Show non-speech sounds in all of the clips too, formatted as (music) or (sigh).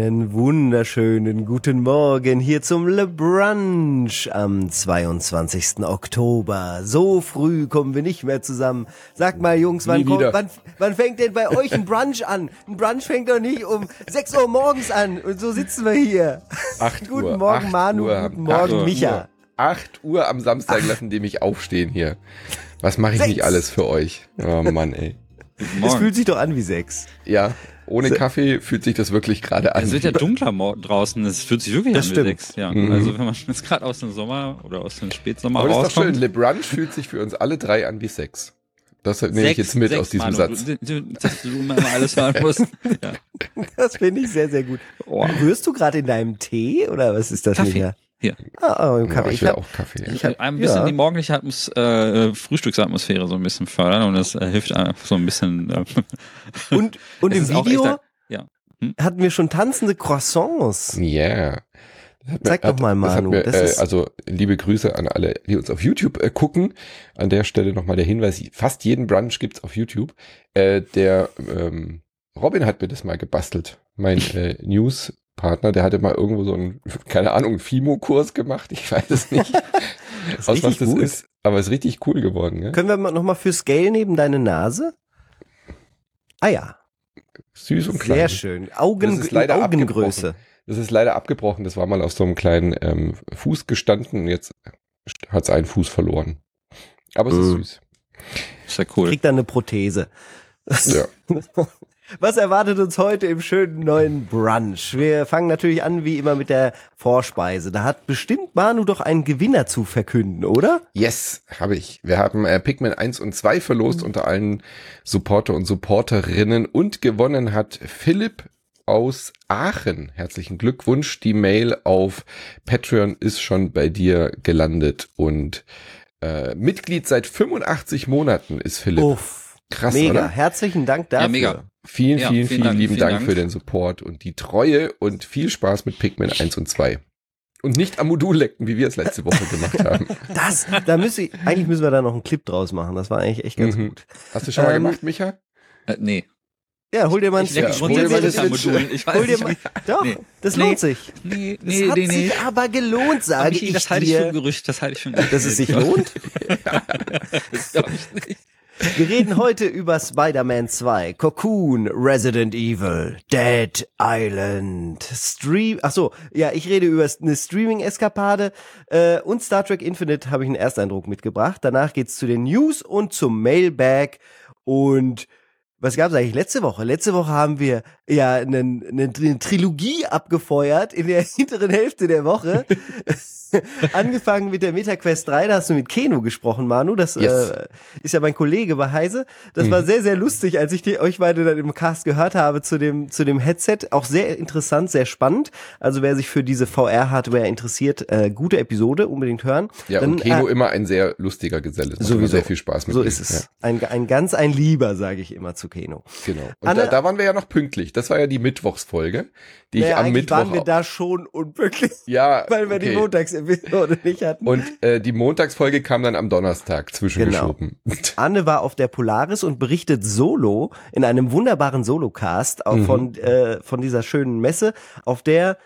Einen wunderschönen guten Morgen hier zum Le Brunch am 22. Oktober. So früh kommen wir nicht mehr zusammen. Sag mal, Jungs, wann, kommt, wann, wann fängt denn bei euch ein Brunch an? Ein Brunch fängt doch nicht um 6 Uhr morgens an. Und so sitzen wir hier. 8 Guten Uhr, Morgen, 8 Manu. Uhr, Guten Morgen, 8 Uhr. Micha. 8 Uhr am Samstag lassen die mich aufstehen hier. Was mache ich Sechs. nicht alles für euch? Oh Mann, ey. Es fühlt sich doch an wie sechs. Ja, ohne Kaffee fühlt sich das wirklich gerade an. Es wird ja dunkler draußen. Es fühlt sich wirklich Das an wie stimmt. sechs. Ja. Mhm. Also wenn man (laughs) jetzt gerade aus dem Sommer oder aus dem Spätsommer Aber das ist doch schön. rauskommt. Le Brunch fühlt sich für uns alle drei an wie Sex. Das nehme ich Sechs- jetzt mit sechs, aus diesem Manu, Satz. Du, du, dass du immer alles hören (laughs) musst. Ja. Das finde ich sehr, sehr gut. Oh. Rührst du gerade in deinem Tee oder was ist das, Kaffee. Micha? Hier. Ah, oh, im Ja, Kaffee. ich Ich will hab, auch Kaffee. ich hab, ein bisschen ja. die morgendliche Atmos äh, Frühstücksatmosphäre so ein bisschen fördern und das äh, hilft einfach so ein bisschen. Äh, (laughs) Und, und im Video echt ja. Hm? hatten wir schon tanzende Croissants. Yeah. Hat Zeig mir- doch mal, Manu. Mir, Das äh, also liebe Grüße an alle, die uns auf YouTube äh, gucken. An der Stelle nochmal der Hinweis, fast jeden Brunch gibt's auf YouTube. Äh, der ähm, Robin hat mir das mal gebastelt. Mein (laughs) äh, News-Partner, der hatte mal irgendwo so einen, keine Ahnung, Fimo-Kurs gemacht. Ich weiß es nicht, Das (laughs) ist aus was richtig das gut. ist. Aber ist richtig cool geworden. Ja? Können wir mal noch mal für Scale neben deine Nase? Ah ja, Süß und klein. sehr schön. Augen, Das ist leider Augengröße. Das ist leider abgebrochen. Das war mal auf so einem kleinen ähm, Fuß gestanden. Jetzt hat es einen Fuß verloren. Aber es ist Mhm. süß. ist ja cool. Kriegt dann eine Prothese. Ja. (laughs) Was erwartet uns heute im schönen neuen Brunch? Wir fangen natürlich an wie immer mit der Vorspeise. Da hat bestimmt Manu doch einen Gewinner zu verkünden, oder? Yes, habe ich. Wir haben äh, Pikmin 1 und 2 Mhm. verlost unter allen Supporter und Supporterinnen und gewonnen hat Philipp aus Aachen. Herzlichen Glückwunsch. Die Mail auf Patreon ist schon bei dir gelandet und äh, Mitglied seit 85 Monaten ist Philipp. Uff. Krass, mega. oder? Herzlichen Dank dafür. Ja, mega. Vielen, Ja, vielen, vielen vielen Dank, lieben vielen Dank, Dank. für den Support und die Treue und viel Spaß mit Pikmin 1 und 2. Und nicht am Modul lecken, wie wir es letzte Woche gemacht (laughs) haben. Das, da müsste ich, eigentlich müssen wir da noch einen Clip draus machen. Das war eigentlich echt ganz Mhm. gut. Hast du schon mal Ähm, gemacht, Micha? Äh, nee. Ja, hol dir mal ein Ich lecke Ja, grundsätzlich hol dir mal das Modulen. Ich (laughs) Hol weiß dir nicht. mal, doch, Nee. das Nee. lohnt sich. Nee, Das nee, hat nee, nee. sich aber gelohnt, sage Michi, ich das halte ich für ein. Gerücht, das halte ich für ein Gerücht. Dass es sich lohnt? (laughs) Das glaub ich nicht. Wir reden heute über Spider-Man 2, Cocoon, Resident Evil, Dead Island, Stream, ach so, ja, ich rede über eine Streaming-Eskapade äh, und Star Trek Infinite habe ich einen Ersteindruck mitgebracht. Danach geht's zu den News und zum Mailbag und was gab's eigentlich letzte Woche? Letzte Woche haben wir ja eine, eine, eine Trilogie abgefeuert in der (laughs) hinteren Hälfte der Woche. (laughs) (laughs) Angefangen mit der MetaQuest 3, da hast du mit Keno gesprochen, Manu. Das Yes. äh, ist ja mein Kollege bei Heise. Das Mhm. war sehr, sehr lustig, als ich die, euch beide dann im Cast gehört habe zu dem, zu dem Headset. Auch sehr interessant, sehr spannend. Also wer sich für diese VR-Hardware interessiert, äh, gute Episode, unbedingt hören. Ja, Dann, und Keno äh, immer ein sehr lustiger Geselle. Immer Sowieso. sehr viel Spaß mit so ihm. ist es. Ein, ein ganz ein Lieber, sage ich immer zu Keno. Ja, genau. Und Anne- da, da waren wir ja noch pünktlich. Das war ja die Mittwochsfolge, die ich am Mittwoch. waren wir da schon unwirklich, ja, weil wir die okay. Montagsepisode nicht hatten. Und äh, die Montagsfolge kam dann am Donnerstag zwischengeschoben. Anne war auf der Polaris und berichtet solo in einem wunderbaren Solocast auch Mhm. von, äh, von dieser schönen Messe, auf der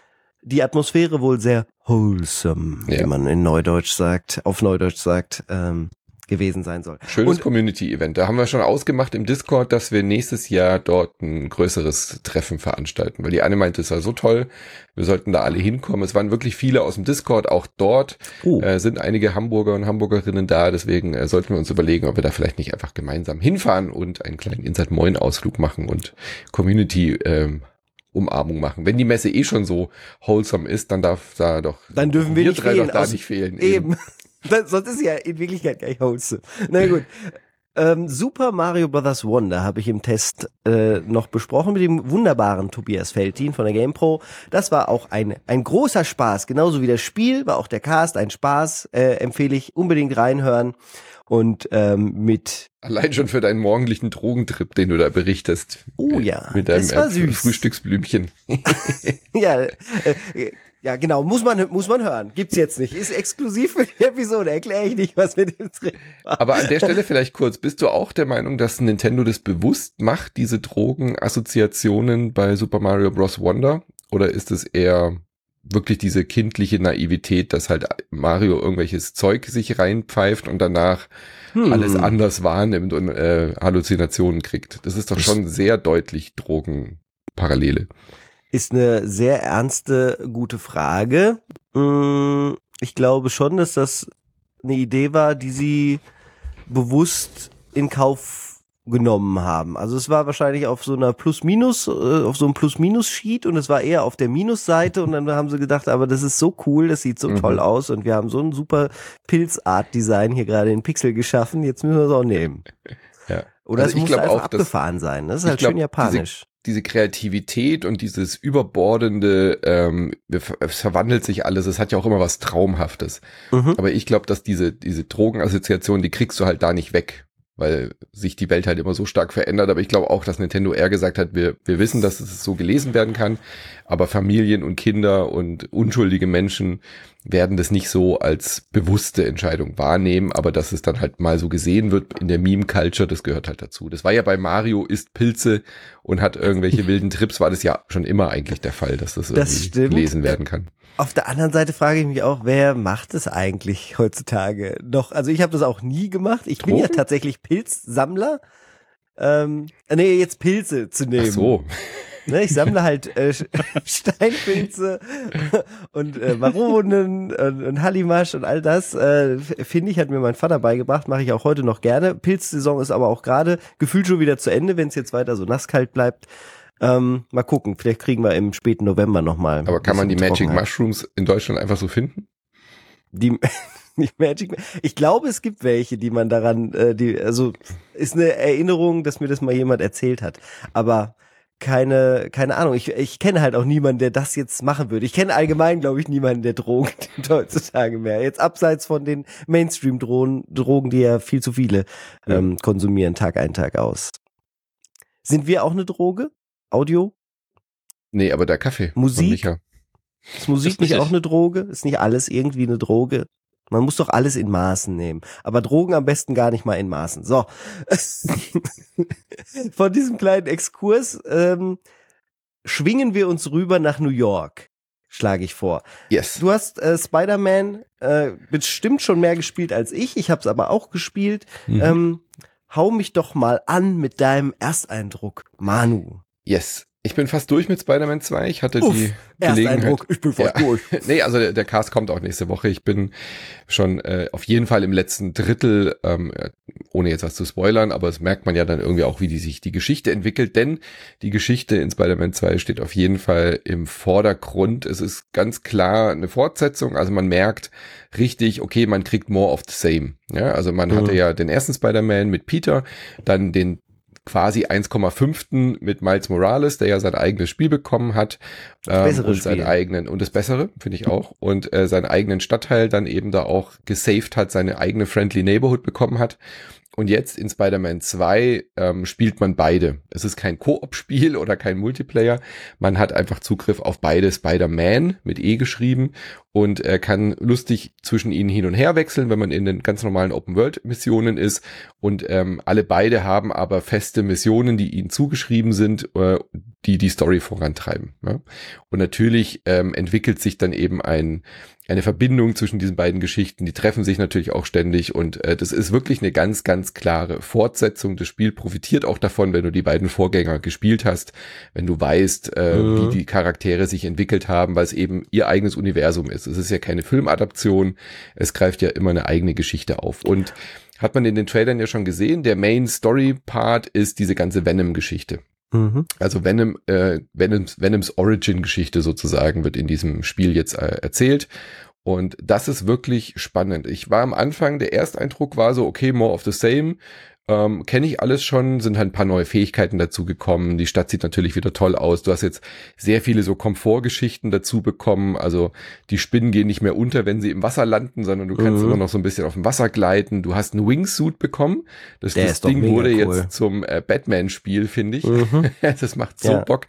die Atmosphäre wohl sehr wholesome, Ja. wie man in Neudeutsch sagt, auf Neudeutsch sagt, ähm, gewesen sein soll. Schönes Community-Event. Da haben wir schon ausgemacht im Discord, dass wir nächstes Jahr dort ein größeres Treffen veranstalten. Weil die eine meinte, es war so toll, wir sollten da alle hinkommen. Es waren wirklich viele aus dem Discord, auch dort Oh. äh, sind einige Hamburger und Hamburgerinnen da. Deswegen äh, sollten wir uns überlegen, ob wir da vielleicht nicht einfach gemeinsam hinfahren und einen kleinen Inside Moin Ausflug machen und Community ähm, Umarmung machen. Wenn die Messe eh schon so wholesome ist, dann darf da doch Dann dürfen wir nicht drei fehlen, doch da aus- nicht fehlen. Eben. Das, sonst ist ja in Wirklichkeit gar nicht wholesome. Na gut. Ähm, Super Mario Bros. Wonder habe ich im Test äh, noch besprochen mit dem wunderbaren Tobias Feltin von der GamePro. Das war auch ein, ein großer Spaß. Genauso wie das Spiel war auch der Cast ein Spaß. Äh, empfehle ich unbedingt reinhören. Und ähm, mit Allein schon für deinen morgendlichen Drogentrip, den du da berichtest. Oh ja, Mit deinem das war süß. Frühstücksblümchen. (laughs) ja, äh, ja genau, muss man muss man hören. Gibt's jetzt nicht. Ist exklusiv für die Episode. Erkläre ich nicht, was mit dem drin war. Aber an der Stelle vielleicht kurz, bist du auch der Meinung, dass Nintendo das bewusst macht, diese Drogenassoziationen bei Super Mario Bros. Wonder? Oder ist es eher wirklich diese kindliche Naivität, dass halt Mario irgendwelches Zeug sich reinpfeift und danach hm. alles anders wahrnimmt und äh, Halluzinationen kriegt? Das ist doch schon sehr deutlich Drogenparallele. Ist eine sehr ernste, gute Frage. Hm, ich glaube schon, dass das eine Idee war, die sie bewusst in Kauf genommen haben. Also es war wahrscheinlich auf so einer Plus-Minus, äh, auf so einem Plus-Minus-Sheet und es war eher auf der Minusseite und dann haben sie gedacht, aber das ist so cool, das sieht so mhm. toll aus und wir haben so ein super Pilzart-Design hier gerade in Pixel geschaffen, jetzt müssen wir es auch nehmen. Oder also es muss einfach auch, abgefahren sein, das ist halt glaub, schön japanisch. Diese, diese Kreativität und dieses überbordende, ähm, es verwandelt sich alles, es hat ja auch immer was Traumhaftes. Mhm. Aber ich glaube, dass diese, diese Drogenassoziation, die kriegst du halt da nicht weg weil sich die Welt halt immer so stark verändert. Aber ich glaube auch, dass Nintendo eher gesagt hat, wir, wir wissen, dass es so gelesen werden kann, aber Familien und Kinder und unschuldige Menschen werden das nicht so als bewusste Entscheidung wahrnehmen, aber dass es dann halt mal so gesehen wird in der Meme-Culture, das gehört halt dazu. Das war ja bei Mario isst Pilze und hat irgendwelche (laughs) wilden Trips, war das ja schon immer eigentlich der Fall, dass das, das irgendwie gelesen werden kann. Auf der anderen Seite frage ich mich auch, wer macht es eigentlich heutzutage noch? Also ich habe das auch nie gemacht. Ich Drogen? bin ja tatsächlich Pilzsammler. Ähm, nee, jetzt Pilze zu nehmen. Ach so. Ne, ich sammle halt äh, (laughs) Steinpilze und äh, Maronen und, und Hallimasch und all das. Äh, Finde ich, hat mir mein Vater beigebracht, mache ich auch heute noch gerne. Pilzsaison ist aber auch gerade gefühlt schon wieder zu Ende, wenn es jetzt weiter so nasskalt bleibt. Ähm, mal gucken, vielleicht kriegen wir im späten November nochmal. Aber kann man die Magic Mushrooms in Deutschland einfach so finden? Die, (laughs) die Magic, ich glaube, es gibt welche, die man daran, äh, die, also ist eine Erinnerung, dass mir das mal jemand erzählt hat. Aber keine, keine Ahnung. Ich, ich kenne halt auch niemanden, der das jetzt machen würde. Ich kenne allgemein, glaube ich, niemanden, der Drogen (laughs) heutzutage mehr. Jetzt abseits von den Mainstream-Drogen, Drogen, die ja viel zu viele ähm, konsumieren, Tag ein, Tag aus. Sind wir auch eine Droge? Audio? Nee, aber der Kaffee. Musik? Ist Musik ist nicht auch eine Droge? Ist nicht alles irgendwie eine Droge? Man muss doch alles in Maßen nehmen. Aber Drogen am besten gar nicht mal in Maßen. So. (laughs) Von diesem kleinen Exkurs ähm, schwingen wir uns rüber nach New York. Schlage ich vor. Yes. Du hast äh, Spider-Man äh, bestimmt schon mehr gespielt als ich. Ich habe es aber auch gespielt. Mhm. Ähm, hau mich doch mal an mit deinem Ersteindruck, Manu. Yes. Ich bin fast durch mit Spider-Man 2. Ich hatte Uff, die Gelegenheit. Ich bin fast ja. durch. (laughs) nee, also der, der, Cast kommt auch nächste Woche. Ich bin schon äh, auf jeden Fall im letzten Drittel, ähm, ohne jetzt was zu spoilern, aber es merkt man ja dann irgendwie auch, wie die sich die Geschichte entwickelt, denn die Geschichte in Spider-Man 2 steht auf jeden Fall im Vordergrund. Es ist ganz klar eine Fortsetzung, also man merkt richtig, okay, man kriegt more of the same. Ja, also man mhm. hatte ja den ersten Spider-Man mit Peter, dann den quasi 1,5. mit Miles Morales, der ja sein eigenes Spiel bekommen hat. Das ähm, und seinen eigenen, und das Bessere, finde ich auch. Und äh, seinen eigenen Stadtteil dann eben da auch gesaved hat, seine eigene Friendly Neighborhood bekommen hat. Und jetzt in Spider-Man 2 ähm, spielt man beide. Es ist kein Koop-Spiel oder kein Multiplayer. Man hat einfach Zugriff auf beide Spider-Man mit E geschrieben und er kann lustig zwischen ihnen hin und her wechseln, wenn man in den ganz normalen Open-World-Missionen ist. Und ähm, alle beide haben aber feste Missionen, die ihnen zugeschrieben sind, äh, die die Story vorantreiben. Ja? Und natürlich ähm, entwickelt sich dann eben ein eine Verbindung zwischen diesen beiden Geschichten. Die treffen sich natürlich auch ständig und äh, das ist wirklich eine ganz, ganz klare Fortsetzung. Das Spiel profitiert auch davon, wenn du die beiden Vorgänger gespielt hast, wenn du weißt, äh, mhm. wie die Charaktere sich entwickelt haben, weil es eben ihr eigenes Universum ist. Es ist ja keine Filmadaption, es greift ja immer eine eigene Geschichte auf. Und hat man in den Trailern ja schon gesehen, der Main Story Part ist diese ganze Venom-Geschichte. Mhm. Also Venom, äh, Venoms, Venoms Origin-Geschichte sozusagen wird in diesem Spiel jetzt äh, erzählt. Und das ist wirklich spannend. Ich war am Anfang, der Ersteindruck war so, okay, more of the same. Ähm, Kenne ich alles schon, sind halt ein paar neue Fähigkeiten dazu gekommen. Die Stadt sieht natürlich wieder toll aus. Du hast jetzt sehr viele so Komfortgeschichten dazu bekommen. Also die Spinnen gehen nicht mehr unter, wenn sie im Wasser landen, sondern du kannst mhm. immer noch so ein bisschen auf dem Wasser gleiten. Du hast einen Wingsuit bekommen. Das, das Ding wurde cool. jetzt zum äh, Batman-Spiel, finde ich. Mhm. (laughs) das macht so ja. Bock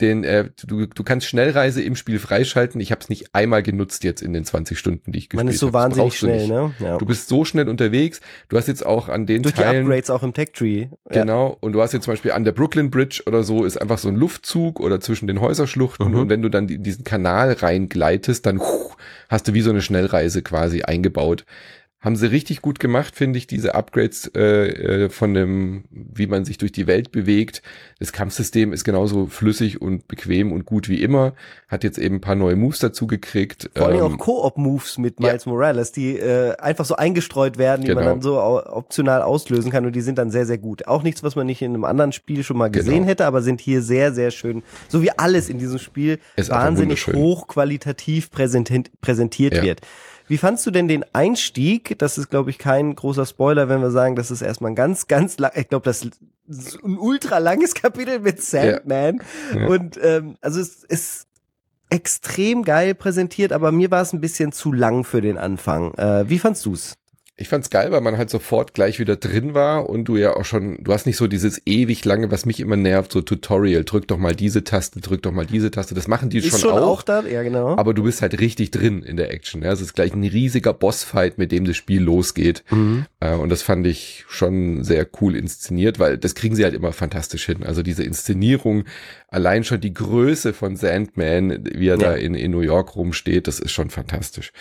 den, äh, du, du kannst Schnellreise im Spiel freischalten. Ich habe es nicht einmal genutzt jetzt in den 20 Stunden, die ich gespielt habe. Man ist so wahnsinnig schnell, ne? Ja. Du bist so schnell unterwegs. Du hast jetzt auch an den Durch Teilen, die Upgrades auch im Tech Tree. Genau. Und du hast jetzt zum Beispiel an der Brooklyn Bridge oder so ist einfach so ein Luftzug oder zwischen den Häuserschluchten. Mhm. Und wenn du dann in diesen Kanal reingleitest, dann huh, hast du wie so eine Schnellreise quasi eingebaut. Haben sie richtig gut gemacht, finde ich, diese Upgrades äh, äh, von dem, wie man sich durch die Welt bewegt. Das Kampfsystem ist genauso flüssig und bequem und gut wie immer. Hat jetzt eben ein paar neue Moves dazu gekriegt. Vor allem Ähm, auch Koop-Moves mit ja. Miles Morales, die äh, einfach so eingestreut werden, die man Genau. dann so optional auslösen kann und die sind dann sehr, sehr gut. Auch nichts, was man nicht in einem anderen Spiel schon mal gesehen Genau. hätte, aber sind hier sehr, sehr schön, so wie alles in diesem Spiel, Ist wahnsinnig hochqualitativ präsentiert, präsentiert Ja. wird. Wie fandst du denn den Einstieg? Das ist, glaube ich, kein großer Spoiler, wenn wir sagen, das ist erstmal ein ganz, ganz lang, ich glaube, das ist ein ultra langes (laughs) Kapitel mit Sandman. Ja. Und ähm, also es ist extrem geil präsentiert, aber mir war es ein bisschen zu lang für den Anfang. Äh, wie fandst du's? Ich fand's geil, weil man halt sofort gleich wieder drin war und du ja auch schon, du hast nicht so dieses ewig lange, was mich immer nervt, so Tutorial, drück doch mal diese Taste, drück doch mal diese Taste. Das machen die Ist schon, schon auch, auch da? Ja, genau. aber du bist halt richtig drin in der Action. Ja, es ist gleich ein riesiger Bossfight, mit dem das Spiel losgeht. Mhm. Äh, und das fand ich schon sehr cool inszeniert, weil das kriegen sie halt immer fantastisch hin. Also diese Inszenierung, allein schon die Größe von Sandman, wie er Ja. da in, in New York rumsteht, das ist schon fantastisch.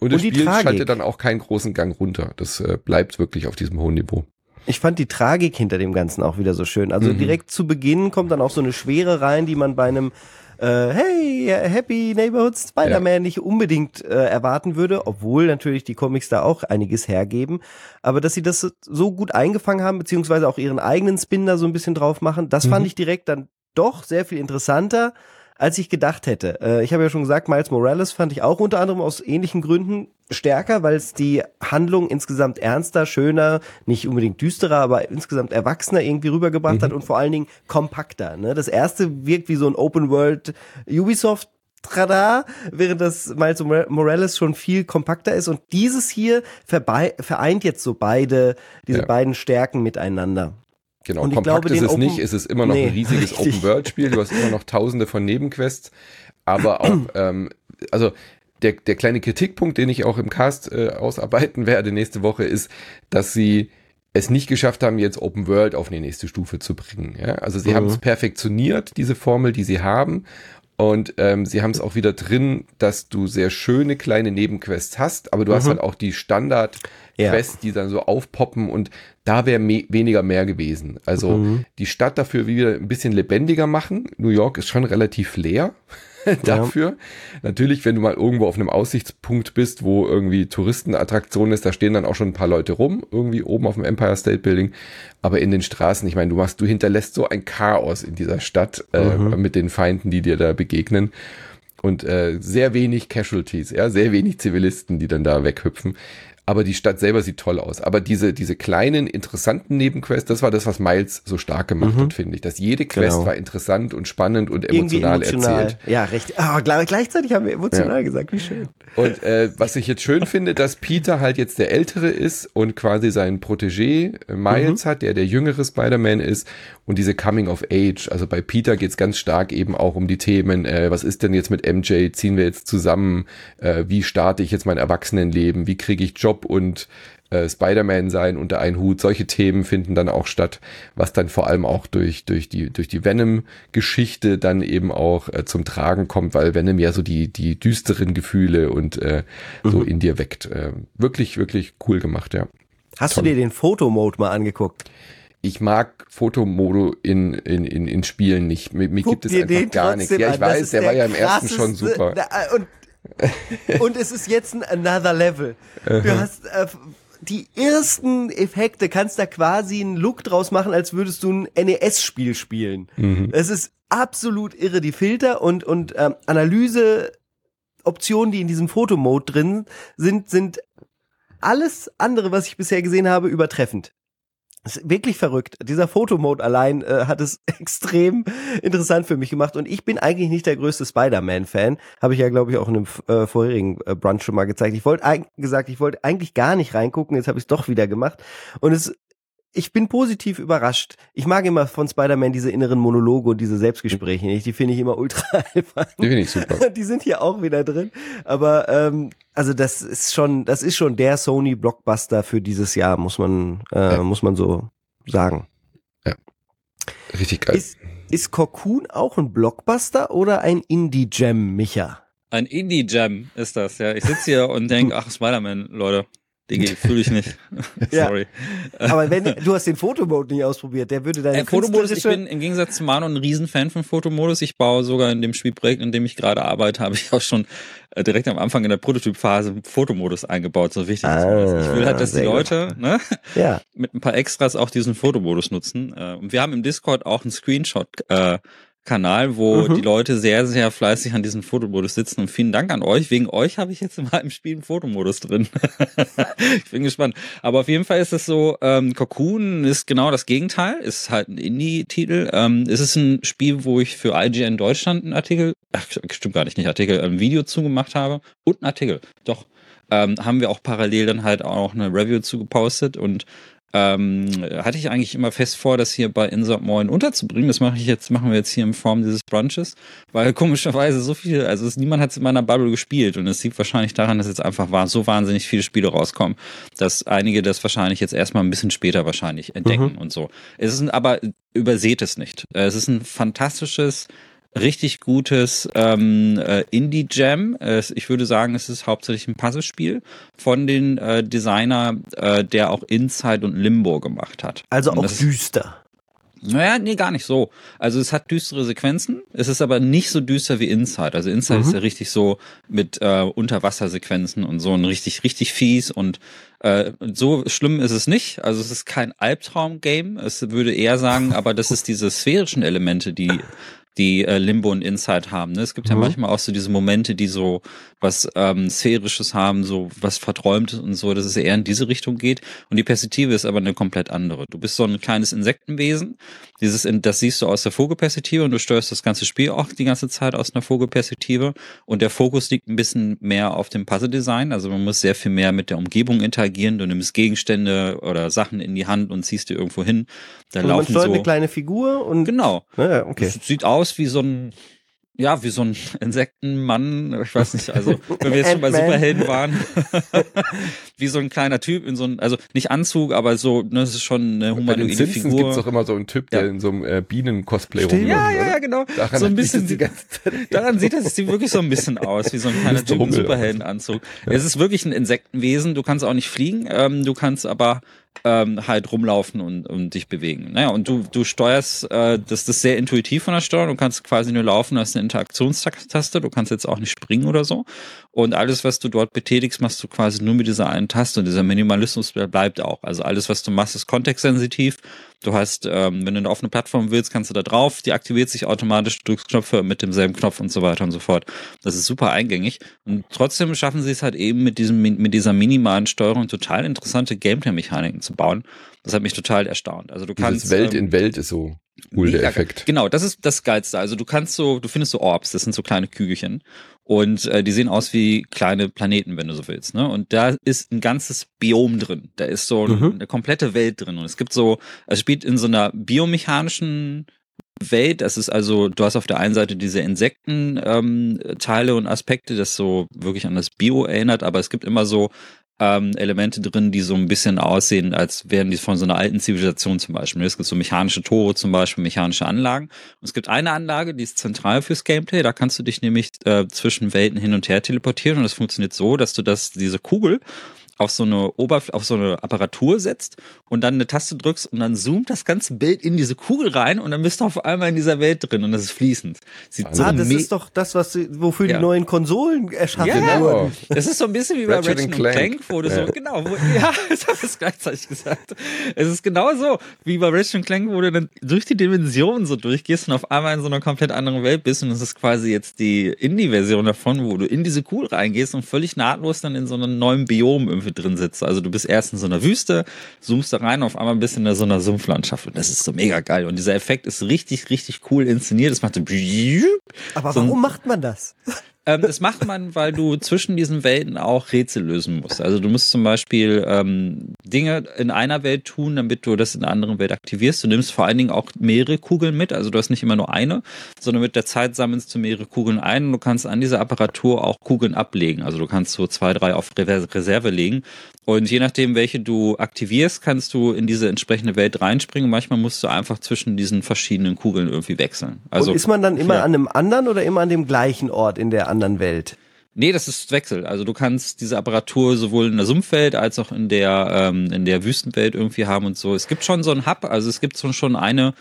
Und das Und die Spiel Tragik. schaltet dann auch keinen großen Gang runter. Das äh, bleibt wirklich auf diesem hohen Niveau. Ich fand die Tragik hinter dem Ganzen auch wieder so schön. Also Mhm. direkt zu Beginn kommt dann auch so eine Schwere rein, die man bei einem äh, Hey, Happy Neighborhood Spider-Man nicht unbedingt äh, erwarten würde, obwohl natürlich die Comics da auch einiges hergeben. Aber dass sie das so gut eingefangen haben, beziehungsweise auch ihren eigenen Spin da so ein bisschen drauf machen, das fand Mhm. ich direkt dann doch sehr viel interessanter, als ich gedacht hätte. Äh, ich habe ja schon gesagt, Miles Morales fand ich auch unter anderem aus ähnlichen Gründen stärker, weil es die Handlung insgesamt ernster, schöner, nicht unbedingt düsterer, aber insgesamt erwachsener irgendwie rübergebracht hat und vor allen Dingen kompakter. Ne? Das erste wirkt wie so ein Open World Ubisoft Trada, während das Miles Mor- Morales schon viel kompakter ist und dieses hier vereint jetzt so beide, diese Ja. beiden Stärken miteinander. Genau, Und kompakt glaube, ist es Open- nicht, es ist immer noch Nee, ein riesiges. (laughs) Open-World-Spiel, du hast immer noch tausende von Nebenquests, aber auch, (clears throat) ähm, also der, der kleine Kritikpunkt, den ich auch im Cast äh, ausarbeiten werde nächste Woche, ist, dass sie es nicht geschafft haben, jetzt Open World auf die nächste Stufe zu bringen. Ja? Also sie Mhm. haben es perfektioniert, diese Formel, die sie haben. Und ähm, sie haben es auch wieder drin, dass du sehr schöne kleine Nebenquests hast, aber du hast Mhm. halt auch die Standard-Quests, die dann so aufpoppen und da wäre me weniger mehr gewesen. Also Mhm. die Stadt dafür wieder ein bisschen lebendiger machen. New York ist schon relativ leer (laughs) dafür. Natürlich, wenn du mal irgendwo auf einem Aussichtspunkt bist, wo irgendwie Touristenattraktion ist, da stehen dann auch schon ein paar Leute rum, irgendwie oben auf dem Empire State Building. Aber in den Straßen, ich meine, du machst, du hinterlässt so ein Chaos in dieser Stadt äh, Mhm. mit den Feinden, die dir da begegnen. Und äh, sehr wenig Casualties, ja, sehr wenig Zivilisten, die dann da weghüpfen. Aber die Stadt selber sieht toll aus. Aber diese, diese kleinen, interessanten Nebenquests, das war das, was Miles so stark gemacht hat, finde ich. Dass jede Quest Genau. war interessant und spannend und emotional, emotional. erzählt. Ja, recht. Aber gleich- gleichzeitig haben wir emotional Ja. gesagt, wie schön. Und äh, was ich jetzt schön finde, dass Peter halt jetzt der Ältere ist und quasi seinen Protégé äh, Miles hat, der der jüngere Spider-Man ist und diese Coming of Age. Also bei Peter geht's ganz stark eben auch um die Themen, äh, was ist denn jetzt mit MJ, ziehen wir jetzt zusammen, äh, wie starte ich jetzt mein Erwachsenenleben, wie kriege ich Job und äh, Spider-Man sein unter einen Hut. Solche Themen finden dann auch statt, was dann vor allem auch durch, durch die, durch die Venom-Geschichte dann eben auch äh, zum Tragen kommt, weil Venom ja so die, die düsteren Gefühle und äh, so in dir weckt. Äh, wirklich, wirklich cool gemacht, ja. Hast Toll. du dir den Fotomode mal angeguckt? Ich mag Fotomodo in, in, in, in Spielen nicht. Mir, mir gibt es einfach gar nichts. Ja, ich an. Weiß, ist der, war ja im ersten schon super. Na, äh, Und, (laughs) und es ist jetzt ein another level. Du hast äh, die ersten Effekte, kannst da quasi einen Look draus machen, als würdest du ein NES-Spiel spielen. Mhm. Es ist absolut irre. Die Filter und, und ähm, Analyse Optionen, die in diesem Fotomode drin sind, sind alles andere, was ich bisher gesehen habe, übertreffend. Ist wirklich verrückt. Dieser Fotomode allein äh, hat es (laughs) extrem interessant für mich gemacht. Und ich bin eigentlich nicht der größte Spider-Man-Fan. Habe ich ja, glaube ich, auch in einem äh, vorherigen äh, Brunch schon mal gezeigt. Ich wollte eigentlich gesagt, ich wollte eigentlich gar nicht reingucken. Jetzt habe ich es doch wieder gemacht. Und es ich bin positiv überrascht. Ich mag immer von Spider-Man diese inneren Monologe und diese Selbstgespräche nicht. Die finde ich immer ultra (laughs) albern. Die finde ich super. (laughs) Die sind hier auch wieder drin. Aber ähm, also das ist schon, das ist schon der Sony Blockbuster für dieses Jahr, muss man, äh, Ja. muss man so sagen. Richtig geil. Ist, ist Cocoon auch ein Blockbuster oder ein Indie-Gem, Micha? Ein Indie-Jam ist das, ja. Ich sitze hier und denke, (laughs) ach, Spider-Man, Leute. Diggi, fühle ich nicht. (laughs) Ja. Sorry. Aber wenn du hast den Fotomode nicht ausprobiert, der würde deine Äh, Fotomodus, ich bin im Gegensatz zu Manu ein Riesenfan von Fotomodus. Ich baue sogar in dem Spielprojekt, in dem ich gerade arbeite, habe ich auch schon äh, direkt am Anfang in der Prototypphase Fotomodus eingebaut. So wichtig ist mir das. Ich will halt, dass die Ah, gut. Leute ne, (laughs) ja. mit ein paar Extras auch diesen Fotomodus nutzen. Äh, Und wir haben im Discord auch einen Screenshot-Kanal, wo Mhm. die Leute sehr, sehr fleißig an diesem Fotomodus sitzen. Und vielen Dank an euch. Wegen euch habe ich jetzt (laughs) in meinem Spiel einen Fotomodus drin. (laughs) ich bin gespannt. Aber auf jeden Fall ist es so, ähm, Cocoon ist genau das Gegenteil. Ist halt ein Indie-Titel. Ähm, es ist ein Spiel, wo ich für IGN Deutschland einen Artikel, ach, stimmt gar nicht, nicht Artikel, ein Video zugemacht habe. Und einen Artikel, doch. Ähm, haben wir auch parallel dann halt auch eine Review zugepostet und ähm, hatte ich eigentlich immer fest vor, das hier bei Insert Moin unterzubringen. Das mache ich jetzt, machen wir jetzt hier in Form dieses Brunches, weil komischerweise so viel, also es, niemand hat es in meiner Bubble gespielt und es liegt wahrscheinlich daran, dass jetzt einfach so wahnsinnig viele Spiele rauskommen, dass einige das wahrscheinlich jetzt erstmal ein bisschen später wahrscheinlich entdecken und so. Es ist ein, aber überseht es nicht. Es ist ein fantastisches richtig gutes ähm, äh, Indie-Jam. Äh, ich würde sagen, es ist hauptsächlich ein Puzzlespiel von den äh, Designer, äh, der auch Inside und Limbo gemacht hat. Also Und auch düster. naja, nee, gar nicht so. Also es hat düstere Sequenzen, es ist aber nicht so düster wie Inside. Also Inside Mhm. ist ja richtig so mit äh, Unterwassersequenzen und so und richtig, richtig fies und äh, so schlimm ist es nicht. Also es ist kein Albtraum-Game. Es würde eher sagen, aber das ist diese sphärischen Elemente, die die äh, Limbo und Inside haben. Ne? Es gibt ja Mhm. manchmal auch so diese Momente, die so was ähm, sphärisches haben, so was verträumtes und so, dass es eher in diese Richtung geht. Und die Perspektive ist aber eine komplett andere. Du bist so ein kleines Insektenwesen. Dieses, das siehst du aus der Vogelperspektive und du steuerst das ganze Spiel auch die ganze Zeit aus einer Vogelperspektive. Und der Fokus liegt ein bisschen mehr auf dem Puzzle-Design. Also man muss sehr viel mehr mit der Umgebung interagieren. Du nimmst Gegenstände oder Sachen in die Hand und ziehst die irgendwo hin. Da Und man laufen steuert so. eine kleine Figur und Genau. Ja, okay. Es sieht aus wie so ein, ja, wie so ein Insektenmann. Ich weiß nicht, also, wenn wir jetzt schon bei. Superhelden waren. (laughs) wie so ein kleiner Typ in so ein, also nicht Anzug, aber so, ne, das ist schon eine Bei den humanoide Simpsons gibt es Figur. doch immer so einen Typ, Ja. der in so einem äh, Bienen-Cosplay rumläuft. Ja, ja, oder? ja, genau. Daran so ein das bisschen, die ganze Zeit daran sieht es sieht wirklich so ein bisschen aus, wie so ein (laughs) kleiner. Typ im. Superheldenanzug. Es ist wirklich ein Insektenwesen. Du kannst auch nicht fliegen, ähm, du kannst aber ähm, halt rumlaufen und, und dich bewegen. Naja, und du, du steuerst, äh, das, das ist sehr intuitiv von der Steuerung. Du kannst quasi nur laufen, hast eine Interaktionstaste. Du kannst jetzt auch nicht springen oder so. Und alles, was du dort betätigst, machst du quasi nur mit dieser einen Taste. Und dieser Minimalismus bleibt auch. Also alles, was du machst, ist kontextsensitiv. Du hast, ähm, wenn du eine Plattform willst, kannst du da drauf, die aktiviert sich automatisch, du drückst Knöpfe mit demselben Knopf und so weiter und so fort. Das ist super eingängig. Und trotzdem schaffen sie es halt eben mit diesem, mit dieser minimalen Steuerung total interessante Gameplay-Mechaniken zu bauen. Das hat mich total erstaunt. Also du kannst. Dieses Welt ähm, in Welt ist so cool, der Effekt. Genau, das ist das Geilste. Also du kannst so, du findest so Orbs, das sind so kleine Kügelchen. Und äh, die sehen aus wie kleine Planeten, wenn du so willst. Ne? Und da ist ein ganzes Biom drin. Da ist so Mhm. eine komplette Welt drin. Und es gibt so, es spielt in so einer biomechanischen Welt. Das ist also, du hast auf der einen Seite diese Insektenteile ähm, und Aspekte, das so wirklich an das Bio erinnert, aber es gibt immer so ähm, Elemente drin, die so ein bisschen aussehen, als wären die von so einer alten Zivilisation zum Beispiel. Es gibt so mechanische Tore zum Beispiel, mechanische Anlagen. Und es gibt eine Anlage, die ist zentral fürs Gameplay. Da kannst du dich nämlich äh, zwischen Welten hin und her teleportieren. Und das funktioniert so, dass du das, diese Kugel auf so eine Oberf auf so eine Apparatur setzt und dann eine Taste drückst und dann zoomt das ganze Bild in diese Kugel rein und dann bist du auf einmal in dieser Welt drin und das ist fließend. Sieht so Ah, das ist doch das, was sie- wofür Ja. die neuen Konsolen erschaffen Ja, wurden. es ist so ein bisschen wie bei Ratchet Ratchet Clank, Clank. wo du so, Ja. genau, wo, (laughs) ja, ich habe es gleichzeitig gesagt. Es ist genau so, wie bei Ratchet Clank, wo du dann durch die Dimensionen so durchgehst und auf einmal in so einer komplett anderen Welt bist und es ist quasi jetzt die Indie-Version davon, wo du in diese Kugel reingehst und völlig nahtlos dann in so einem neuen Biom irgendwie drin sitzt. Also du bist erst in so einer Wüste, zoomst da rein, auf einmal bist du in so einer Sumpflandschaft und das ist so mega geil. Und dieser Effekt ist richtig, richtig cool inszeniert. Das macht so Aber So warum macht man das? Ähm, das macht man, weil du zwischen diesen Welten auch Rätsel lösen musst. Also du musst zum Beispiel ähm, Dinge in einer Welt tun, damit du das in der anderen Welt aktivierst. Du nimmst vor allen Dingen auch mehrere Kugeln mit. Also du hast nicht immer nur eine, sondern mit der Zeit sammelst du mehrere Kugeln ein und du kannst an dieser Apparatur auch Kugeln ablegen. Also du kannst so zwei, drei auf Reserve legen. Und je nachdem, welche du aktivierst, kannst du in diese entsprechende Welt reinspringen. Manchmal musst du einfach zwischen diesen verschiedenen Kugeln irgendwie wechseln. Also und ist man dann immer ja. an einem anderen oder immer an dem gleichen Ort in der anderen Welt? Nee, das ist Wechsel. Also du kannst diese Apparatur sowohl in der Sumpfwelt als auch in der ähm, in der Wüstenwelt irgendwie haben und so. Es gibt schon so ein Hub, also es gibt schon eine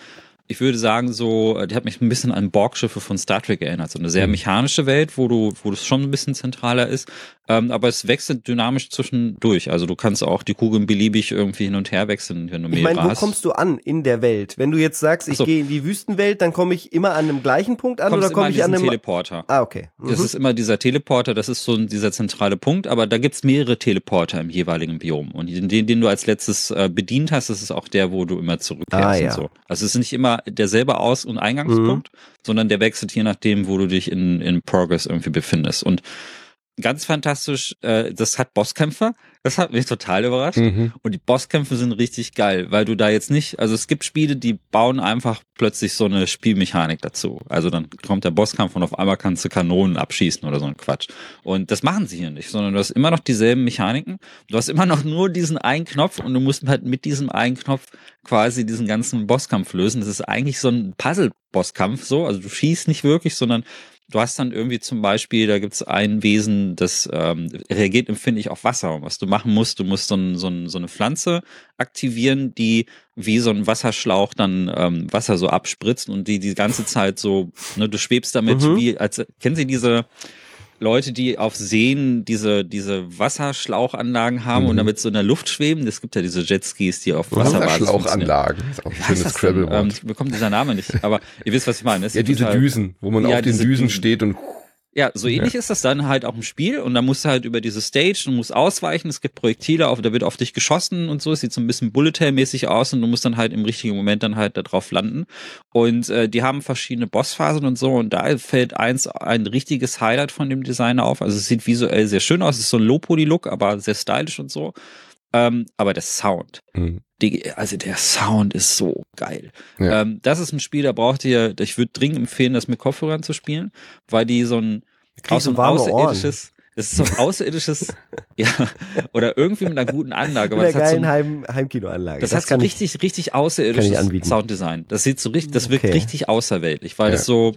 ich würde sagen, so, äh, die hat mich ein bisschen an Borgschiffe von Star Trek erinnert. So eine sehr Mhm. mechanische Welt, wo du, wo das schon ein bisschen zentraler ist. Ähm, aber es wechselt dynamisch zwischendurch. Also du kannst auch die Kugeln beliebig irgendwie hin und her wechseln, wenn du Ich mehrere meine, wo kommst du an in der Welt? Wenn du jetzt sagst, ich so. gehe in die Wüstenwelt, dann komme ich immer an einem gleichen Punkt an kommst oder komme ich an einem Teleporter. Ah, okay. Das Mhm. ist immer dieser Teleporter, das ist so dieser zentrale Punkt, aber da gibt's mehrere Teleporter im jeweiligen Biom. Und den, den den du als letztes äh, bedient hast, das ist auch der, wo du immer zurückkehrst Ah, ja. und so. Also es ist nicht immer derselbe Aus- und Eingangspunkt, Mhm. sondern der wechselt je nachdem, wo du dich in, in Progress irgendwie befindest. Und ganz fantastisch, äh, das hat Bosskämpfer. Das hat mich total überrascht. Mhm. Und die Bosskämpfe sind richtig geil, weil du da jetzt nicht, also es gibt Spiele, die bauen einfach plötzlich so eine Spielmechanik dazu. Also dann kommt der Bosskampf und auf einmal kannst du Kanonen abschießen oder so ein Quatsch. Und das machen sie hier nicht, sondern du hast immer noch dieselben Mechaniken. Du hast immer noch nur diesen einen Knopf und du musst halt mit diesem einen Knopf quasi diesen ganzen Bosskampf lösen. Das ist eigentlich so ein Puzzle-Bosskampf so. Also du schießt nicht wirklich, sondern Du hast dann irgendwie zum Beispiel, da gibt's ein Wesen, das ähm, reagiert empfindlich auf Wasser. Und was du machen musst, du musst so, ein, so, ein, so eine Pflanze aktivieren, die wie so ein Wasserschlauch dann ähm, Wasser so abspritzt und die die ganze Zeit so, ne, du schwebst damit Mhm. wie, als kennen Sie diese Leute, die auf Seen diese, diese Wasserschlauchanlagen haben Mhm. und damit so in der Luft schweben? Es gibt ja diese Jetskis, die auf funktionieren. Wasserschlauchanlagen. Ist auch ein schönes denn? Ähm, Scrabble-Wort. ich bekomme dieser Name nicht, aber ihr wisst, was ich meine. Ja, diese Düsen, wo man Ja, auf den Düsen. steht und Ja, so ähnlich ist das dann halt auch im Spiel und dann musst du halt über diese Stage, du musst ausweichen, es gibt Projektile, auf, da wird auf dich geschossen und so, es sieht so ein bisschen Bullet Hell mäßig aus und du musst dann halt im richtigen Moment dann halt da drauf landen. Und äh, die haben verschiedene Bossphasen und so und da fällt eins ein richtiges Highlight von dem Design auf, also es sieht visuell sehr schön aus, es ist so ein Low-Poly-Look, aber sehr stylisch und so, ähm, aber der Sound, Mhm. Die, also der Sound ist so geil. Ja. Ähm, das ist ein Spiel, da braucht ihr, ich würde dringend empfehlen, das mit Kopfhörern zu spielen, weil die so ein, auch so ein außerirdisches, das ist so ein außerirdisches, (laughs) ja, oder irgendwie mit einer guten Anlage, Mit einer das hat so geilen ein, Heim Heimkinoanlage. das, hat so kann ich. richtig, richtig außerirdisches. Sounddesign. Das sieht so richtig, das wirkt Okay. richtig außerweltlich, weil Ja. es so,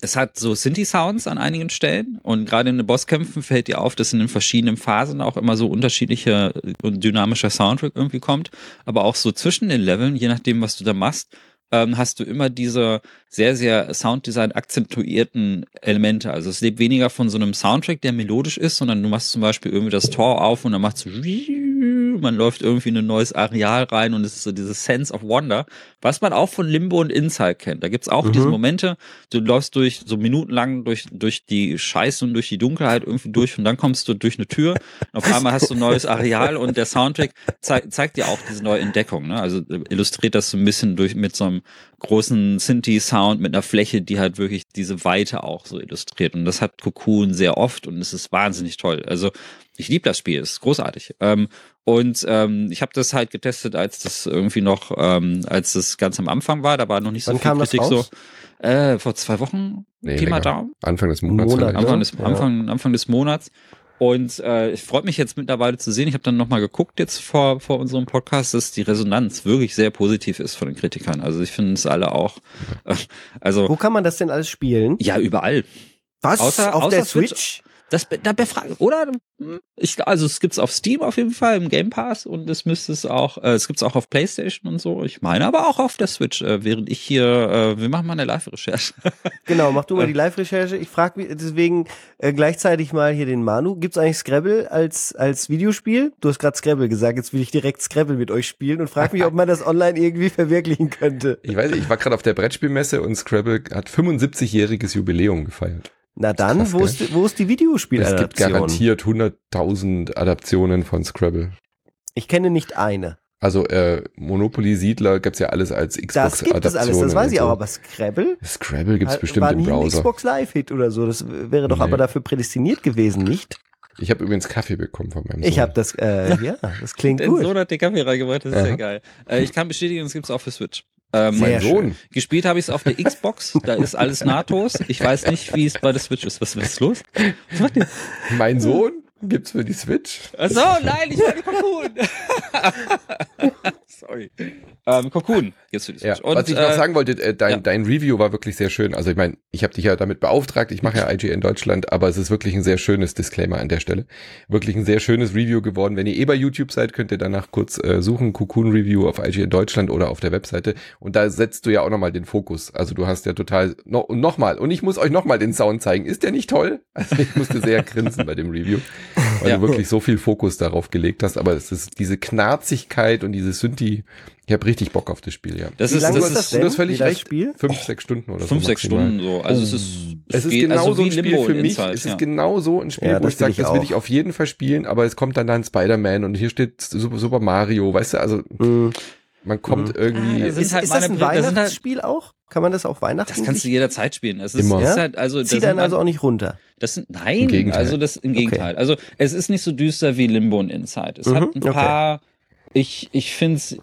es hat so Synthi-Sounds an einigen Stellen und gerade in den Bosskämpfen fällt dir auf, dass in den verschiedenen Phasen auch immer so unterschiedlicher und dynamischer Soundtrack irgendwie kommt, aber auch so zwischen den Leveln, je nachdem, was du da machst, ähm, hast du immer diese sehr, sehr Sounddesign akzentuierten Elemente. Also es lebt weniger von so einem Soundtrack, der melodisch ist, sondern du machst zum Beispiel irgendwie das Tor auf und dann macht so man läuft irgendwie in ein neues Areal rein und es ist so dieses Sense of Wonder, was man auch von Limbo und Inside kennt. Da gibt's auch Mhm. diese Momente, du läufst durch so minutenlang durch, durch die Scheiße und durch die Dunkelheit irgendwie durch und dann kommst du durch eine Tür und auf einmal hast du ein neues Areal und der Soundtrack zeig, zeigt dir auch diese neue Entdeckung. Ne? Also äh, illustriert das so ein bisschen durch mit so einem großen Synthi-Sound mit einer Fläche, die halt wirklich diese Weite auch so illustriert. Und das hat Cocoon sehr oft und es ist wahnsinnig toll. Also ich liebe das Spiel, es ist großartig. Ähm, und ähm, ich habe das halt getestet, als das irgendwie noch, ähm, als das ganz am Anfang war, da war noch nicht so Wann viel kam das Kritik so. Äh, vor zwei Wochen, Nee, Pi mal. Daumen. Anfang des Monats. Monat. Anfang Ja. des, Ja. Anfang, Anfang des Monats. Und äh, ich freue mich jetzt mittlerweile zu sehen, ich habe dann nochmal geguckt jetzt vor, vor unserem Podcast, dass die Resonanz wirklich sehr positiv ist von den Kritikern. Also ich finde es alle auch, äh, (laughs) also Wo kann man das denn alles spielen? ja, überall. Was? Außer- auf außer der Switch? Switch? Das, da befragt, oder? Hm, Ich, also es gibt's auf Steam auf jeden Fall im Game Pass und es müsste es auch, äh, es gibt's auch auf PlayStation und so. Ich meine aber auch auf der Switch, äh, während ich hier, äh, wir machen mal eine Live-Recherche. (laughs) Genau, mach du mal die Live-Recherche. Ich frage mich deswegen äh, gleichzeitig mal hier den Manu. Gibt's eigentlich Scrabble als, als Videospiel? Du hast gerade Scrabble gesagt, jetzt will ich direkt Scrabble mit euch spielen und frag mich, ob man das online irgendwie verwirklichen könnte. Ich weiß nicht, ich war gerade auf der Brettspielmesse und Scrabble hat 75-jähriges Jubiläum gefeiert. Na dann, Krass, wo, ist, wo ist die Es gibt Videospieladaption? garantiert 100.000 Adaptionen von Scrabble. Ich kenne nicht eine. Also äh, Monopoly, Siedler gibt's ja alles als Das gibt es alles, das weiß ich auch, aber Scrabble Scrabble gibt's bestimmt war im nie ein Browser. Xbox Live-Hit oder so. Das wäre doch Nee. aber dafür prädestiniert gewesen, nicht? Ich habe übrigens Kaffee bekommen von meinem Sohn. Ich habe das, äh, ja, das klingt (laughs) gut. Sohn hat den Kaffee reingebracht, das ist Aha. ja geil. Äh, ich kann bestätigen, es gibt's auch für Switch. Sehr mein Sohn. gespielt habe ich es auf der Xbox, da ist alles nahtlos. Ich weiß nicht, wie es bei der Switch ist. Was was ist los? Was macht ihr? Mein Sohn gibt's für die Switch. Achso, nein, ich wollte Cocoon. Sorry. Ähm, Cocoon die Ja. Und, was ich noch äh, sagen wollte, äh, dein, ja. dein Review war wirklich sehr schön. Also ich meine, ich habe dich ja damit beauftragt, ich mache ja IGN Deutschland, aber es ist wirklich ein sehr schönes Disclaimer an der Stelle. Wirklich ein sehr schönes Review geworden. Wenn ihr eh bei YouTube seid, könnt ihr danach kurz äh, suchen, Cocoon Review auf IGN Deutschland oder auf der Webseite. Und da setzt du ja auch nochmal den Fokus. Also du hast ja total, no, und nochmal, und ich muss euch nochmal den Sound zeigen. Ist der nicht toll? Also ich musste sehr grinsen bei dem Review, weil Ja. du wirklich so viel Fokus darauf gelegt hast. Aber es ist diese Knarzigkeit und diese Synthi, ich habe richtig Bock auf das Spiel, ja. das Wie ist, lange das ist das ist du denn? hast völlig wie das recht. Spiel? Fünf, sechs Stunden oder fünf, so. sechs maximal. Stunden so. Also es ist, Es ist geht- genau also so ein Spiel für mich. Inside, es ja. ist genau so ein Spiel, Ja, wo das ich sage, das will auch. ich auf jeden Fall spielen, aber es kommt dann dann Spider-Man und hier steht Super, Super Mario, weißt du, also Mhm. man kommt Mhm. irgendwie. Ah, das sind Ist, halt ist das ein das halt- Weihnachtsspiel auch? Kann man das auf Weihnachten? Das kannst du jederzeit spielen. Es ist, Immer. ist halt, also, das Zieht sind einen also auch nicht runter. Das sind, nein, also das im Gegenteil. Also es ist nicht so düster wie Limbo und Inside. Es hat Mhm, ein okay. paar, ich, ich finde es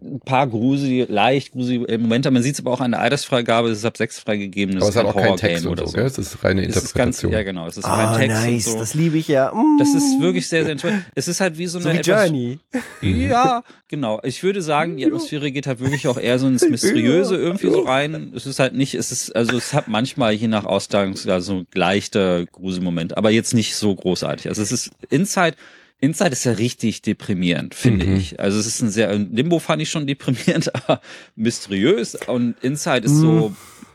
ein paar gruselige, leicht gruselige Momente. Man sieht es aber auch an der Altersfreigabe, es ist ab sechs freigegeben. Das aber es ist hat kein auch keinen Horror-Game Text oder so, so. gell? Es ist reine Es ist ganz, Interpretation. ja genau, es ist Ah, kein Text nice, und so. das liebe ich ja. Mm. Das ist wirklich sehr, sehr enttäuschend. Es ist halt wie so eine so wie etwas- Journey. Ja, genau. Ich würde sagen, die Atmosphäre geht halt wirklich auch eher so ins Mysteriöse irgendwie so rein. Es ist halt nicht, es ist, also es hat manchmal je nach Ausgangslage so leichte Gruselmomente, aber jetzt nicht so großartig. Also es ist Inside, Inside ist ja richtig deprimierend, finde Mhm. ich. Also es ist ein sehr, Limbo fand ich schon deprimierend, (laughs) aber mysteriös und Inside ist so,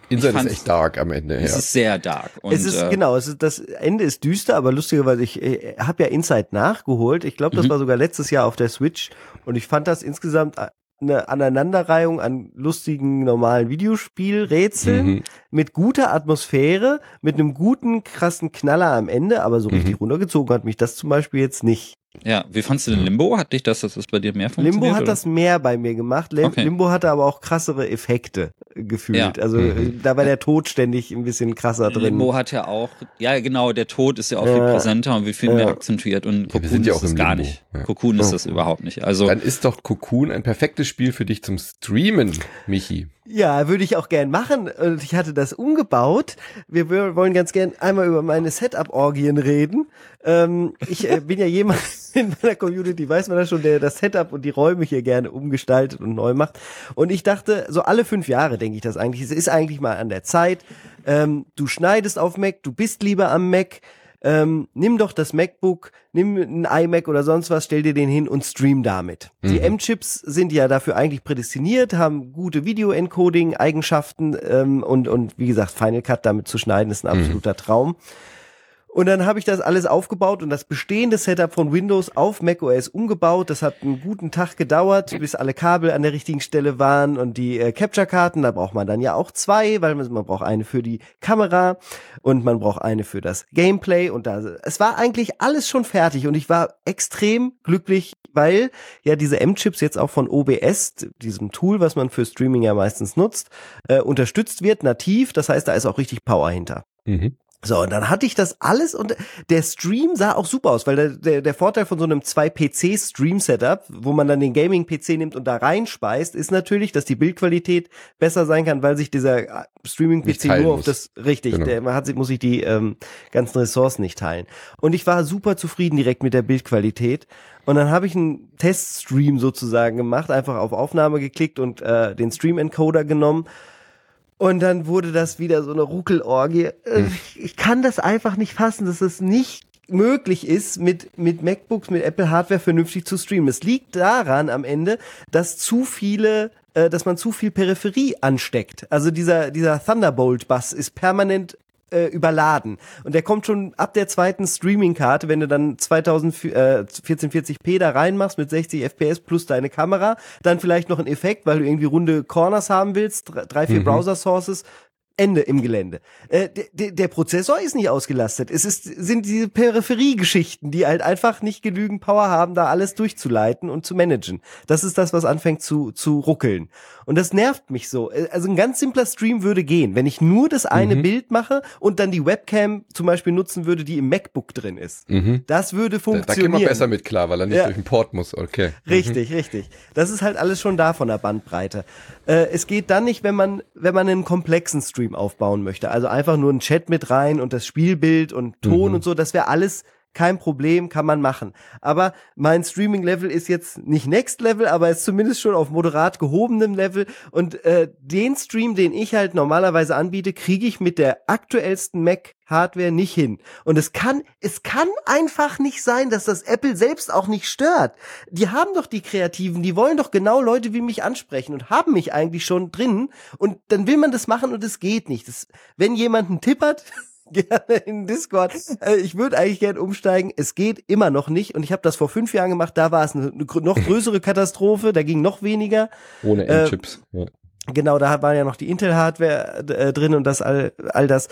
Inside ich ist echt dark am Ende, ja. es ist sehr dark. Und, es ist äh, genau, es ist das Ende ist düster, aber lustigerweise ich äh, habe ja Inside nachgeholt. Ich glaube, das Mhm. war sogar letztes Jahr auf der Switch und ich fand das insgesamt eine Aneinanderreihung an lustigen normalen Videospielrätseln Mhm. mit guter Atmosphäre, mit einem guten krassen Knaller am Ende, aber so richtig Mhm. runtergezogen hat mich das zum Beispiel jetzt nicht. Ja, wie fandst du den Limbo? Hat dich das, das ist bei dir mehr funktioniert? Limbo hat oder? das mehr bei mir gemacht. Lim Okay. Limbo hatte aber auch krassere Effekte gefühlt. Ja. Also Mhm. da war der Tod ständig ein bisschen krasser drin. Limbo hat ja auch, ja genau, der Tod ist ja auch viel Ja. präsenter und wie viel Ja. mehr akzentuiert und wir Cocoon sind ja ist auch das im gar Limbo. nicht. Ja. Cocoon ist das überhaupt nicht. Also Dann ist doch Cocoon ein perfektes Spiel für dich zum Streamen, Michi. Ja, würde ich auch gern machen. Und ich hatte das umgebaut. Wir wollen ganz gern einmal über meine Setup-Orgien reden. Ähm, ich äh, bin ja jemand (laughs) in meiner Community, weiß man das schon, der das Setup und die Räume hier gerne umgestaltet und neu macht. Und ich dachte, so alle fünf Jahre denke ich das eigentlich. Es ist eigentlich mal an der Zeit. Ähm, du schneidest auf Mac, du bist lieber am Mac. Ähm, nimm doch das MacBook, nimm ein iMac oder sonst was, stell dir den hin und stream damit. Die M-Chips sind ja dafür eigentlich prädestiniert, haben gute Video-Encoding-Eigenschaften ähm, und, und wie gesagt, Final Cut damit zu schneiden ist ein absoluter Traum. Und dann habe ich das alles aufgebaut und das bestehende Setup von Windows auf macOS umgebaut. Das hat einen guten Tag gedauert, bis alle Kabel an der richtigen Stelle waren und die äh, Capture-Karten, da braucht man dann ja auch zwei, weil man, man braucht eine für die Kamera und man braucht eine für das Gameplay und da es war eigentlich alles schon fertig und ich war extrem glücklich, weil ja diese M-Chips jetzt auch von OBS, diesem Tool, was man für Streaming ja meistens nutzt, äh, unterstützt wird nativ. Das heißt, da ist auch richtig Power hinter. Mhm. So, und dann hatte ich das alles und der Stream sah auch super aus, weil der, der, der Vorteil von so einem 2-PC-Stream-Setup, wo man dann den Gaming-PC nimmt und da reinspeist, ist natürlich, dass die Bildqualität besser sein kann, weil sich dieser äh, Streaming-PC nur auf das, richtig, Genau. der, man hat, sich- muss sich die ähm, ganzen Ressourcen nicht teilen. Und ich war super zufrieden direkt mit der Bildqualität. Und dann habe ich einen Teststream sozusagen gemacht, einfach auf Aufnahme geklickt und äh, den Stream-Encoder genommen. Und dann wurde das wieder so eine Ruckelorgie. Äh, Ich, ich kann das einfach nicht fassen, dass es nicht möglich ist, mit, mit MacBooks, mit Apple Hardware vernünftig zu streamen. Es liegt daran am Ende, dass zu viele, äh, dass man zu viel Peripherie ansteckt. Also dieser, dieser Thunderbolt-Bus ist permanent äh, überladen. Und der kommt schon ab der zweiten Streaming-Karte, wenn du dann 2000, äh, 1440p da reinmachst mit 60 FPS plus deine Kamera, dann vielleicht noch ein Effekt, weil du irgendwie runde Corners haben willst, drei, vier Browser-Sources, Ende im Gelände. Äh, der, der Prozessor ist nicht ausgelastet. Es ist, sind diese Peripheriegeschichten, die halt einfach nicht genügend Power haben, da alles durchzuleiten und zu managen. Das ist das, was anfängt zu, zu ruckeln. Und das nervt mich so. Äh, also ein ganz simpler Stream würde gehen, wenn ich nur das eine Mhm. Bild mache und dann die Webcam zum Beispiel nutzen würde, die im MacBook drin ist. Mhm. Das würde Da, da funktionieren. käme man besser mit klar, weil er nicht Ja. durch den Port muss. Okay. Richtig, richtig. Das ist halt alles schon da von der Bandbreite. Äh, es geht dann nicht, wenn man, wenn man einen komplexen Stream aufbauen möchte. Also einfach nur einen Chat mit rein und das Spielbild und Ton Mhm. und so, das wäre alles kein Problem, kann man machen. Aber mein Streaming-Level ist jetzt nicht Next Level, aber ist zumindest schon auf moderat gehobenem Level. Und äh, den Stream, den ich halt normalerweise anbiete, kriege ich mit der aktuellsten Mac-Hardware nicht hin. Und es kann, es kann einfach nicht sein, dass das Apple selbst auch nicht stört. Die haben doch die Kreativen, die wollen doch genau Leute wie mich ansprechen und haben mich eigentlich schon drin. Und dann will man das machen und es geht nicht. Das, wenn jemand einen Tipp hat, (laughs) (laughs) gerne in Discord. Äh, Ich würde eigentlich gern umsteigen. Es geht immer noch nicht. Und ich habe das vor fünf Jahren gemacht. Da war es eine, noch größere Katastrophe. Da ging noch weniger. Ohne Äh, M-Chips. ja. Genau, da war ja noch die Intel-Hardware äh, drin und das all, all das.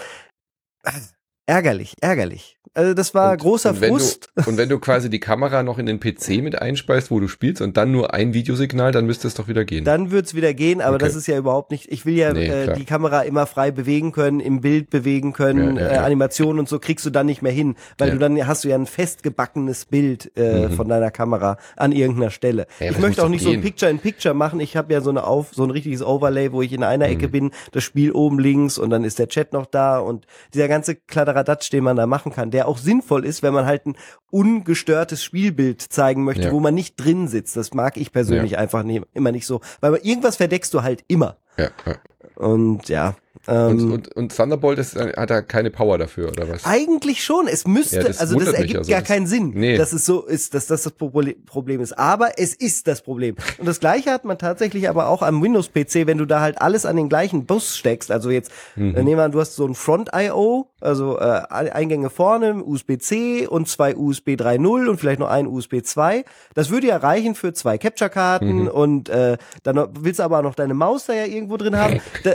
Ärgerlich, ärgerlich. Also das war Und- großer und Frust. Du, (laughs) und wenn du quasi die Kamera noch in den PC mit einspeist, wo du spielst und dann nur ein Videosignal, dann müsste es doch wieder gehen. Dann wird's wieder gehen, aber Okay. das ist ja überhaupt nicht. Ich will ja Nee, äh, die Kamera immer frei bewegen können, im Bild bewegen können, Ja, ja, äh, ja. Animationen und so kriegst du dann nicht mehr hin, weil Ja. du dann hast du ja ein festgebackenes Bild äh, Mhm. von deiner Kamera an irgendeiner Stelle. Ja, ich möchte auch nicht so ein gehen. Picture-in-Picture machen. Ich habe ja so eine auf so ein richtiges Overlay, wo ich in einer Mhm. Ecke bin, das Spiel oben links und dann ist der Chat noch da und dieser ganze Kladderadatsch, den man da machen kann, der auch sinnvoll ist, wenn man halt ein ungestörtes Spielbild zeigen möchte, Ja. wo man nicht drin sitzt. Das mag ich persönlich einfach nie, immer nicht so, weil man, irgendwas verdeckst du halt immer. ja, ja. Und ja, ähm, Und, und, und Thunderbolt ist, äh, hat da keine Power dafür, oder was? eigentlich schon. Es müsste, Ja, das also das ergibt also. gar Das- keinen Sinn, Nee. dass es so ist, dass das das Proble- Problem ist. Aber es ist das Problem. Und das Gleiche hat man tatsächlich aber auch am Windows-PC, wenn du da halt alles an den gleichen Bus steckst. Also jetzt, Mhm. äh, nehmen wir an, du hast so ein Front-IO, also äh, Eingänge vorne, USB-C und zwei USB 3.0 und vielleicht noch ein USB 2. Das würde ja reichen für zwei Capture-Karten Mhm. und äh, dann willst du aber auch noch deine Maus da ja irgendwo drin haben. (laughs) Da,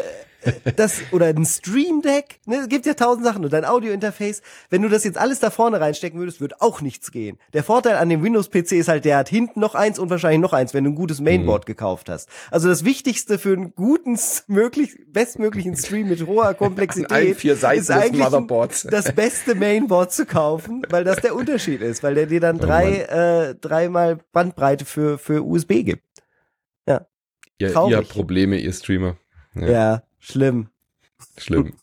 das oder ein Stream Deck, ne, es gibt ja tausend Sachen und dein Audio-Interface. Wenn du das jetzt alles da vorne reinstecken würdest, würde auch nichts gehen. Der Vorteil an dem Windows-PC ist halt, der hat hinten noch eins und wahrscheinlich noch eins, wenn du ein gutes Mainboard gekauft hast. Also das Wichtigste für einen guten, möglich, bestmöglichen Stream mit hoher (laughs) Komplexität allen vier Seiten ist eigentlich das beste Mainboard zu kaufen, weil das der Unterschied ist, weil der dir dann Oh drei, äh, dreimal Bandbreite für, für USB gibt. Ihr, ihr traurig. habt Probleme, ihr Streamer. Ja, Ja. Schlimm. Schlimm.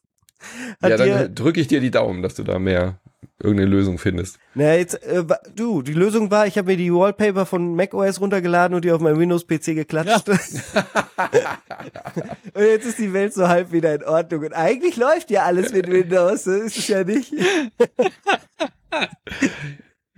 Hat ja, dann drücke ich dir die Daumen, dass du da mehr irgendeine Lösung findest. Na, jetzt, äh, du, die Lösung war, ich habe mir die Wallpaper von macOS runtergeladen und die auf meinen Windows-PC geklatscht. (laughs) und jetzt ist die Welt so halb wieder in Ordnung. Und eigentlich läuft ja alles mit Windows, so ist es ja nicht. (laughs)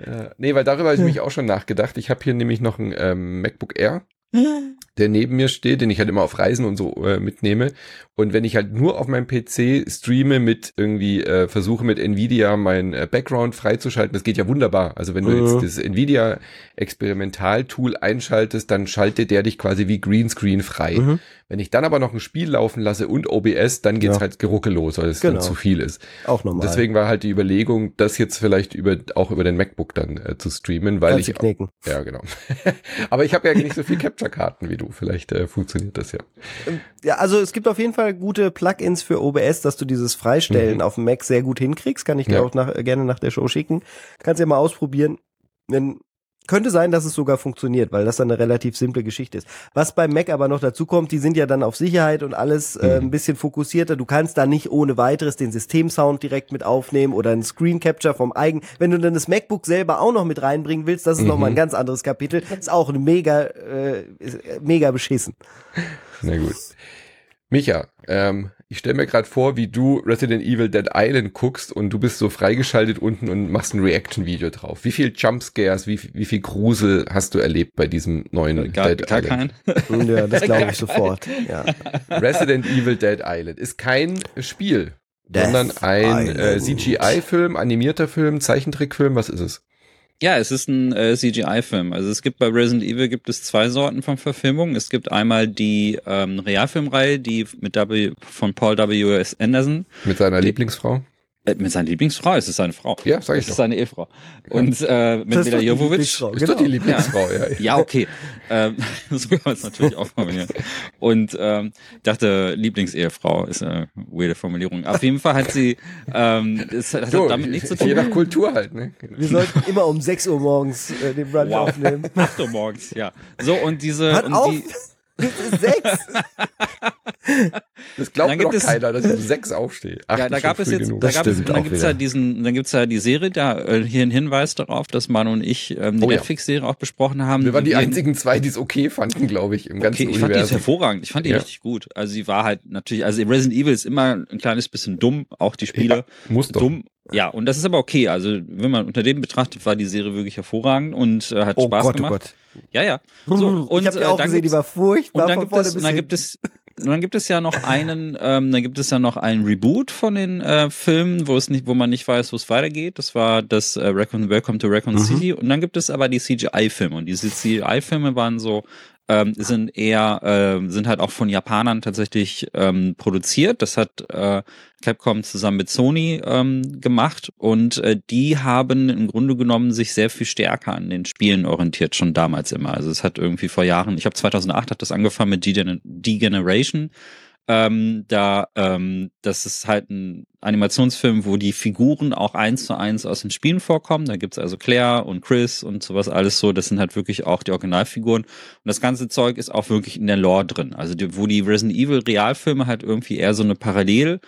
Ja, nee, weil darüber habe ich mich auch schon nachgedacht. Ich habe hier nämlich noch ein ähm, MacBook Air, (laughs) der neben mir steht, den ich halt immer auf Reisen und so äh, mitnehme. Und wenn ich halt nur auf meinem PC streame mit irgendwie, äh, versuche mit Nvidia mein äh, Background freizuschalten, das geht ja wunderbar. Also wenn du Mhm. jetzt das Nvidia Experimental-Tool einschaltest, dann schaltet der dich quasi wie Greenscreen frei. Mhm. Wenn ich dann aber noch ein Spiel laufen lasse und OBS, dann geht's Ja. halt geruckellos, weil es Genau. dann zu viel ist. Auch normal. Deswegen war halt die Überlegung, das jetzt vielleicht über auch über den MacBook dann äh, zu streamen, weil Kannst ich knicken. ja genau. (laughs) Aber ich habe ja nicht so viel Capture-Karten wie du. Vielleicht äh, funktioniert das ja. Ja, also es gibt auf jeden Fall gute Plugins für OBS, dass du dieses Freistellen Mhm. auf dem Mac sehr gut hinkriegst. Kann ich dir Ja. auch nach, gerne nach der Show schicken. Kannst ja mal ausprobieren. Wenn, könnte sein, dass es sogar funktioniert, weil das dann eine relativ simple Geschichte ist. Was beim Mac aber noch dazu kommt, die sind ja dann auf Sicherheit und alles äh, Mhm. ein bisschen fokussierter. Du kannst da nicht ohne weiteres den Systemsound direkt mit aufnehmen oder einen Screen Capture vom eigen. Wenn du dann das MacBook selber auch noch mit reinbringen willst, das ist noch Mhm. mal ein ganz anderes Kapitel. Ist auch eine mega, äh, äh, mega beschissen. Na gut. Micha, ähm, ich stelle mir gerade vor, wie du Resident Evil Dead Island guckst und du bist so freigeschaltet unten und machst ein Reaction-Video drauf. Wie viel Jumpscares, wie, wie viel Grusel hast du erlebt bei diesem neuen Gar, Dead gar Island? kein. Ja, das (laughs) glaube ich sofort. Ja. Resident Evil Dead Island ist kein Spiel, Death sondern ein äh. CGI-Film, animierter Film, Zeichentrickfilm, was ist es? Ja, es ist ein äh, CGI-Film. Also es gibt bei Resident Evil gibt es zwei Sorten von Verfilmungen. Es gibt einmal die ähm, Realfilmreihe, die mit w, von Paul W. S. Anderson. Mit seiner Lieblingsfrau? Äh, mit seiner Lieblingsfrau, es ist seine Frau. Ja, sag ich Es doch. ist seine Ehefrau. Und äh, mit Das ist Mila doch die Jovovich. Lieblingsfrau, Ist genau. doch die Lieblingsfrau, ja. Ja, okay. ähm, so kann man es natürlich auch formulieren. Und ähm, dachte, Lieblingsehefrau ist eine weirde Formulierung. Auf jeden Fall hat sie, ähm, das, das So, hat damit nichts zu Je tun. nach Kultur halt, ne? Wir sollten immer um 6 Uhr morgens äh, den Brunch Wow. aufnehmen. (laughs) Acht Uhr morgens, ja. So, und diese, Hört und auf! die, 6! Das glaubt doch es- keiner, dass ich um sechs aufstehe. Ach, ja, da gab es jetzt, da gab es, dann gibt's wieder. ja diesen, dann gibt's ja die Serie, da äh, hier ein Hinweis darauf, dass Manu und ich ähm, die Oh ja. Netflix-Serie auch besprochen haben. Wir waren die Wir- einzigen zwei, die es okay fanden, glaube ich, im ganzen Okay, ich fand die Universum. hervorragend. Ich fand die Ja. richtig gut. Also sie war halt natürlich, also Resident Evil ist immer ein kleines bisschen dumm, auch die Spiele. Muss doch. Dumm. Ja, und das ist aber okay. Also wenn man unter dem betrachtet, war die Serie wirklich hervorragend und äh, hat Oh Spaß Gott, oh gemacht. Gott. Ja, ja. (laughs) So, und ich habe die äh, auch dann gesehen, die war furchtbar und dann gibt es, und dann gibt es, und dann gibt es ja noch einen, ähm, dann gibt es ja noch einen Reboot von den äh, Filmen, wo es nicht, wo man nicht weiß, wo es weitergeht. Das war das äh, Recon, Welcome to Recon Mhm. City. Und dann gibt es aber die CGI-Filme. Und diese CGI-Filme waren so, ähm, sind eher, ähm, sind halt auch von Japanern tatsächlich ähm, produziert. Das hat äh, Capcom zusammen mit Sony ähm, gemacht und äh, die haben im Grunde genommen sich sehr viel stärker an den Spielen orientiert, schon damals immer. Also es hat irgendwie vor Jahren, ich habe 2008 hat das angefangen mit Degen- Degeneration. Ähm, da, ähm, das ist halt ein Animationsfilm, wo die Figuren auch eins zu eins aus den Spielen vorkommen. Da gibt's also Claire und Chris und sowas alles so. Das sind halt wirklich auch die Originalfiguren. Und das ganze Zeug ist auch wirklich in der Lore drin. Also die, wo die Resident Evil Realfilme halt irgendwie eher so eine Parallel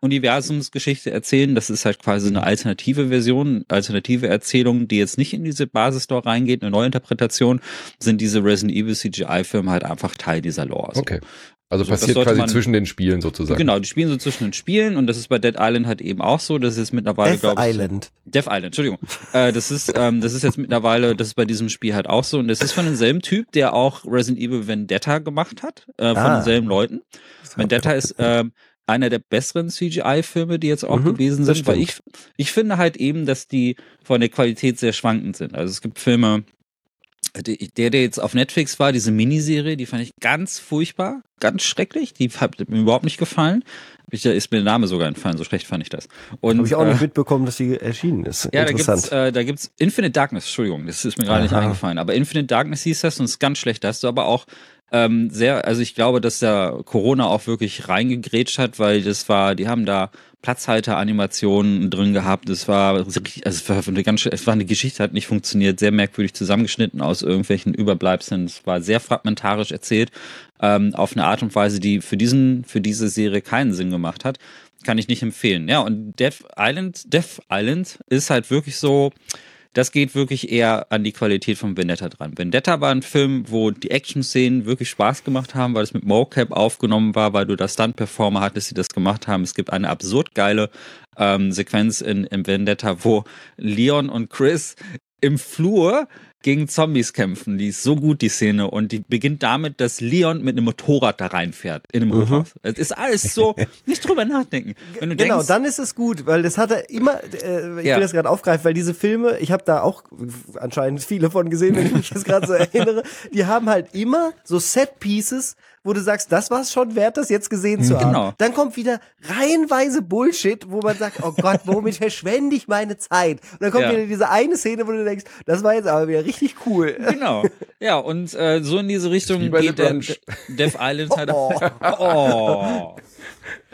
Universumsgeschichte erzählen. Das ist halt quasi eine alternative Version, alternative Erzählung, die jetzt nicht in diese Basis-Store reingeht, eine Neuinterpretation, sind diese Resident Evil CGI-Filme halt einfach Teil dieser Lore. So. Okay. Also So, das passiert sollte quasi man- zwischen den Spielen sozusagen. Genau, die spielen so zwischen den Spielen und das ist bei Dead Island halt eben auch so. Das ist jetzt mittlerweile, Death glaube ich, Island. Death Island, Entschuldigung. äh, das ist, ähm, das ist jetzt mittlerweile, das ist bei diesem Spiel halt auch so. Und das ist von demselben Typ, der auch Resident Evil Vendetta gemacht hat, äh, von Ah. denselben Leuten. Vendetta ist ähm, einer der besseren CGI-Filme, die jetzt auch Mhm, gewesen sind, weil ich, ich finde halt eben, dass die von der Qualität sehr schwankend sind. Also es gibt Filme, der, der jetzt auf Netflix war, diese Miniserie, die fand ich ganz furchtbar, ganz schrecklich. Die hat mir überhaupt nicht gefallen. Ich, da ist mir der Name sogar entfallen, so schlecht fand ich das. Und, Habe ich auch äh, nicht mitbekommen, dass sie erschienen ist. ja, da Interessant. gibt's, äh, da gibt's Infinite Darkness, Entschuldigung, das ist mir gerade nicht eingefallen, aber Infinite Darkness hieß das und ist ganz schlecht. Da hast du aber auch ähm, sehr, also ich glaube, dass da Corona auch wirklich reingegrätscht hat, weil das war, die haben da Platzhalter-Animationen drin gehabt. Es war, also es war eine ganz, es war eine Geschichte, hat nicht funktioniert, sehr merkwürdig zusammengeschnitten aus irgendwelchen Überbleibseln. Es war sehr fragmentarisch erzählt, ähm, auf eine Art und Weise, die für diesen, für diese Serie keinen Sinn gemacht hat. Kann ich nicht empfehlen. Ja, und Death Island, Death Island ist halt wirklich so, das geht wirklich eher an die Qualität von Vendetta dran. Vendetta war ein Film, wo die Action-Szenen wirklich Spaß gemacht haben, weil es mit Mocap aufgenommen war, weil du da Stunt-Performer hattest, die das gemacht haben. Es gibt eine absurd geile ähm, Sequenz in, in Vendetta, wo Leon und Chris im Flur gegen Zombies kämpfen. Die ist so gut, die Szene. Und die beginnt damit, dass Leon mit einem Motorrad da reinfährt, in einem Hochhaus. Es ist alles so, (laughs) nicht drüber nachdenken. Genau, denkst, dann ist es gut, weil das hat er immer, äh, ich Ja. will das gerade aufgreifen, weil diese Filme, ich habe da auch anscheinend viele von gesehen, wenn ich mich jetzt gerade so (laughs) erinnere, die haben halt immer so Set-Pieces, wo du sagst, das war es schon wert, das jetzt gesehen zu haben. Genau. Dann kommt wieder reihenweise Bullshit, wo man sagt, oh Gott, womit verschwende ich meine Zeit? Und dann kommt Ja. wieder diese eine Szene, wo du denkst, das war jetzt aber wieder richtig cool. Genau. Ja, und äh, so in diese Richtung geht der Brunch. Death Island halt (laughs) Oh. Oh.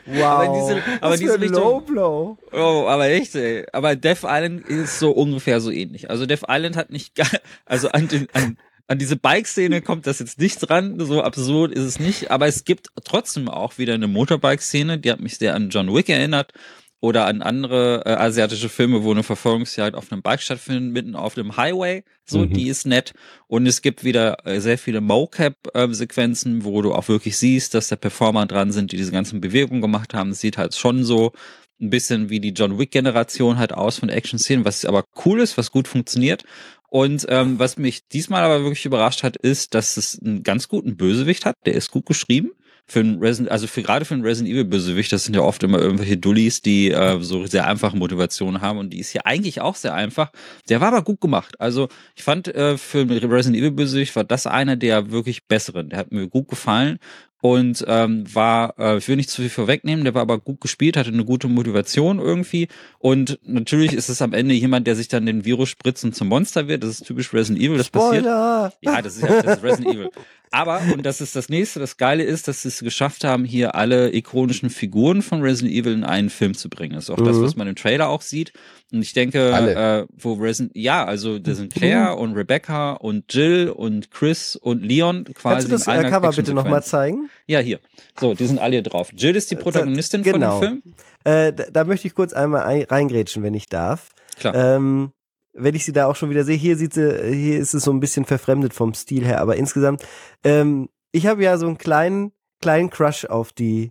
Wow. Aber diese- aber Was diese Richtung- Low Blow. Oh, aber echt, ey. Aber Death Island ist so ungefähr so ähnlich. Also Death Island hat nicht gar, also an, den, an, an diese Bike-Szene kommt das jetzt nicht dran, so absurd ist es nicht, aber es gibt trotzdem auch wieder eine Motorbike-Szene, die hat mich sehr an John Wick erinnert oder an andere äh, asiatische Filme, wo eine Verfolgungsjagd auf einem Bike stattfindet, mitten auf dem Highway. So, Mhm. die ist nett. Und es gibt wieder äh, sehr viele Mocap-Sequenzen, wo du auch wirklich siehst, dass da Performer dran sind, die diese ganzen Bewegungen gemacht haben. Es sieht halt schon so ein bisschen wie die John Wick-Generation halt aus von Action-Szenen, was aber cool ist, was gut funktioniert. Und ähm, was mich diesmal aber wirklich überrascht hat, ist, dass es einen ganz guten Bösewicht hat. Der ist gut geschrieben. für ein Resident, also für gerade für einen Resident Evil Bösewicht, das sind ja oft immer irgendwelche Dullis, die äh, so sehr einfache Motivationen haben und die ist hier eigentlich auch sehr einfach. Der war aber gut gemacht. Also ich fand äh, für einen Resident Evil Bösewicht war das einer der wirklich besseren. Der hat mir gut gefallen und ähm, war, äh, ich will nicht zu viel vorwegnehmen, der war aber gut gespielt, hatte eine gute Motivation irgendwie und natürlich ist es am Ende jemand, der sich dann den Virus spritzt und zum Monster wird. Das ist typisch Resident Evil, das Spoiler! passiert. Ja, das ist, das ist Resident Evil. (laughs) Aber, und das ist das nächste, das Geile ist, dass sie es geschafft haben, hier alle ikonischen Figuren von Resident Evil in einen Film zu bringen. Das ist auch das, Mhm. was man im Trailer auch sieht. Und ich denke, äh, wo Resident, ja, also da sind Claire und Rebecca und Jill und Chris und Leon quasi. Kannst du das äh, Cover bitte nochmal zeigen? Ja, hier. So, die sind alle hier drauf. Jill ist die Protagonistin genau. von dem Film. Äh, da, da möchte ich kurz einmal ein, reingrätschen, wenn ich darf. Klar. Ähm, wenn ich sie da auch schon wieder sehe, hier sieht sie, hier ist es so ein bisschen verfremdet vom Stil her, aber insgesamt, ähm, ich habe ja so einen kleinen, kleinen Crush auf die,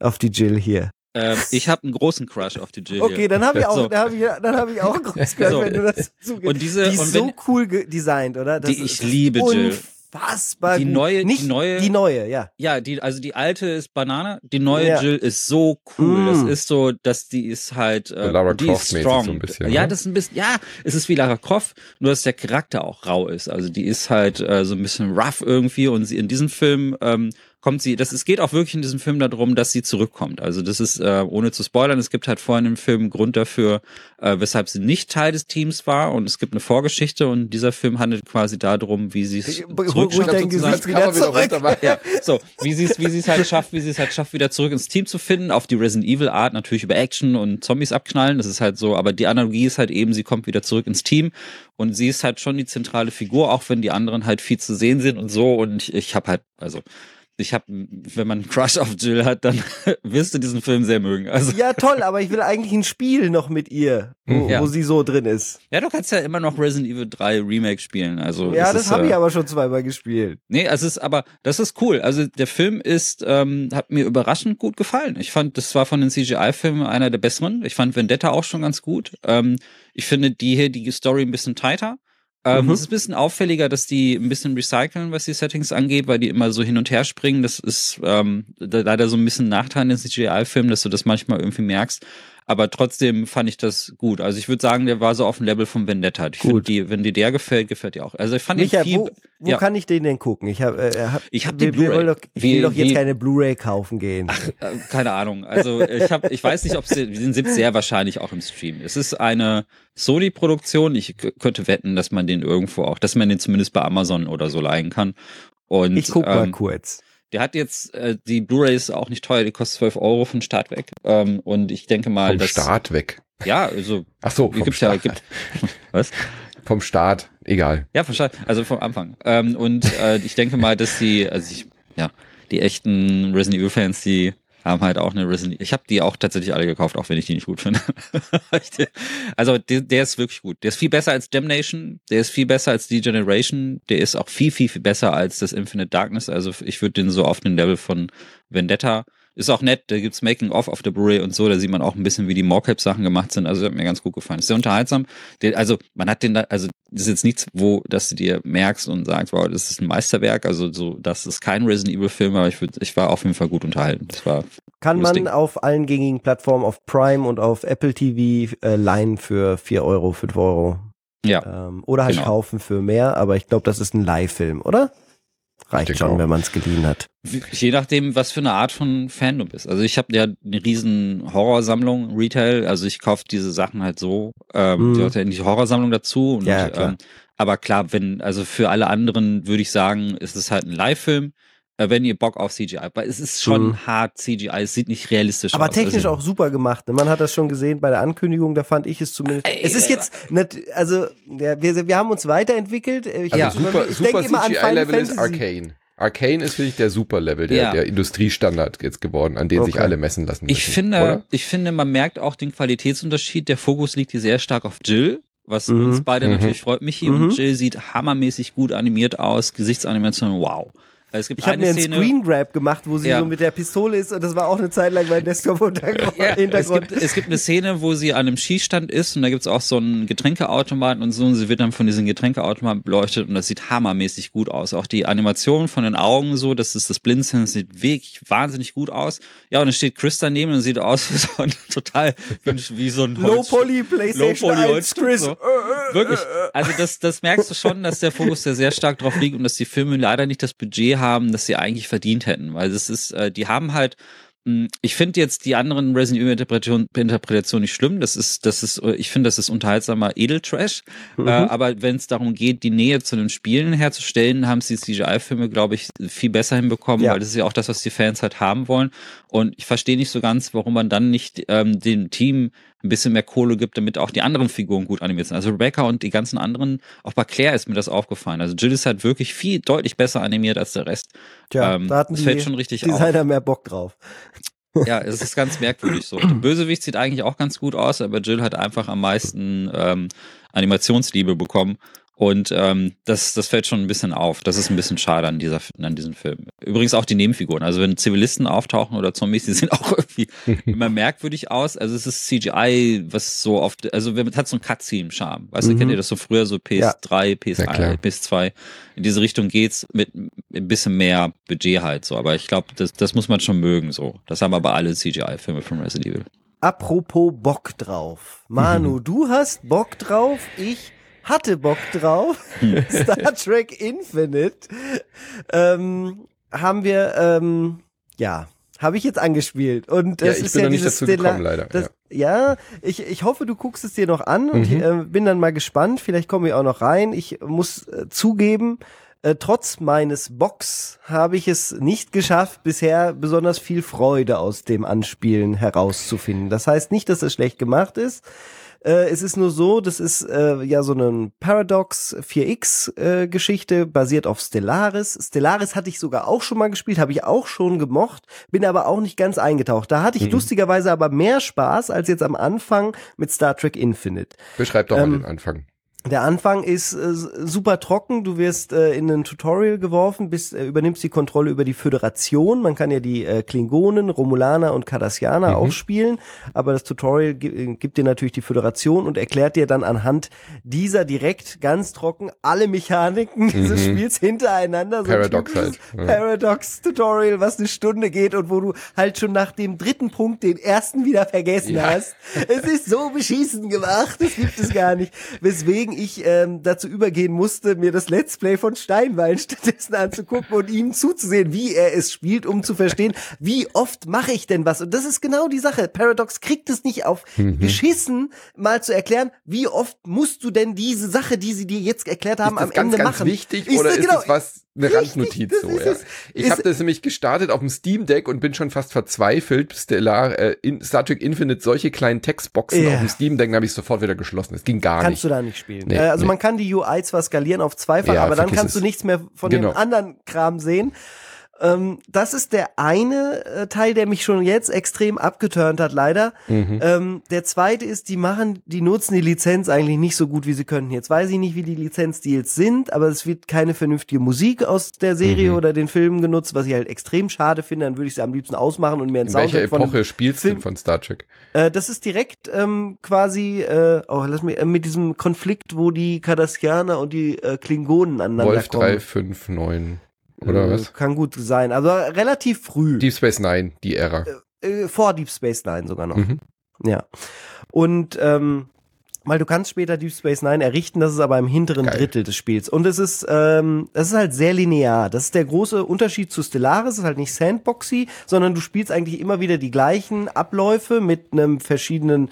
auf die Jill hier. Ähm, ich habe einen großen Crush auf die Jill Okay, dann habe ich (laughs) auch, So. dann habe ich, dann habe ich auch einen großen (laughs) Crush, So. wenn du das zugibst. Und diese- die ist und so wenn- cool ge- designt, oder? Das Die- ich liebe Jill. Unfassbar Die gut. neue- die Nicht neue- die neue, ja. Ja, die, also die alte ist Banane, die neue Ja. Jill ist so cool. Mm. Das ist so, dass die ist halt, äh, Lara die ist Croft-mäßig strong. so ein bisschen, ja, ne? das ist ein bisschen, ja, es ist wie Lara Croft, nur dass der Charakter auch rau ist. Also die ist halt äh, so ein bisschen rough irgendwie und sie in diesem Film ähm, kommt sie, das, es geht auch wirklich in diesem Film darum, dass sie zurückkommt. Also das ist, äh, ohne zu spoilern, es gibt halt vorhin im Film einen Grund dafür, äh, weshalb sie nicht Teil des Teams war und es gibt eine Vorgeschichte und dieser Film handelt quasi darum, wie sie es zurückschafft zurück. Ja, so, wie sie es, wie sie es halt schafft, wie sie es halt schafft, wieder zurück ins Team zu finden, auf die Resident Evil Art, natürlich über Action und Zombies abknallen, das ist halt so, aber die Analogie ist halt eben, sie kommt wieder zurück ins Team und sie ist halt schon die zentrale Figur, auch wenn die anderen halt viel zu sehen sind und so und ich, ich habe halt, also, ich habe, wenn man einen Crush auf Jill hat, dann (laughs) wirst du diesen Film sehr mögen. Also, Ja, toll, aber ich will eigentlich ein Spiel noch mit ihr, wo, Ja. wo sie so drin ist. ja, du kannst ja immer noch Resident Evil 3 Remake spielen, also. Ja, das habe äh, ich aber schon zweimal gespielt. Nee, also es ist aber, das ist cool. Also der Film ist, ähm, hat mir überraschend gut gefallen. Ich fand, das war von den CGI-Filmen einer der besseren. Ich fand Vendetta auch schon ganz gut. Ähm, ich finde die hier, die Story ein bisschen tighter. Ähm, Mhm. Es ist ein bisschen auffälliger, dass die ein bisschen recyceln, was die Settings angeht, weil die immer so hin und her springen. Das ist ähm, leider so ein bisschen ein Nachteil in den CGI-Filmen, dass du das manchmal irgendwie merkst. Aber trotzdem fand ich das gut. Also ich würde sagen, der war so auf dem Level von Vendetta. Ich finde, die, wenn dir der gefällt, gefällt dir auch. Also ich fand Michael, viel, wo, wo ja. kann ich den denn gucken? Ich habe äh, hab, Ich hab die Blu-ray. Doch, ich Wie- will doch jetzt wie- keine Blu-ray kaufen gehen. Äh, keine Ahnung. Also ich habe, ich weiß nicht, ob sie, den sind sehr wahrscheinlich auch im Stream. Es ist eine Sony-Produktion. Ich könnte wetten, dass man den irgendwo auch, dass man den zumindest bei Amazon oder so leihen kann. Und ich guck mal ähm, kurz. Der hat jetzt äh, die Blu-ray ist auch nicht teuer, die kostet 12 Euro von Start weg. Ähm, und ich denke mal, Vom dass Start weg. ja, also Ach so, vom gibt's ja, Start. gibt (laughs) was? Vom Start, egal. Ja, verstanden. Also vom Anfang. Ähm, und äh, ich denke mal, dass die, also ich, ja, die echten Resident Evil Fans, die haben halt auch eine Resident Ich habe die auch tatsächlich alle gekauft, auch wenn ich die nicht gut finde. (laughs) also der, der ist wirklich gut. Der ist viel besser als Damnation, der ist viel besser als Degeneration, der ist auch viel, viel, viel besser als das Infinite Darkness. Also ich würde den so auf den Level von Vendetta. Ist auch nett, da gibt's Making-of auf der Blu-ray und so, da sieht man auch ein bisschen, wie die Mocap-Sachen gemacht sind. Also hat mir ganz gut gefallen. Ist sehr unterhaltsam. Der, also man hat den da, also das ist jetzt nichts, wo, dass du dir merkst und sagst, wow, das ist ein Meisterwerk. Also so, das ist kein Resident Evil Film, aber ich würde, ich war auf jeden Fall gut unterhalten. Das war Kann man Ding. auf allen gängigen Plattformen, auf Prime und auf Apple TV äh, leihen für 4 Euro, 5 Euro. ja. Ähm, oder halt Genau. kaufen für mehr, aber ich glaube, das ist ein Leihfilm, oder? Reicht schon, auch. wenn man es geliehen hat. Je nachdem, was für eine Art von Fan du bist. Also ich habe ja eine riesen Horrorsammlung, Retail. Also ich kaufe diese Sachen halt so. Ähm, Mhm. Die hat ja in die Horrorsammlung dazu. Und, Ja, klar. Ähm, aber klar, wenn, also für alle anderen würde ich sagen, ist es halt ein Live-Film, wenn ihr Bock auf CGI habt. Weil es ist schon Mhm. hart CGI, es sieht nicht realistisch Aber aus. technisch also, auch super gemacht. ne? Man hat das schon gesehen bei der Ankündigung, da fand ich es zumindest. Ey, es ist äh, jetzt, also ja, wir, wir haben uns weiterentwickelt. Ich, Also Ja. super, ich super denke immer an Final CGI-Level ist. Arcane. Arcane ist wirklich der Super-Level, der, Ja. der Industriestandard jetzt geworden, an den sich Okay. alle messen lassen müssen. Ich finde, oder? ich finde, man merkt auch den Qualitätsunterschied. Der Fokus liegt hier sehr stark auf Jill, was Mhm. uns beide Mhm. natürlich freut. Michi Mhm. und Jill sieht hammermäßig gut animiert aus, Gesichtsanimation, wow. Es gibt Ich habe eine mir einen Szene, Screen Grab gemacht, wo sie Ja. so mit der Pistole ist und das war auch eine Zeit lang mein Desktop und (laughs) Ja, es, gibt, es gibt eine Szene, wo sie an einem Schießstand ist und da gibt's auch so einen Getränkeautomaten und so und sie wird dann von diesen Getränkeautomaten beleuchtet und das sieht hammermäßig gut aus. Auch die Animation von den Augen so, das ist das Blinzeln, das sieht wirklich wahnsinnig gut aus. Ja, und dann steht Chris daneben und sieht aus (laughs) wie so ein total, wie so ein Low Holz- Poly PlayStation Low Poly 1 Holzstück, Chris. so. Wirklich. Also das, das merkst du schon, dass der Fokus da sehr stark drauf liegt und dass die Filme leider nicht das Budget haben, das sie eigentlich verdient hätten. Weil das ist, äh, die haben halt, mh, ich finde jetzt die anderen Resident Evil Interpretation, Interpretation nicht schlimm. Das ist, das ist, äh, ich finde, das ist unterhaltsamer Edeltrash. Äh, aber wenn es darum geht, die Nähe zu den Spielen herzustellen, haben sie die CGI-Filme, glaube ich, viel besser hinbekommen, Ja. weil das ist ja auch das, was die Fans halt haben wollen. Und ich verstehe nicht so ganz, warum man dann nicht ähm, dem Team ein bisschen mehr Kohle gibt, damit auch die anderen Figuren gut animiert sind. Also Rebecca und die ganzen anderen, auch bei Claire ist mir das aufgefallen. Also Jill ist halt wirklich viel deutlich besser animiert als der Rest. Tja, ähm, da hatten das die fällt schon richtig auf. Designer mehr Bock drauf. Ja, es ist ganz merkwürdig so. Der Bösewicht sieht eigentlich auch ganz gut aus, aber Jill hat einfach am meisten ähm, Animationsliebe bekommen. Und ähm, das, das fällt schon ein bisschen auf. Das ist ein bisschen schade an, dieser, an diesem Film. Übrigens auch die Nebenfiguren. Also wenn Zivilisten auftauchen oder Zombies, die (laughs) sehen auch irgendwie immer merkwürdig aus. Also es ist CGI, was so oft, also es hat so einen Cutscene-Charme. Weißt du, Mhm. kennt ihr das so früher, so PS3, Ja, klar. PS1, PS2. In diese Richtung geht's mit ein bisschen mehr Budget halt so. Aber ich glaube, das, das muss man schon mögen so. Das haben aber alle CGI-Filme von Resident Evil. Apropos Bock drauf. Manu, (laughs) du hast Bock drauf, ich hatte Bock drauf. (laughs) Star Trek Infinite ähm, haben wir, ähm, ja, habe ich jetzt angespielt. Und Ja, es ist bin ja dieses gekommen, leider, Das, ja, ich, ich hoffe, du guckst es dir noch an und Mhm. ich, äh, bin dann mal gespannt. Vielleicht komme ich auch noch rein. Ich muss äh, zugeben, äh, trotz meines Box habe ich es nicht geschafft, bisher besonders viel Freude aus dem Anspielen herauszufinden. Das heißt nicht, dass es schlecht gemacht ist. Äh, es ist nur so, das ist äh, ja so eine Paradox 4X äh, Geschichte, basiert auf Stellaris. Stellaris hatte ich sogar auch schon mal gespielt, habe ich auch schon gemocht, bin aber auch nicht ganz eingetaucht. Da hatte ich Mhm. lustigerweise aber mehr Spaß als jetzt am Anfang mit Star Trek Infinite. Beschreib doch Ähm, mal den Anfang. Der Anfang ist äh, super trocken. Du wirst äh, in ein Tutorial geworfen, bist, äh, übernimmst die Kontrolle über die Föderation. Man kann ja die äh, Klingonen, Romulaner und Cardassianer Mhm. auch spielen, aber das Tutorial äh, gibt dir natürlich die Föderation und erklärt dir dann anhand dieser direkt ganz trocken alle Mechaniken (laughs) dieses Mhm. Spiels hintereinander. So Paradox halt, ja. Paradox-Tutorial, was eine Stunde geht und wo du halt schon nach dem dritten Punkt den ersten wieder vergessen Ja. hast. Es ist so beschissen gemacht, das gibt es gar nicht. Weswegen ich ähm, dazu übergehen musste, mir das Let's Play von Steinwein (laughs) stattdessen anzugucken und ihm zuzusehen, wie er es spielt, um zu verstehen, (laughs) wie oft mache ich denn was. Und das ist genau die Sache. Paradox kriegt es nicht auf Mhm. geschissen, mal zu erklären, wie oft musst du denn diese Sache, die sie dir jetzt erklärt haben, ist das am ganz, Ende ganz machen. wichtig oder ist genau, das was, eine richtig, Randnotiz so, ist ja? es. Ich habe das nämlich gestartet auf dem Steam Deck und bin schon fast verzweifelt, Stellar, äh, in Star Trek Infinite solche kleinen Textboxen Ja. auf dem Steam Deck, habe ich sofort wieder geschlossen. Das ging gar kannst nicht. du da nicht spielen. Nee, äh, also nee. man kann die UI zwar skalieren auf zweifach, Ja, aber dann kannst du es. nichts mehr von Genau. dem anderen Kram sehen. Ähm, das ist der eine äh, Teil, der mich schon jetzt extrem abgeturnt hat, leider. Mhm. Ähm, der zweite ist, die machen, die nutzen die Lizenz eigentlich nicht so gut, wie sie könnten. Jetzt weiß ich nicht, wie die Lizenzdeals sind, aber es wird keine vernünftige Musik aus der Serie Mhm. oder den Filmen genutzt, was ich halt extrem schade finde. Dann würde ich sie am liebsten ausmachen und mir einen In welcher Soundtrack von Epoche spielst du von Star Trek? äh, das ist direkt ähm, quasi, äh, oh, lass mich, äh, mit diesem Konflikt, wo die Cardassianer und die äh, Klingonen aneinander Wolf kommen. 359 oder Äh, was? Kann gut sein. Also relativ früh. Deep Space Nine, die Ära. äh, vor Deep Space Nine sogar noch. Mhm. Ja. Und ähm, weil du kannst später Deep Space Nine errichten, das ist aber im hinteren Geil. Drittel des Spiels. Und es ist, ähm, es ist halt sehr linear. Das ist der große Unterschied zu Stellaris. Es ist halt nicht Sandboxy, sondern du spielst eigentlich immer wieder die gleichen Abläufe mit einem verschiedenen,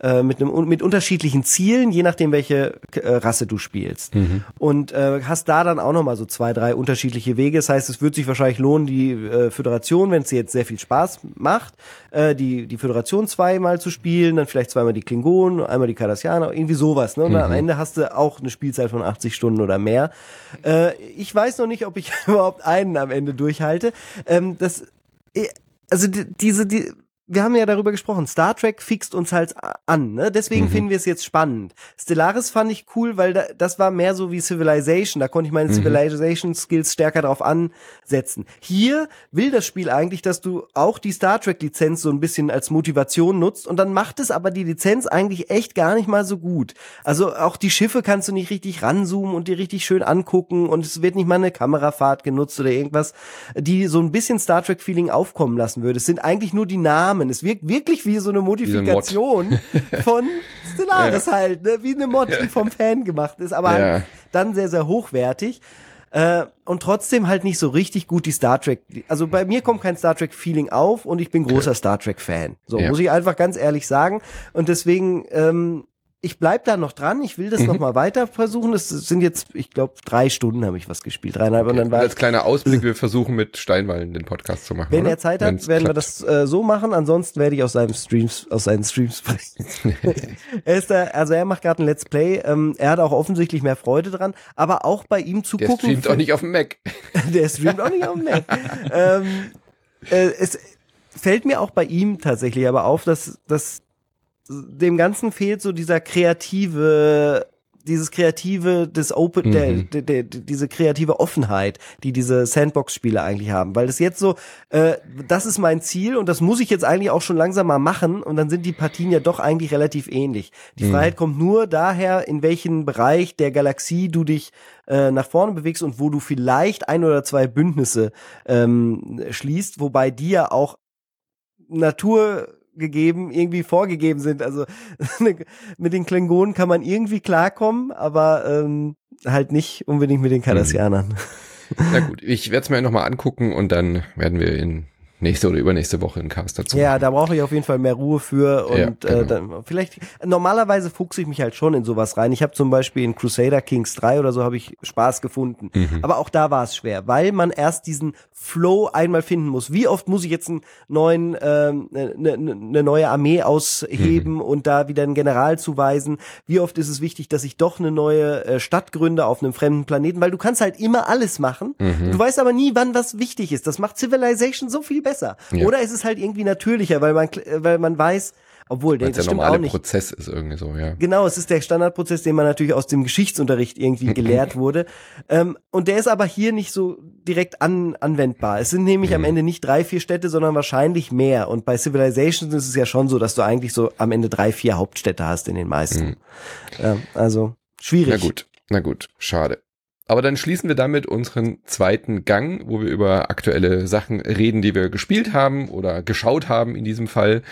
äh, mit einem mit unterschiedlichen Zielen, je nachdem welche äh, Rasse du spielst. Und äh, hast da dann auch noch mal so zwei, drei unterschiedliche Wege. Das heißt, es wird sich wahrscheinlich lohnen, die äh, Föderation, wenn es dir jetzt sehr viel Spaß macht, äh, die die Föderation zweimal zu spielen, dann vielleicht zweimal die Klingonen, einmal die Cardassianer, irgendwie sowas. Ne? Und dann am Ende hast du auch eine Spielzeit von 80 Stunden oder mehr. Äh, ich weiß noch nicht, ob ich (laughs) überhaupt einen am Ende durchhalte. Ähm, das, äh, also die, diese die wir haben ja darüber gesprochen, Star Trek fixt uns halt an, ne? Deswegen Mhm. finden wir es jetzt spannend. Stellaris fand ich cool, weil da, das war mehr so wie Civilization, da konnte ich meine Mhm. Civilization Skills stärker drauf ansetzen. Hier will das Spiel eigentlich, dass du auch die Star Trek Lizenz so ein bisschen als Motivation nutzt und dann macht es aber die Lizenz eigentlich echt gar nicht mal so gut. Also auch die Schiffe kannst du nicht richtig ranzoomen und dir richtig schön angucken und es wird nicht mal eine Kamerafahrt genutzt oder irgendwas, die so ein bisschen Star Trek Feeling aufkommen lassen würde. Es sind eigentlich nur die Namen. Es wirkt wirklich wie so eine so ein Mod. Modifikation (laughs) von Stellaris halt, ne? wie eine Mod, die vom Fan gemacht ist, aber Ja. halt dann sehr, sehr hochwertig. Äh, und trotzdem halt nicht so richtig gut die Star Trek. Also bei mir kommt kein Star Trek Feeling auf und ich bin großer Star Trek Fan. So Ja. muss ich einfach ganz ehrlich sagen. Und deswegen, ähm, ich bleib da noch dran. Ich will das Mhm. noch mal weiter versuchen. Das sind jetzt, ich glaube, drei Stunden habe ich was gespielt, dreieinhalb und dann Und war als kleiner Ausblick, wir versuchen mit Steinwallen den Podcast zu machen. wenn oder? er Zeit hat, Wenn's werden wir klappt. das äh, so machen. Ansonsten werde ich aus seinem Streams, aus seinen Streams sprechen. (laughs) (laughs) er ist da, also er macht gerade ein Let's Play. Ähm, er hat auch offensichtlich mehr Freude dran, aber auch bei ihm zu Der gucken. streamt auch nicht auf dem Mac. (laughs) der streamt auch nicht auf dem Mac. ähm, äh, es fällt mir auch bei ihm tatsächlich aber auf, dass, dass dem Ganzen fehlt so dieser kreative dieses kreative, das Open, der, Mhm. der, der, diese kreative Offenheit, die diese Sandbox-Spiele eigentlich haben, weil das jetzt so, äh, das ist mein Ziel und das muss ich jetzt eigentlich auch schon langsam mal machen und dann sind die Partien ja doch eigentlich relativ ähnlich. Die Mhm. Freiheit kommt nur daher, in welchen Bereich der Galaxie du dich äh, nach vorne bewegst und wo du vielleicht ein oder zwei Bündnisse ähm, schließt, wobei die ja auch Natur gegeben, irgendwie vorgegeben sind. Also (laughs) mit den Klingonen kann man irgendwie klarkommen, aber ähm, halt nicht unbedingt mit den Kardassianern. Na gut, ich werde es mir nochmal angucken und dann werden wir in nächste oder übernächste Woche einen Cast dazu Ja, machen. da brauche ich auf jeden Fall mehr Ruhe für und Ja, genau. äh, dann, vielleicht normalerweise fuchse ich mich halt schon in sowas rein. Ich habe zum Beispiel in Crusader Kings 3 oder so habe ich Spaß gefunden, Mhm. aber auch da war es schwer, weil man erst diesen Flow einmal finden muss. Wie oft muss ich jetzt einen neuen ähm, ne, ne, ne neue Armee ausheben Mhm. und da wieder einen General zuweisen? Wie oft ist es wichtig, dass ich doch eine neue äh, Stadt gründe auf einem fremden Planeten, weil du kannst halt immer alles machen. Mhm. Du weißt aber nie, wann was wichtig ist. Das macht Civilization so viel besser. Ja. Oder ist es halt irgendwie natürlicher, weil man, äh, weil man weiß, obwohl, es das der stimmt auch normale nicht. Prozess ist irgendwie so, ja. Genau, es ist der Standardprozess, den man natürlich aus dem Geschichtsunterricht irgendwie gelehrt (laughs) wurde. Ähm, und der ist aber hier nicht so direkt an, anwendbar. Es sind nämlich am Ende nicht drei, vier Städte, sondern wahrscheinlich mehr. Und bei Civilizations ist es ja schon so, dass du eigentlich so am Ende drei, vier Hauptstädte hast in den meisten. Ja, also schwierig. Na gut, na gut, schade. Aber dann schließen wir damit unseren zweiten Gang, wo wir über aktuelle Sachen reden, die wir gespielt haben oder geschaut haben in diesem Fall.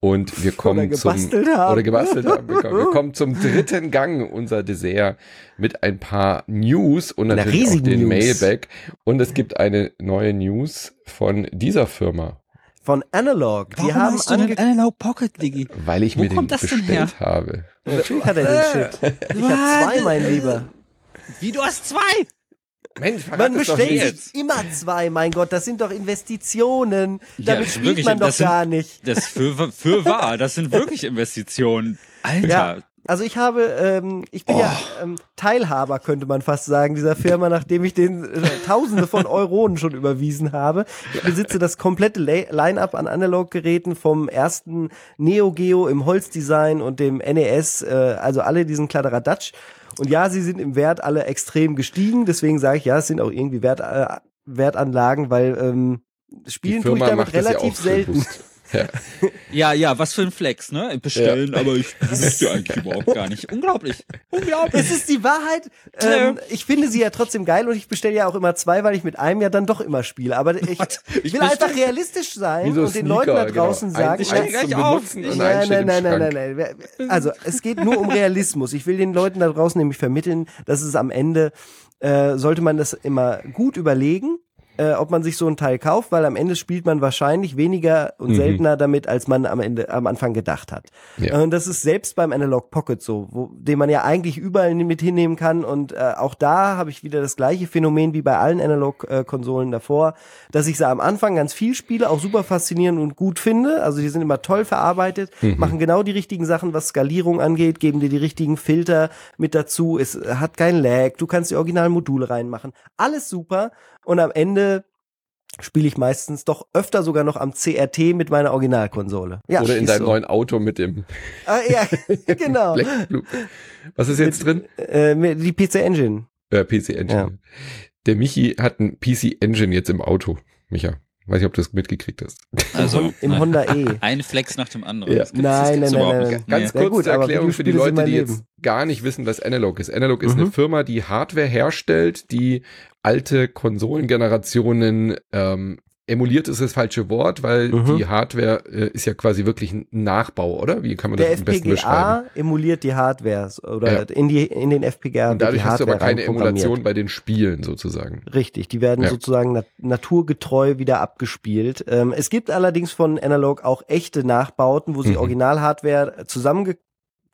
Und wir kommen Oder zum haben. oder gebastelt haben. Wir kommen, wir kommen zum dritten Gang, unser Dessert mit ein paar News und natürlich auch den News. Mailback. Und es gibt eine neue News von dieser Firma, Von Analog. Die Warum haben hast du denn ange Analog Pocket, Diggi? weil ich Wo mir den bestellt habe. Natürlich hat er den Shit. Ich hab zwei, mein Lieber. Wie, du hast zwei? Mensch, Man bestellt sich immer zwei, mein Gott, das sind doch Investitionen. Ja, Damit spielt wirklich, man doch das sind- gar nicht. Das für, für wahr, das sind (laughs) wirklich Investitionen. Alter. Ja, also ich habe, ähm, ich bin ja ähm, Teilhaber, könnte man fast sagen, dieser Firma, nachdem ich den äh, Tausende von Euronen schon überwiesen habe. Ich besitze das komplette Line-up an Analog-Geräten vom ersten Neo Geo im Holzdesign und dem NES, äh, also alle diesen Kladderadatsch. Und ja, sie sind im Wert alle extrem gestiegen, deswegen sage ich, ja, es sind auch irgendwie Wert, äh, Wertanlagen, weil ähm, spielen tue ich damit relativ selten. bewusst. (laughs) Ja. Ja, ja, was für ein Flex, ne? Bestellen, aber ich wüsste eigentlich überhaupt gar nicht. Unglaublich. Unglaublich. Es ist die Wahrheit. Ähm, ich finde sie ja trotzdem geil und ich bestelle ja auch immer zwei, weil ich mit einem ja dann doch immer spiele. Aber ich, ich Ich will einfach realistisch sein so und den Leuten da Sneaker, draußen genau. sagen, zum gleich auf. Benutzen Ich- Nein, nein, nein, nein, nein, nein. Also es geht nur um Realismus. Ich will den Leuten da draußen nämlich vermitteln, dass es am Ende äh, sollte man das immer gut überlegen, äh, ob man sich so ein Teil kauft, weil am Ende spielt man wahrscheinlich weniger und Mhm. seltener damit, als man am Ende am Anfang gedacht hat. Ja. Und das ist selbst beim Analog Pocket so, wo, den man ja eigentlich überall mit hinnehmen kann. Und äh, auch da habe ich wieder das gleiche Phänomen wie bei allen Analog-Konsolen davor, dass ich sie am Anfang ganz viel spiele, auch super faszinierend und gut finde. Also die sind immer toll verarbeitet, machen genau die richtigen Sachen, was Skalierung angeht, geben dir die richtigen Filter mit dazu. Es hat kein Lag, du kannst die originalen Module reinmachen. Alles super. Und am Ende spiele ich meistens doch öfter sogar noch am CRT mit meiner Originalkonsole. Ja, Oder in deinem so. neuen Auto mit dem Ah, ja, (laughs) genau. Was ist jetzt drin? Äh, mit- die PC Engine. Äh, PC Engine. Ja. Der Michi hat ein PC Engine jetzt im Auto. Micha, weiß nicht, ob du das mitgekriegt hast. Also Im. Honda E. (laughs) ein Flex nach dem anderen. Ja. Nein, nein, nein, nein. Ganz Ja, kurz gut, Erklärung für die Leute, die jetzt gar nicht wissen, was Analog ist. Analog ist Mhm. eine Firma, die Hardware herstellt, die alte Konsolengenerationen ähm, emuliert ist das falsche Wort, weil Mhm. die Hardware äh, ist ja quasi wirklich ein Nachbau, oder? Wie kann man Der das am besten beschreiben? FPGA emuliert die Hardware oder Ja. in, die, in den FPGA. Und dadurch hast du aber keine. Emulation bei den Spielen sozusagen. Richtig, die werden Ja. sozusagen nat naturgetreu wieder abgespielt. Ähm, es gibt allerdings von Analog auch echte Nachbauten, wo sie Mhm. Original-Hardware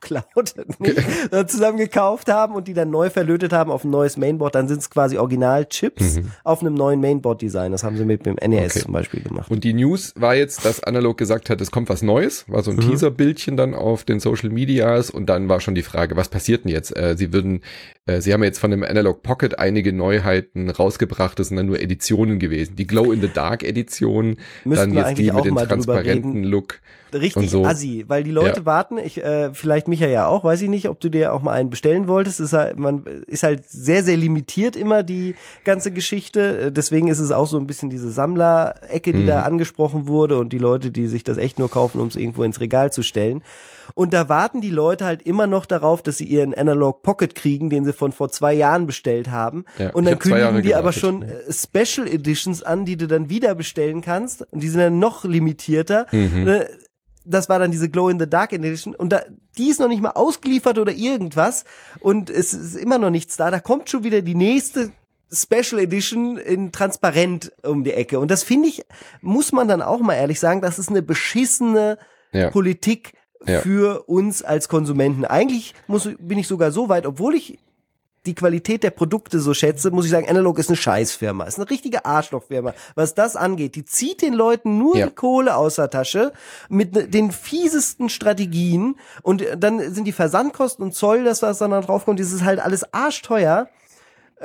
zusammengeklaut, (laughs) nicht, äh, zusammengekauft haben und die dann neu verlötet haben auf ein neues Mainboard. Dann sind es quasi Original-Chips Mhm. auf einem neuen Mainboard-Design. Das haben sie mit dem NES Okay. zum Beispiel gemacht. Und die News war jetzt, dass Analog gesagt hat, es kommt was Neues, war so ein Mhm. Teaser-Bildchen dann auf den Social Medias und dann war schon die Frage, was passiert denn jetzt? Äh, sie würden, sie haben jetzt von dem Analog Pocket einige Neuheiten rausgebracht, das sind dann nur Editionen gewesen. Die Glow in the Dark Edition, dann jetzt die mit dem transparenten. Look. Richtig und so. assi, weil die Leute Ja. warten, ich, äh, vielleicht Micha ja auch, weiß ich nicht, ob du dir auch mal einen bestellen wolltest. Ist halt, man ist halt sehr, sehr limitiert immer die ganze Geschichte. Äh, Deswegen ist es auch so ein bisschen diese Sammlerecke, die Mhm. da angesprochen wurde und die Leute, die sich das echt nur kaufen, um es irgendwo ins Regal zu stellen. Und da warten die Leute halt immer noch darauf, dass sie ihren Analog Pocket kriegen, den sie von vor zwei Jahren bestellt haben. Ja, und dann kündigen die aber gewartet. schon äh, Special Editions an, die du dann wieder bestellen kannst. Und die sind dann noch limitierter. Mhm. Ne, Das war dann diese Glow in the Dark Edition und da, die ist noch nicht mal ausgeliefert oder irgendwas und es ist immer noch nichts da. Da kommt schon wieder die nächste Special Edition in transparent um die Ecke und das finde ich, muss man dann auch mal ehrlich sagen, das ist eine beschissene Ja. Politik Ja. für uns als Konsumenten. Eigentlich muss, bin ich sogar so weit, obwohl ich die Qualität der Produkte so schätze, muss ich sagen, Analog ist eine Scheißfirma. Ist eine richtige Arschlochfirma. Was das angeht, die zieht den Leuten nur Ja. die Kohle aus der Tasche mit ne- den fiesesten Strategien und dann sind die Versandkosten und Zoll, das was dann da draufkommt, das ist halt alles arschteuer.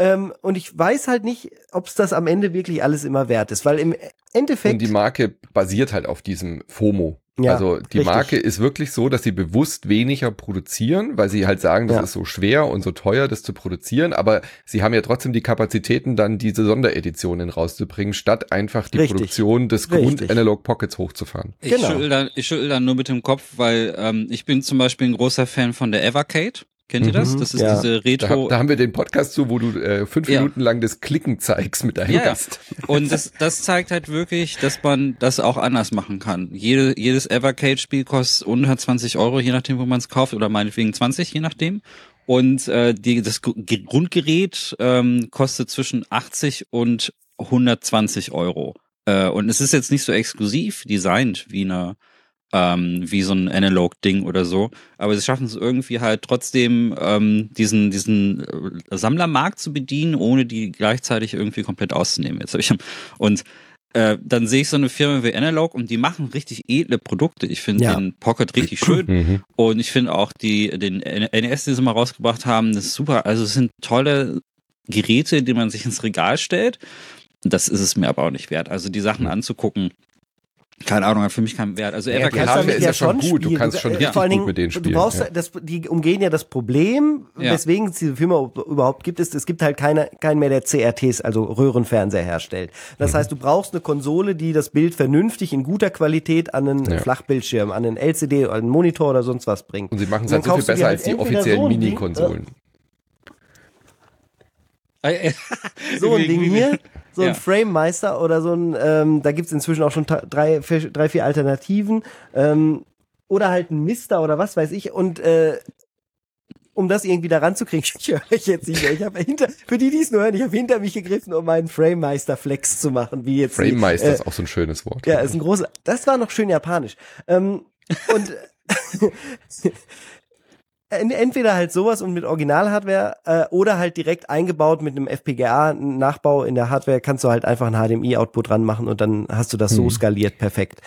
Ähm, und ich weiß halt nicht, ob es das am Ende wirklich alles immer wert ist, weil im Endeffekt Und die Marke basiert halt auf diesem FOMO. Ja, also die richtig. Marke ist wirklich so, dass sie bewusst weniger produzieren, weil sie halt sagen, das Ja. ist so schwer und so teuer, das zu produzieren, aber sie haben ja trotzdem die Kapazitäten, dann diese Sondereditionen rauszubringen, statt einfach die Richtig. Produktion des. Grund-Analog Pockets hochzufahren. Ich Genau. schüttel da, ich schüttel da nur mit dem Kopf, weil ähm, ich bin zum Beispiel ein großer Fan von der Evercade. Kennt ihr das? Mhm, Das ist ja. diese Da, Retro. da haben wir den Podcast zu, wo du äh, fünf Ja. Minuten lang das Klicken zeigst mit deinem Ja. Gast. Und das, das zeigt halt wirklich, dass man das auch anders machen kann. Jede, jedes Evercade-Spiel kostet unter 20 Euro, je nachdem, wo man es kauft, oder meinetwegen 20, je nachdem. Und äh, die, das Grundgerät ähm, kostet zwischen 80 und 120 Euro. Äh, und es ist jetzt nicht so exklusiv designt wie eine ähm, wie so ein Analog-Ding oder so. Aber sie schaffen es irgendwie halt trotzdem, ähm, diesen, diesen äh, Sammlermarkt zu bedienen, ohne die gleichzeitig irgendwie komplett auszunehmen. Jetzt ich und äh, dann sehe ich so eine Firma wie Analog und die machen richtig edle Produkte. Ich finde Ja. den Pocket richtig (clears throat) schön. Mhm. Und ich finde auch die, den NES, den sie mal rausgebracht haben, das ist super. Also es sind tolle Geräte, die man sich ins Regal stellt. Das ist es mir aber auch nicht wert. Also die Sachen anzugucken, keine Ahnung, hat für mich keinen Wert. Also Ja, Hardware damit ist ja schon gut. Du spielen. kannst schon äh, richtig vor allen gut mit denen spielen, Du brauchst, ja. das, die umgehen ja das Problem, Ja. weswegen es diese Firma überhaupt gibt, ist, es gibt halt keine, keinen mehr, der CRTs, also Röhrenfernseher herstellt. Das Mhm. heißt, du brauchst eine Konsole, die das Bild vernünftig in guter Qualität an einen Ja. Flachbildschirm, an einen LCD, an einen Monitor oder sonst was bringt. Und sie machen es halt so viel du besser halt als die offiziellen so Mini-Konsolen. so ein Ding (laughs) hier, so ein. Frame-Meister oder so ein, ähm, da gibt's inzwischen auch schon drei, vier, drei, vier Alternativen. Ähm, oder halt ein Mister oder was weiß ich. Und äh, um das irgendwie da ranzukriegen, (laughs) ich höre euch jetzt nicht mehr. Ich habe hinter, für die, die es nur hören, ich habe hinter mich gegriffen, um meinen Frame-Meister-Flex zu machen, wie jetzt. Frame-Meister äh, ist auch so ein schönes Wort. ja, ist ein großer. Das war noch schön japanisch. Ähm, und (laughs) (laughs) entweder halt sowas und mit Original-Hardware äh, oder halt direkt eingebaut mit einem FPGA-Nachbau in der Hardware kannst du halt einfach einen HDMI-Output dran machen und dann hast du das so Hm. skaliert perfekt.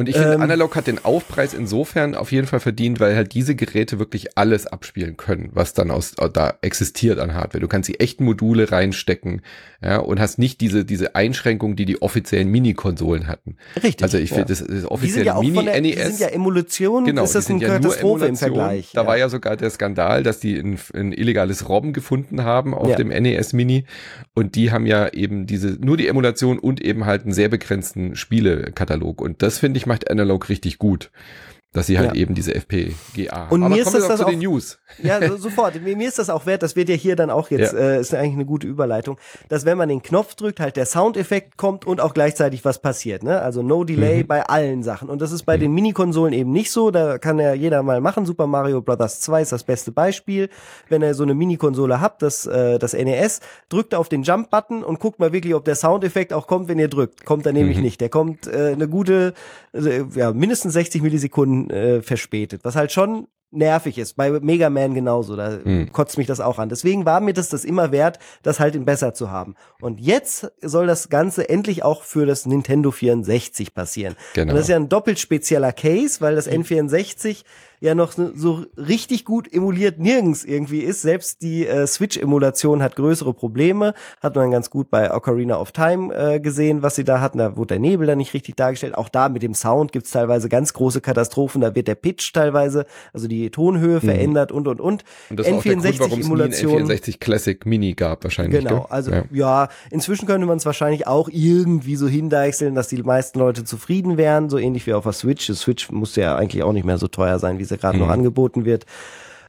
Und ich finde, Ähm, Analog hat den Aufpreis insofern auf jeden Fall verdient, weil halt diese Geräte wirklich alles abspielen können, was dann aus da existiert an Hardware. Du kannst die echten Module reinstecken, ja, und hast nicht diese diese Einschränkung, die die offiziellen Mini-Konsolen hatten. Richtig. Also ich ja. finde, das, das offizielle ja der, die Mini-NES sind ja Emulation, Genau, ist das eine ja Katastrophe im. Vergleich. Da war ja sogar der Skandal, dass die ein, ein illegales ROM gefunden haben auf Ja. dem NES Mini und die haben ja eben diese nur die Emulation und eben halt einen sehr begrenzten Spielekatalog und das finde ich macht Analog richtig gut, dass sie halt Ja. eben diese FPGA. Und Aber mir ist das dann den News. (laughs) Ja, so, sofort. Mir, mir ist das auch wert, das wird ja hier dann auch jetzt, Ja. äh, ist eigentlich eine gute Überleitung, dass wenn man den Knopf drückt, halt der Soundeffekt kommt und auch gleichzeitig was passiert. Ne? Also No Delay Mhm. bei allen Sachen. Und das ist bei den Minikonsolen eben nicht so. Da kann ja jeder mal machen. Super Mario Bros. 2 ist das beste Beispiel. Wenn ihr so eine Minikonsole habt, das, äh, das NES, drückt auf den Jump-Button und guckt mal wirklich, ob der Soundeffekt auch kommt, wenn ihr drückt. Kommt er nämlich Mhm. nicht. Der kommt äh, eine gute, äh, ja, mindestens 60 Millisekunden äh, verspätet. Was halt schon nervig ist. Bei Mega Man genauso, da Hm. kotzt mich das auch an. Deswegen war mir das das immer wert, das halt in besser zu haben. Und jetzt soll das Ganze endlich auch für das Nintendo 64 passieren. Genau. Und das ist ja ein doppelt spezieller Case, weil das N64 ja noch so- richtig gut emuliert nirgends irgendwie ist. Selbst die äh, Switch-Emulation hat größere Probleme. Hat man ganz gut bei Ocarina of Time äh, gesehen, was sie da hatten. Da wurde der Nebel dann nicht richtig dargestellt. Auch da mit dem Sound gibt's teilweise ganz große Katastrophen. Da wird der Pitch teilweise, also die Tonhöhe verändert und und und. Und das ist auch der Grund, warum es nie ein N64-Emulation. N64 Classic Mini gab wahrscheinlich. Genau, gell? also ja. ja. inzwischen könnte man es wahrscheinlich auch irgendwie so hindeichseln, dass die meisten Leute zufrieden wären, so ähnlich wie auf der Switch. Die Switch musste ja eigentlich auch nicht mehr so teuer sein, wie sie gerade noch Mhm. angeboten wird.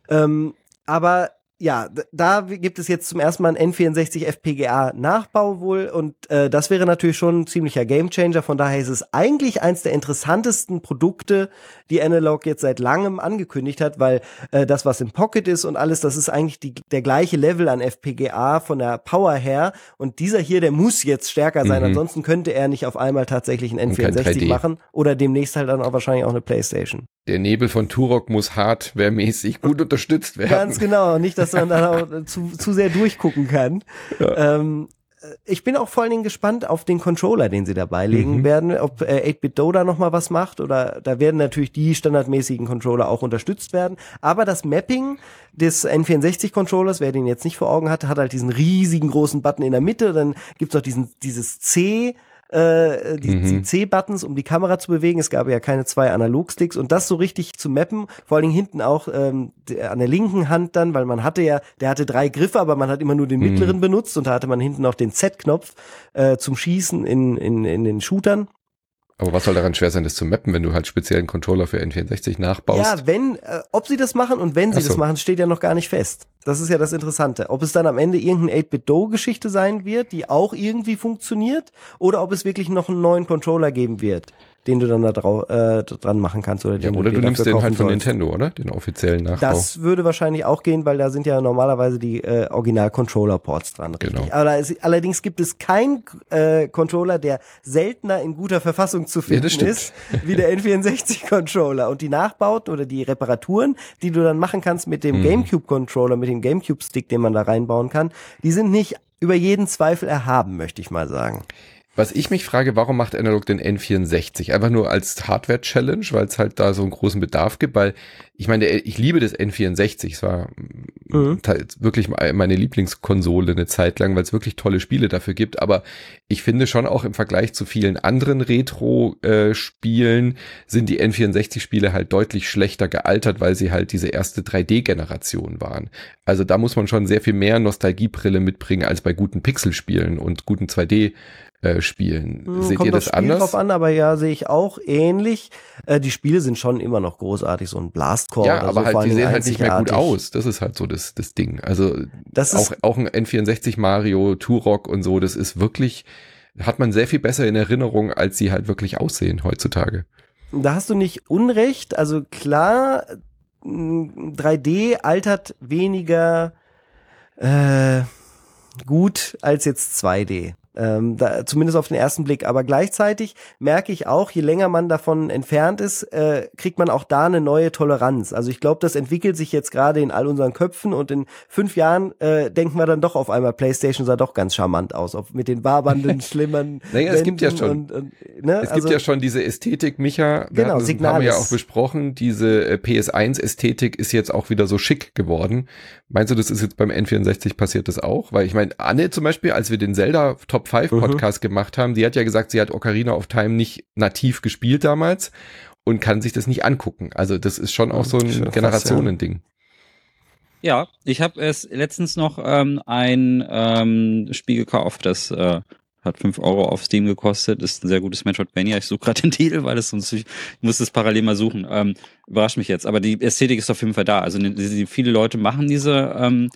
Ähm, aber ja, da gibt es jetzt zum ersten Mal ein N64 FPGA Nachbau wohl und äh, das wäre natürlich schon ein ziemlicher Gamechanger. Von daher ist es eigentlich eins der interessantesten Produkte, die Analog jetzt seit langem angekündigt hat, weil äh, das, was im Pocket ist und alles, das ist eigentlich die, der gleiche Level an FPGA von der Power her. Und dieser hier, der muss jetzt stärker sein. Mhm. Ansonsten könnte er nicht auf einmal tatsächlich ein Und kein N64 3D. machen oder demnächst halt dann auch wahrscheinlich auch eine Playstation. Der Nebel von Turok muss hardwaremäßig gut unterstützt werden. Ganz genau, nicht, dass man dann (laughs) auch zu, zu sehr durchgucken kann. Ähm, äh, ich bin auch vor allen Dingen gespannt auf den Controller, den sie dabei legen Mhm. werden, ob äh, 8-Bit-Do da noch mal was macht oder da werden natürlich die standardmäßigen Controller auch unterstützt werden. Aber das Mapping des N64-Controllers, wer den jetzt nicht vor Augen hat, hat halt diesen riesigen großen Button in der Mitte, dann gibt's auch diesen, dieses C, äh, die, Mhm. die C-Buttons, um die Kamera zu bewegen. Es gab ja keine zwei Analogsticks und das so richtig zu mappen, vor allen Dingen hinten auch ähm, an der linken Hand dann, weil man hatte ja, der hatte drei Griffe, aber man hat immer nur den Mhm. mittleren benutzt und da hatte man hinten auch den Z-Knopf äh, zum Schießen in, in, in den Shootern. Aber was soll daran schwer sein, das zu mappen, wenn du halt speziellen Controller für N64 nachbaust? Ja, wenn, äh, ob sie das machen und wenn sie so. das machen, steht ja noch gar nicht fest. Das ist ja das Interessante. Ob es dann am Ende irgendeine 8-Bit-Do-Geschichte sein wird, die auch irgendwie funktioniert, oder ob es wirklich noch einen neuen Controller geben wird, den du dann da drau äh, dran machen kannst oder Ja, oder du dir nimmst den halt von sollst. Nintendo, oder? Den offiziellen Nachbau. Das würde wahrscheinlich auch gehen, weil da sind ja normalerweise die äh, Original-Controller-Ports dran. Richtig. Genau. Aber es, allerdings gibt es keinen äh, Controller, der seltener in guter Verfassung zu finden stimmt. ist, wie der N64-Controller. Und die Nachbauten oder die Reparaturen, die du dann machen kannst mit dem Mhm. GameCube-Controller, mit dem GameCube-Stick, den man da reinbauen kann, die sind nicht über jeden Zweifel erhaben, möchte ich mal sagen. Was ich mich frage, warum macht Analog den N64? Einfach nur als Hardware-Challenge, weil es halt da so einen großen Bedarf gibt, weil ich meine, ich liebe das N64. Es war Mhm. wirklich meine Lieblingskonsole eine Zeit lang, weil es wirklich tolle Spiele dafür gibt. Aber ich finde schon auch im Vergleich zu vielen anderen Retro-Spielen sind die N64-Spiele halt deutlich schlechter gealtert, weil sie halt diese erste 3D-Generation waren. Also da muss man schon sehr viel mehr Nostalgiebrille mitbringen als bei guten Pixelspielen und guten 2D äh, Spielen. Hm, Seht ihr das Spiel anders? drauf an, aber ja, sehe ich auch ähnlich. Äh, die Spiele sind schon immer noch großartig, so ein Blastcore ja, oder aber so, halt, die sehen halt nicht mehr gut aus. Das ist halt so das, das Ding. Also Das auch, ist, auch ein N64 Mario, Turok und so, das ist wirklich, hat man sehr viel besser in Erinnerung, als sie halt wirklich aussehen heutzutage. da hast du nicht Unrecht. Also klar, mh, 3D altert weniger äh, gut als jetzt 2D. Ähm, da, zumindest auf den ersten Blick. Aber gleichzeitig merke ich auch, je länger man davon entfernt ist, äh, kriegt man auch da eine neue Toleranz. Also ich glaube, das entwickelt sich jetzt gerade in all unseren Köpfen und in fünf Jahren äh, denken wir dann doch auf einmal, PlayStation sah doch ganz charmant aus, ob mit den wabernden, (laughs) schlimmern. Naja, es gibt ja schon. Und, und, ne? Es also, gibt ja schon diese Ästhetik, Micha. Wir Genau, hatten Signal Mal ja auch besprochen. Diese äh, PS1-Ästhetik ist jetzt auch wieder so schick geworden. Meinst du, das ist jetzt beim N64 passiert das auch? Weil ich meine, Anne zum Beispiel, als wir den Zelda Top 5 Mhm. Podcast gemacht haben, die hat ja gesagt, sie hat Ocarina of Time nicht nativ gespielt damals und kann sich das nicht angucken. Also das ist schon auch so ein Generationending. Ja, ich habe es letztens noch ähm, ein ähm, Spiel gekauft, das äh, hat 5 Euro auf Steam gekostet, ist ein sehr gutes Metroidvania. Ich suche gerade den Titel, weil es sonst ich muss das parallel mal suchen. Ähm, überrascht mich jetzt, aber die Ästhetik ist auf jeden Fall da. Also ne, die, viele Leute machen diese ähm,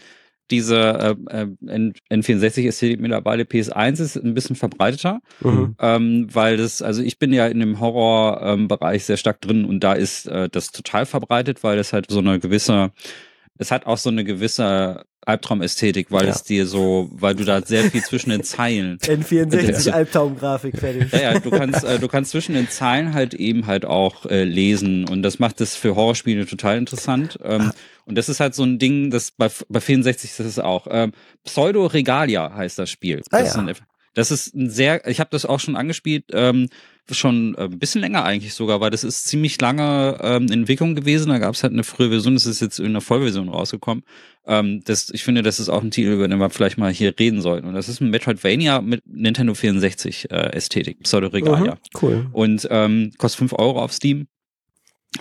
diese äh, äh, N- N64-Ästhetik mittlerweile. PS1 ist ein bisschen verbreiteter Mhm. ähm, weil das, also ich bin ja in dem Horror-Bereich sehr stark drin und da ist äh, das total verbreitet, weil es halt so eine gewisse, es hat auch so eine gewisse Albtraumästhetik, weil Ja. es dir so, weil du da sehr viel zwischen den Zeilen (laughs) N64 Ja. Albtraumgrafik fertig. ja, ja, du kannst, äh, du kannst zwischen den Zeilen halt eben halt auch äh, lesen und das macht es für Horrorspiele total interessant. Ähm, und das ist halt so ein Ding, das bei, bei 64 ist es auch. Ähm, Pseudo Regalia heißt das Spiel. Ah, das, ja. ist ein, das ist ein sehr, ich habe das auch schon angespielt, ähm, schon äh, ein bisschen länger eigentlich sogar, weil das ist ziemlich lange ähm, in Entwicklung gewesen. Da gab es halt eine frühe Version, das ist jetzt in einer Vollversion rausgekommen. Ähm, das, ich finde, das ist auch ein Titel, über den wir vielleicht mal hier reden sollten. Und das ist ein Metroidvania mit Nintendo 64 äh, Ästhetik, Pseudo Regalia. Mhm, cool. Und ähm, kostet 5 Euro auf Steam.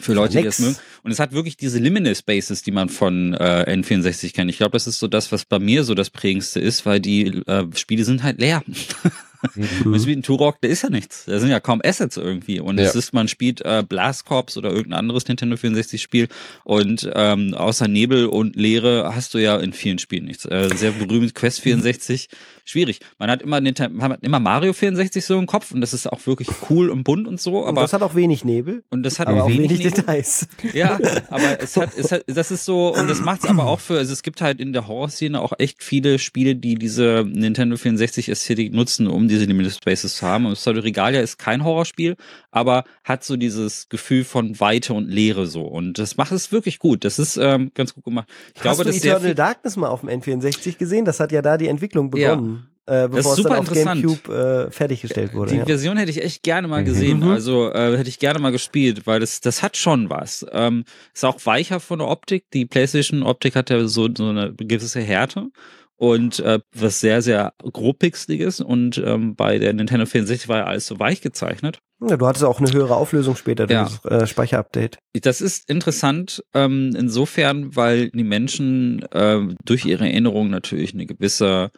Für Leute, die nix. das mögen. Und es hat wirklich diese Liminal Spaces, die man von äh, N64 kennt. Ich glaube, das ist so das, was bei mir so das prägendste ist, weil die äh, Spiele sind halt leer. (laughs) Mhm. Ist wie ein Turok, da ist ja nichts. Da sind ja kaum Assets irgendwie. Und Ja. es ist, man spielt äh, Blast Corps oder irgendein anderes Nintendo 64 Spiel und ähm, außer Nebel und Leere hast du ja in vielen Spielen nichts. Äh, sehr berühmt Quest 64, schwierig. Man hat immer Nintendo, man hat immer Mario 64 so im Kopf und das ist auch wirklich cool und bunt und so, Und aber das hat auch wenig Nebel, und das hat aber auch wenig, Nebel. Details. Ja, aber es hat, es hat, das ist so, und das macht es aber auch für, also es gibt halt in der Horror-Szene auch echt viele Spiele, die diese Nintendo 64 Ästhetik nutzen, um diese Limited Spaces zu haben. Und Pseudo Regalia ist kein Horrorspiel, aber hat so dieses Gefühl von Weite und Leere so. Und das macht es wirklich gut. Das ist ähm, ganz gut gemacht. Ich glaube, Hast du dass sehr Eternal viel, Darkness mal auf dem N64 gesehen? Das hat ja da die Entwicklung Ja. begonnen, äh, ist bevor es super dann auf interessant. Gamecube äh, fertiggestellt wurde. Die ja. Version hätte ich echt gerne mal Mhm. gesehen. Mhm. Also äh, hätte ich gerne mal gespielt, weil das, das hat schon was. Ähm, ist auch weicher von der Optik. Die PlayStation-Optik hat ja so, so eine gewisse Härte. Und äh, was sehr, sehr grobpixeliges. Und ähm, bei der Nintendo 64 war ja alles so weich gezeichnet. Ja, du hattest auch eine höhere Auflösung später Ja. durch das äh, Speicherupdate. Das ist interessant ähm, insofern, weil die Menschen ähm, durch ihre Erinnerungen natürlich eine gewisse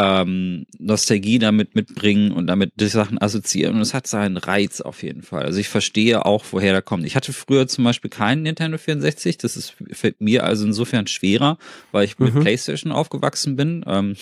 ähm, Nostalgie damit mitbringen und damit die Sachen assoziieren. Und es hat seinen Reiz auf jeden Fall. Also ich verstehe auch, woher der kommt. Ich hatte früher zum Beispiel keinen Nintendo 64. Das ist fällt mir also insofern schwerer, weil ich mit Mhm. PlayStation aufgewachsen bin. Ähm,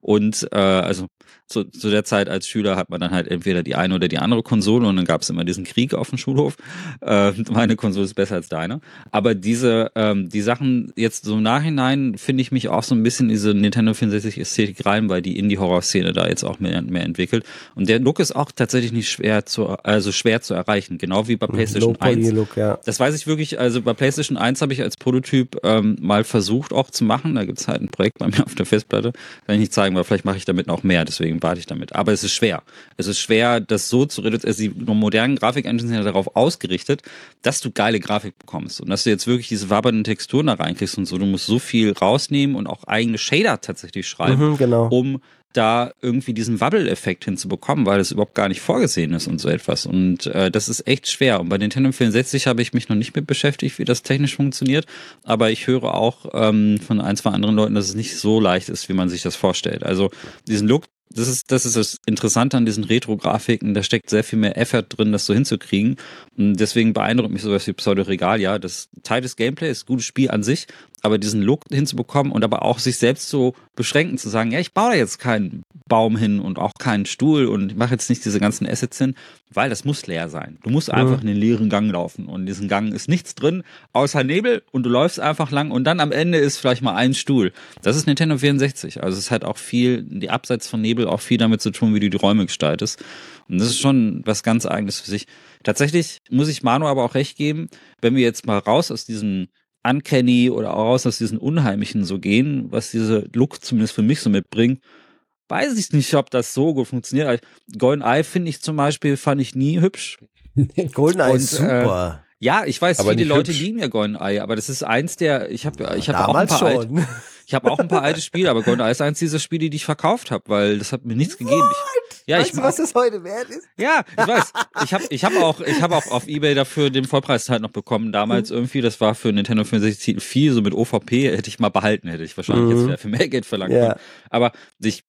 und äh, also zu, zu der Zeit als Schüler hat man dann halt entweder die eine oder die andere Konsole und dann gab es immer diesen Krieg auf dem Schulhof. Äh, meine Konsole ist besser als deine. Aber diese, ähm, die Sachen jetzt so im Nachhinein finde ich mich auch so ein bisschen in diese Nintendo 64 Ästhetik rein, weil die Indie-Horror-Szene da jetzt auch mehr, mehr entwickelt. Und der Look ist auch tatsächlich nicht schwer zu, also schwer zu erreichen, genau wie bei PlayStation 1. Low-Poly-Look, ja. Das weiß ich wirklich, also bei PlayStation 1 habe ich als Prototyp ähm, mal versucht auch zu machen. Da gibt's halt ein Projekt bei mir auf der Festplatte. Kann ich nicht zeigen, weil vielleicht mache ich damit noch mehr, deswegen warte ich damit. Aber es ist schwer. Es ist schwer, das so zu reduzieren. Also die modernen Grafik-Engines sind ja darauf ausgerichtet, dass du geile Grafik bekommst und dass du jetzt wirklich diese wabernden Texturen da reinkriegst und so. Du musst so viel rausnehmen und auch eigene Shader tatsächlich schreiben Mhm, genau. um da irgendwie diesen Wubble-Effekt hinzubekommen, weil das überhaupt gar nicht vorgesehen ist und so etwas. Und äh, das ist echt schwer. Und bei Nintendo 64 habe ich mich noch nicht mit beschäftigt, wie das technisch funktioniert. Aber ich höre auch ähm, von ein, zwei anderen Leuten, dass es nicht so leicht ist, wie man sich das vorstellt. Also diesen Look, das ist, das ist das Interessante an diesen Retro-Grafiken. Da steckt sehr viel mehr Effort drin, das so hinzukriegen. Und deswegen beeindruckt mich sowas wie Pseudo Regalia. Das Teil des Gameplays gutes Spiel an sich, aber diesen Look hinzubekommen und aber auch sich selbst so beschränken zu sagen, ja, ich baue da jetzt keinen Baum hin und auch keinen Stuhl und ich mache jetzt nicht diese ganzen Assets hin, weil das muss leer sein. Du musst einfach in den leeren Gang laufen und in diesem Gang ist nichts drin, außer Nebel und du läufst einfach lang und dann am Ende ist vielleicht mal ein Stuhl. Das ist Nintendo 64. Also es halt auch viel, die abseits von Nebel auch viel damit zu tun, wie du die Räume gestaltest. Und das ist schon was ganz eigenes für sich. Tatsächlich muss ich Manu aber auch recht geben, wenn wir jetzt mal raus aus diesem Uncanny oder auch raus aus diesen Unheimlichen so gehen, was diese Look zumindest für mich so mitbringt, weiß ich nicht, ob das so gut funktioniert. Golden Eye finde ich zum Beispiel, fand ich nie hübsch. (laughs) Goldeneye Und, ist super. Ja, ich weiß, Aber viele Leute hübsch. lieben ja Golden Eye, aber das ist eins der, ich habe ich hab auch ein Damals paar alte, schon. Ich habe auch ein paar alte Spiele, aber Golden Eye ist eins dieser Spiele, die ich verkauft habe, weil das hat mir nichts gegeben. Ich, ja, weißt ich du, was das heute wert ist? ja, ich weiß. Ich habe ich hab auch, ich habe auch auf eBay dafür den Vollpreis halt noch bekommen. Damals Mhm. irgendwie, das war für Nintendo 64 Titel 4, so mit OVP hätte ich mal behalten, hätte ich wahrscheinlich Mhm. jetzt wieder für mehr Geld verlangt. Ja. Aber ich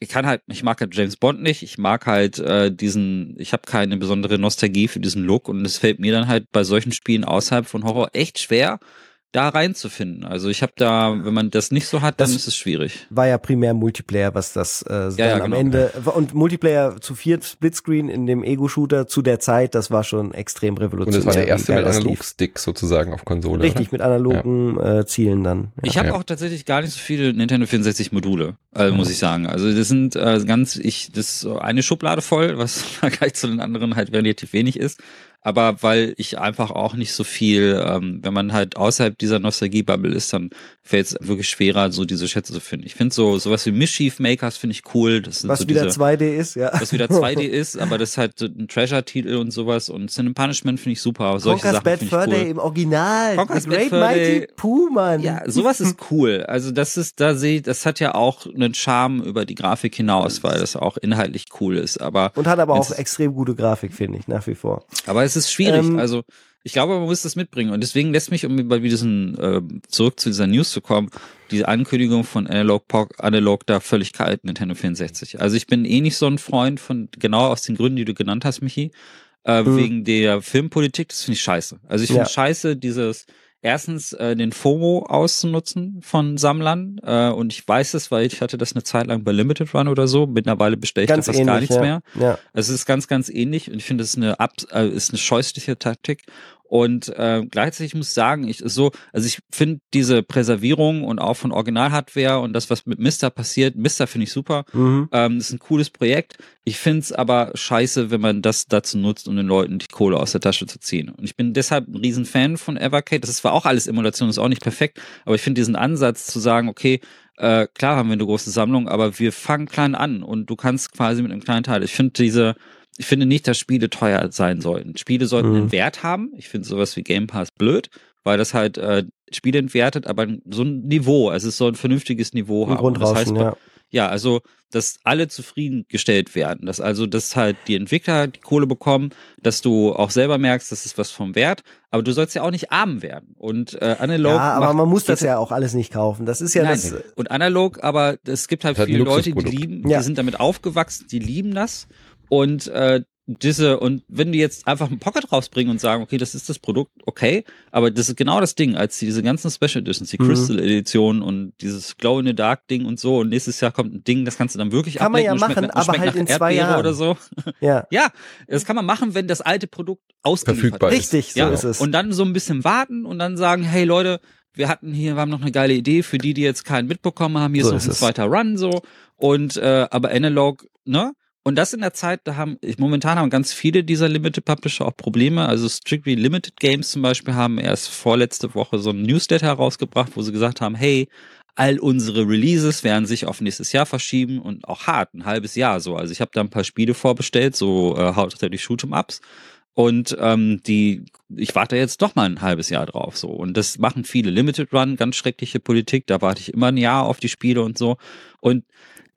ich kann halt, ich mag halt James Bond nicht. Ich mag halt äh, diesen, ich habe keine besondere Nostalgie für diesen Look und es fällt mir dann halt bei solchen Spielen außerhalb von Horror echt schwer, da reinzufinden. Also ich habe da, wenn man das nicht so hat, dann Das- ist es schwierig. War ja primär Multiplayer, was das äh, dann ja, am genau. Ende und Multiplayer zu viert Splitscreen in dem Ego-Shooter zu der Zeit, das war schon extrem Und revolutionär. es war der erste mit das. Analogstick sozusagen auf Konsole. Richtig, mit analogen äh, Zielen dann. Ja. Ich habe Ja. auch tatsächlich gar nicht so viele Nintendo 64 Module, äh, muss ich sagen. Also das sind äh, ganz, ich, das ist eine Schublade voll, was (laughs) im Vergleich zu den anderen halt relativ wenig ist. Aber weil ich einfach auch nicht so viel, ähm, wenn man halt außerhalb dieser Nostalgie-Bubble ist, dann fällt es wirklich schwerer, so diese Schätze zu finden. Ich finde so sowas wie Mischief Makers finde ich cool. Was so wieder diese, 2D ist, ja. was wieder 2D (laughs) ist, aber das ist halt so ein Treasure-Titel und sowas. Und Sin Punishment finde ich super. Solche Conker's Sachen Bad Fur ich Day cool. im Original. Conker's The Bad Great Day. Mighty Pooh, Mann. Ja, sowas ist cool. Also das ist, da sehe ich, das hat ja auch einen Charme über die Grafik hinaus, weil das auch inhaltlich cool ist. Aber, Und hat aber auch extrem gute Grafik, finde ich, nach wie vor. aber es ist schwierig. Ähm, also ich glaube, man muss das mitbringen. Und deswegen lässt mich, um bei diesen, äh, zurück zu dieser News zu kommen, diese Ankündigung von Analog, Pog- Analog da völlig kalt, Nintendo 64. Also ich bin eh nicht so ein Freund von, genau aus den Gründen, die du genannt hast, Michi, äh, Mhm. wegen der Filmpolitik, das finde ich scheiße. Also ich finde Ja. scheiße, dieses erstens äh, den FOMO auszunutzen von Sammlern äh, und ich weiß es, weil ich hatte das eine Zeit lang bei Limited Run oder so. Mittlerweile bestelle ich da Ganz fast ähnlich. gar nichts ja. mehr. Ja. Also es ist ganz, ganz ähnlich und ich finde, es ist eine, Ab äh, ist eine scheußliche Taktik. Und äh, gleichzeitig muss ich sagen, ich so, also ich finde diese Präservierung und auch von Original-Hardware und das, was mit Mister passiert, Mister finde ich super. Mhm. Ähm, ist ein cooles Projekt. Ich finde es aber scheiße, wenn man das dazu nutzt, um den Leuten die Kohle aus der Tasche zu ziehen. Und ich bin deshalb ein riesen Fan von Evercade. Das ist zwar auch alles Emulation, ist auch nicht perfekt, aber ich finde diesen Ansatz zu sagen, okay, äh, klar haben wir eine große Sammlung, aber wir fangen klein an und du kannst quasi mit einem kleinen Teil. Ich finde diese, ich finde nicht, dass Spiele teuer sein sollten. Spiele sollten Mhm. einen Wert haben. Ich finde sowas wie Game Pass blöd, weil das halt äh, Spiele entwertet, aber so ein Niveau, also es soll ein vernünftiges Niveau haben. Und das heißt, ja. ja, also, dass alle zufriedengestellt werden, dass also, dass halt die Entwickler die Kohle bekommen, dass du auch selber merkst, das ist was vom Wert, aber du sollst ja auch nicht arm werden. Und äh, analog. Ja, aber macht- man muss das ja auch alles nicht kaufen. Das ist ja Nein, das. und analog, aber es gibt halt Das viele Leute, die lieben, Ja. die sind damit aufgewachsen, die lieben das. Und äh, diese, und wenn die jetzt einfach ein Pocket rausbringen und sagen, okay, das ist das Produkt, okay, aber das ist genau das Ding, als die diese ganzen Special Editions, die Mhm. Crystal Edition und dieses Glow in the Dark Ding und so, und nächstes Jahr kommt ein Ding, das kannst du dann wirklich Kann man ja machen, schmeckt, aber halt in zwei Erdbeere Jahren. oder so. (laughs) Ja, Ja, das kann man machen, wenn das alte Produkt ausgeliefert Verfügbar ist. richtig, so Ja, ist es. und dann so ein bisschen warten und dann sagen, hey Leute, wir hatten hier, wir haben noch eine geile Idee für die, die jetzt keinen mitbekommen haben. Hier So ist ein es. zweiter Run so und äh, aber Analog, ne? Und das in der Zeit, da haben momentan haben ganz viele dieser Limited Publisher auch Probleme. Also Strictly Limited Games zum Beispiel haben erst vorletzte Woche so ein Newsletter herausgebracht, wo sie gesagt haben, hey, all unsere Releases werden sich auf nächstes Jahr verschieben und auch hart, ein halbes Jahr so. Also ich habe da ein paar Spiele vorbestellt, so äh, hauptsächlich Shoot'em Ups. Und ähm, die, ich warte jetzt doch mal ein halbes Jahr drauf so. Und das machen viele Limited Run, ganz schreckliche Politik. Da warte ich immer ein Jahr auf die Spiele und so. Und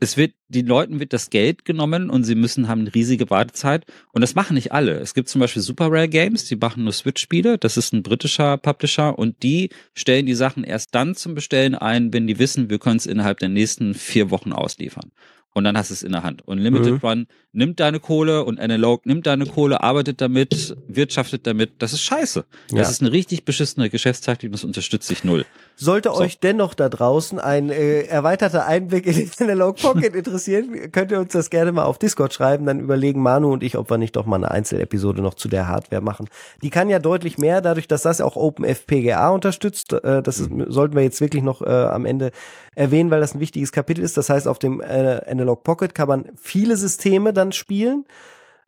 es wird, den Leuten wird das Geld genommen und sie müssen haben eine riesige Wartezeit. Und das machen nicht alle. Es gibt zum Beispiel Super Rare Games, die machen nur Switch-Spiele. Das ist ein britischer Publisher und die stellen die Sachen erst dann zum Bestellen ein, wenn die wissen, wir können es innerhalb der nächsten vier Wochen ausliefern. Und dann hast du es in der Hand. Und Limited Mhm. Run nimmt deine Kohle und Analog nimmt deine Kohle, arbeitet damit, wirtschaftet damit. Das ist scheiße. Ja. Das ist eine richtig beschissene Geschäftstaktik, das unterstütze ich null. Sollte So. euch dennoch da draußen ein äh, erweiterter Einblick in den Analog Pocket interessieren, könnt ihr uns das gerne mal auf Discord schreiben. Dann überlegen Manu und ich, ob wir nicht doch mal eine Einzelepisode noch zu der Hardware machen. Die kann ja deutlich mehr, dadurch, dass das auch OpenFPGA unterstützt. Äh, das ist, sollten wir jetzt wirklich noch äh, am Ende erwähnen, weil das ein wichtiges Kapitel ist. Das heißt, auf dem äh, Analog Pocket kann man viele Systeme dann spielen.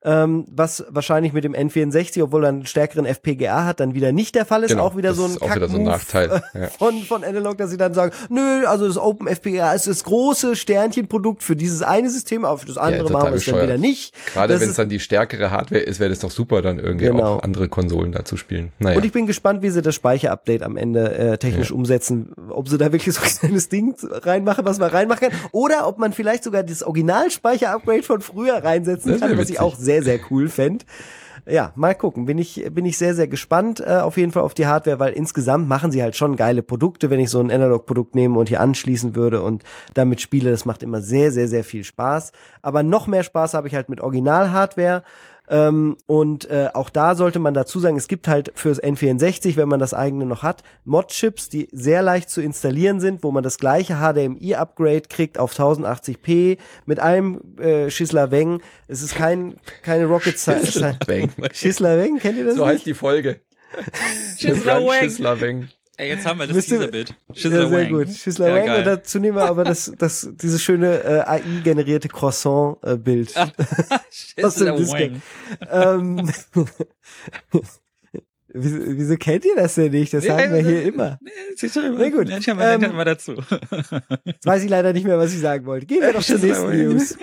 Ähm, was wahrscheinlich mit dem N64, obwohl er einen stärkeren FPGA hat, dann wieder nicht der Fall ist. Genau, auch wieder so ein auch wieder so ein Nachteil, (laughs) ja. von, von Analog, dass sie dann sagen, nö, also das Open FPGA ist das große Sternchenprodukt für dieses eine System, aber für das andere total machen wir es dann wieder nicht. Gerade wenn es dann die stärkere Hardware ist, wäre das doch super, dann irgendwie Genau. auch andere Konsolen da zu spielen. Naja. Und ich bin gespannt, wie sie das Speicherupdate am Ende äh, technisch umsetzen. Ob sie da wirklich so ein kleines Ding reinmachen, was man reinmachen kann. Oder ob man vielleicht sogar das Original-Speicher-Upgrade von früher reinsetzen kann, was ich auch sehr, sehr cool fänd. Ja, mal gucken. Bin ich, bin ich sehr, sehr gespannt äh, auf jeden Fall auf die Hardware, weil insgesamt machen sie halt schon geile Produkte, wenn ich so ein Analog-Produkt nehme und hier anschließen würde und damit spiele. Das macht immer sehr, sehr, sehr viel Spaß. Aber noch mehr Spaß habe ich halt mit Original-Hardware. Ähm, und äh, auch da sollte man dazu sagen, es gibt halt fürs N64, wenn man das eigene noch hat, Mod-Chips, die sehr leicht zu installieren sind, wo man das gleiche HDMI-Upgrade kriegt auf 1080p mit einem äh, Schissler Weng. Es ist kein keine Rocket Science. Bang. Schissler Weng, kennt ihr das So nicht? heißt die Folge. Schissler Wang. Wang. Ey, jetzt haben wir das Teaserbild. Ja, Schissler sehr Wang. gut. Schissler Ja, Weng geil. und dazu nehmen wir aber das, das, dieses schöne äh, AI-generierte Croissant-Bild. (laughs) aus dem Schissler. Wang. ähm, (laughs) wieso, wieso kennt ihr das denn nicht? Das sagen wir hier immer. Nee, siehst du, Na gut. Ja mal, Ähm, ja mal dazu. Jetzt weiß ich leider nicht mehr, was ich sagen wollte. Gehen wir doch zur nächsten News.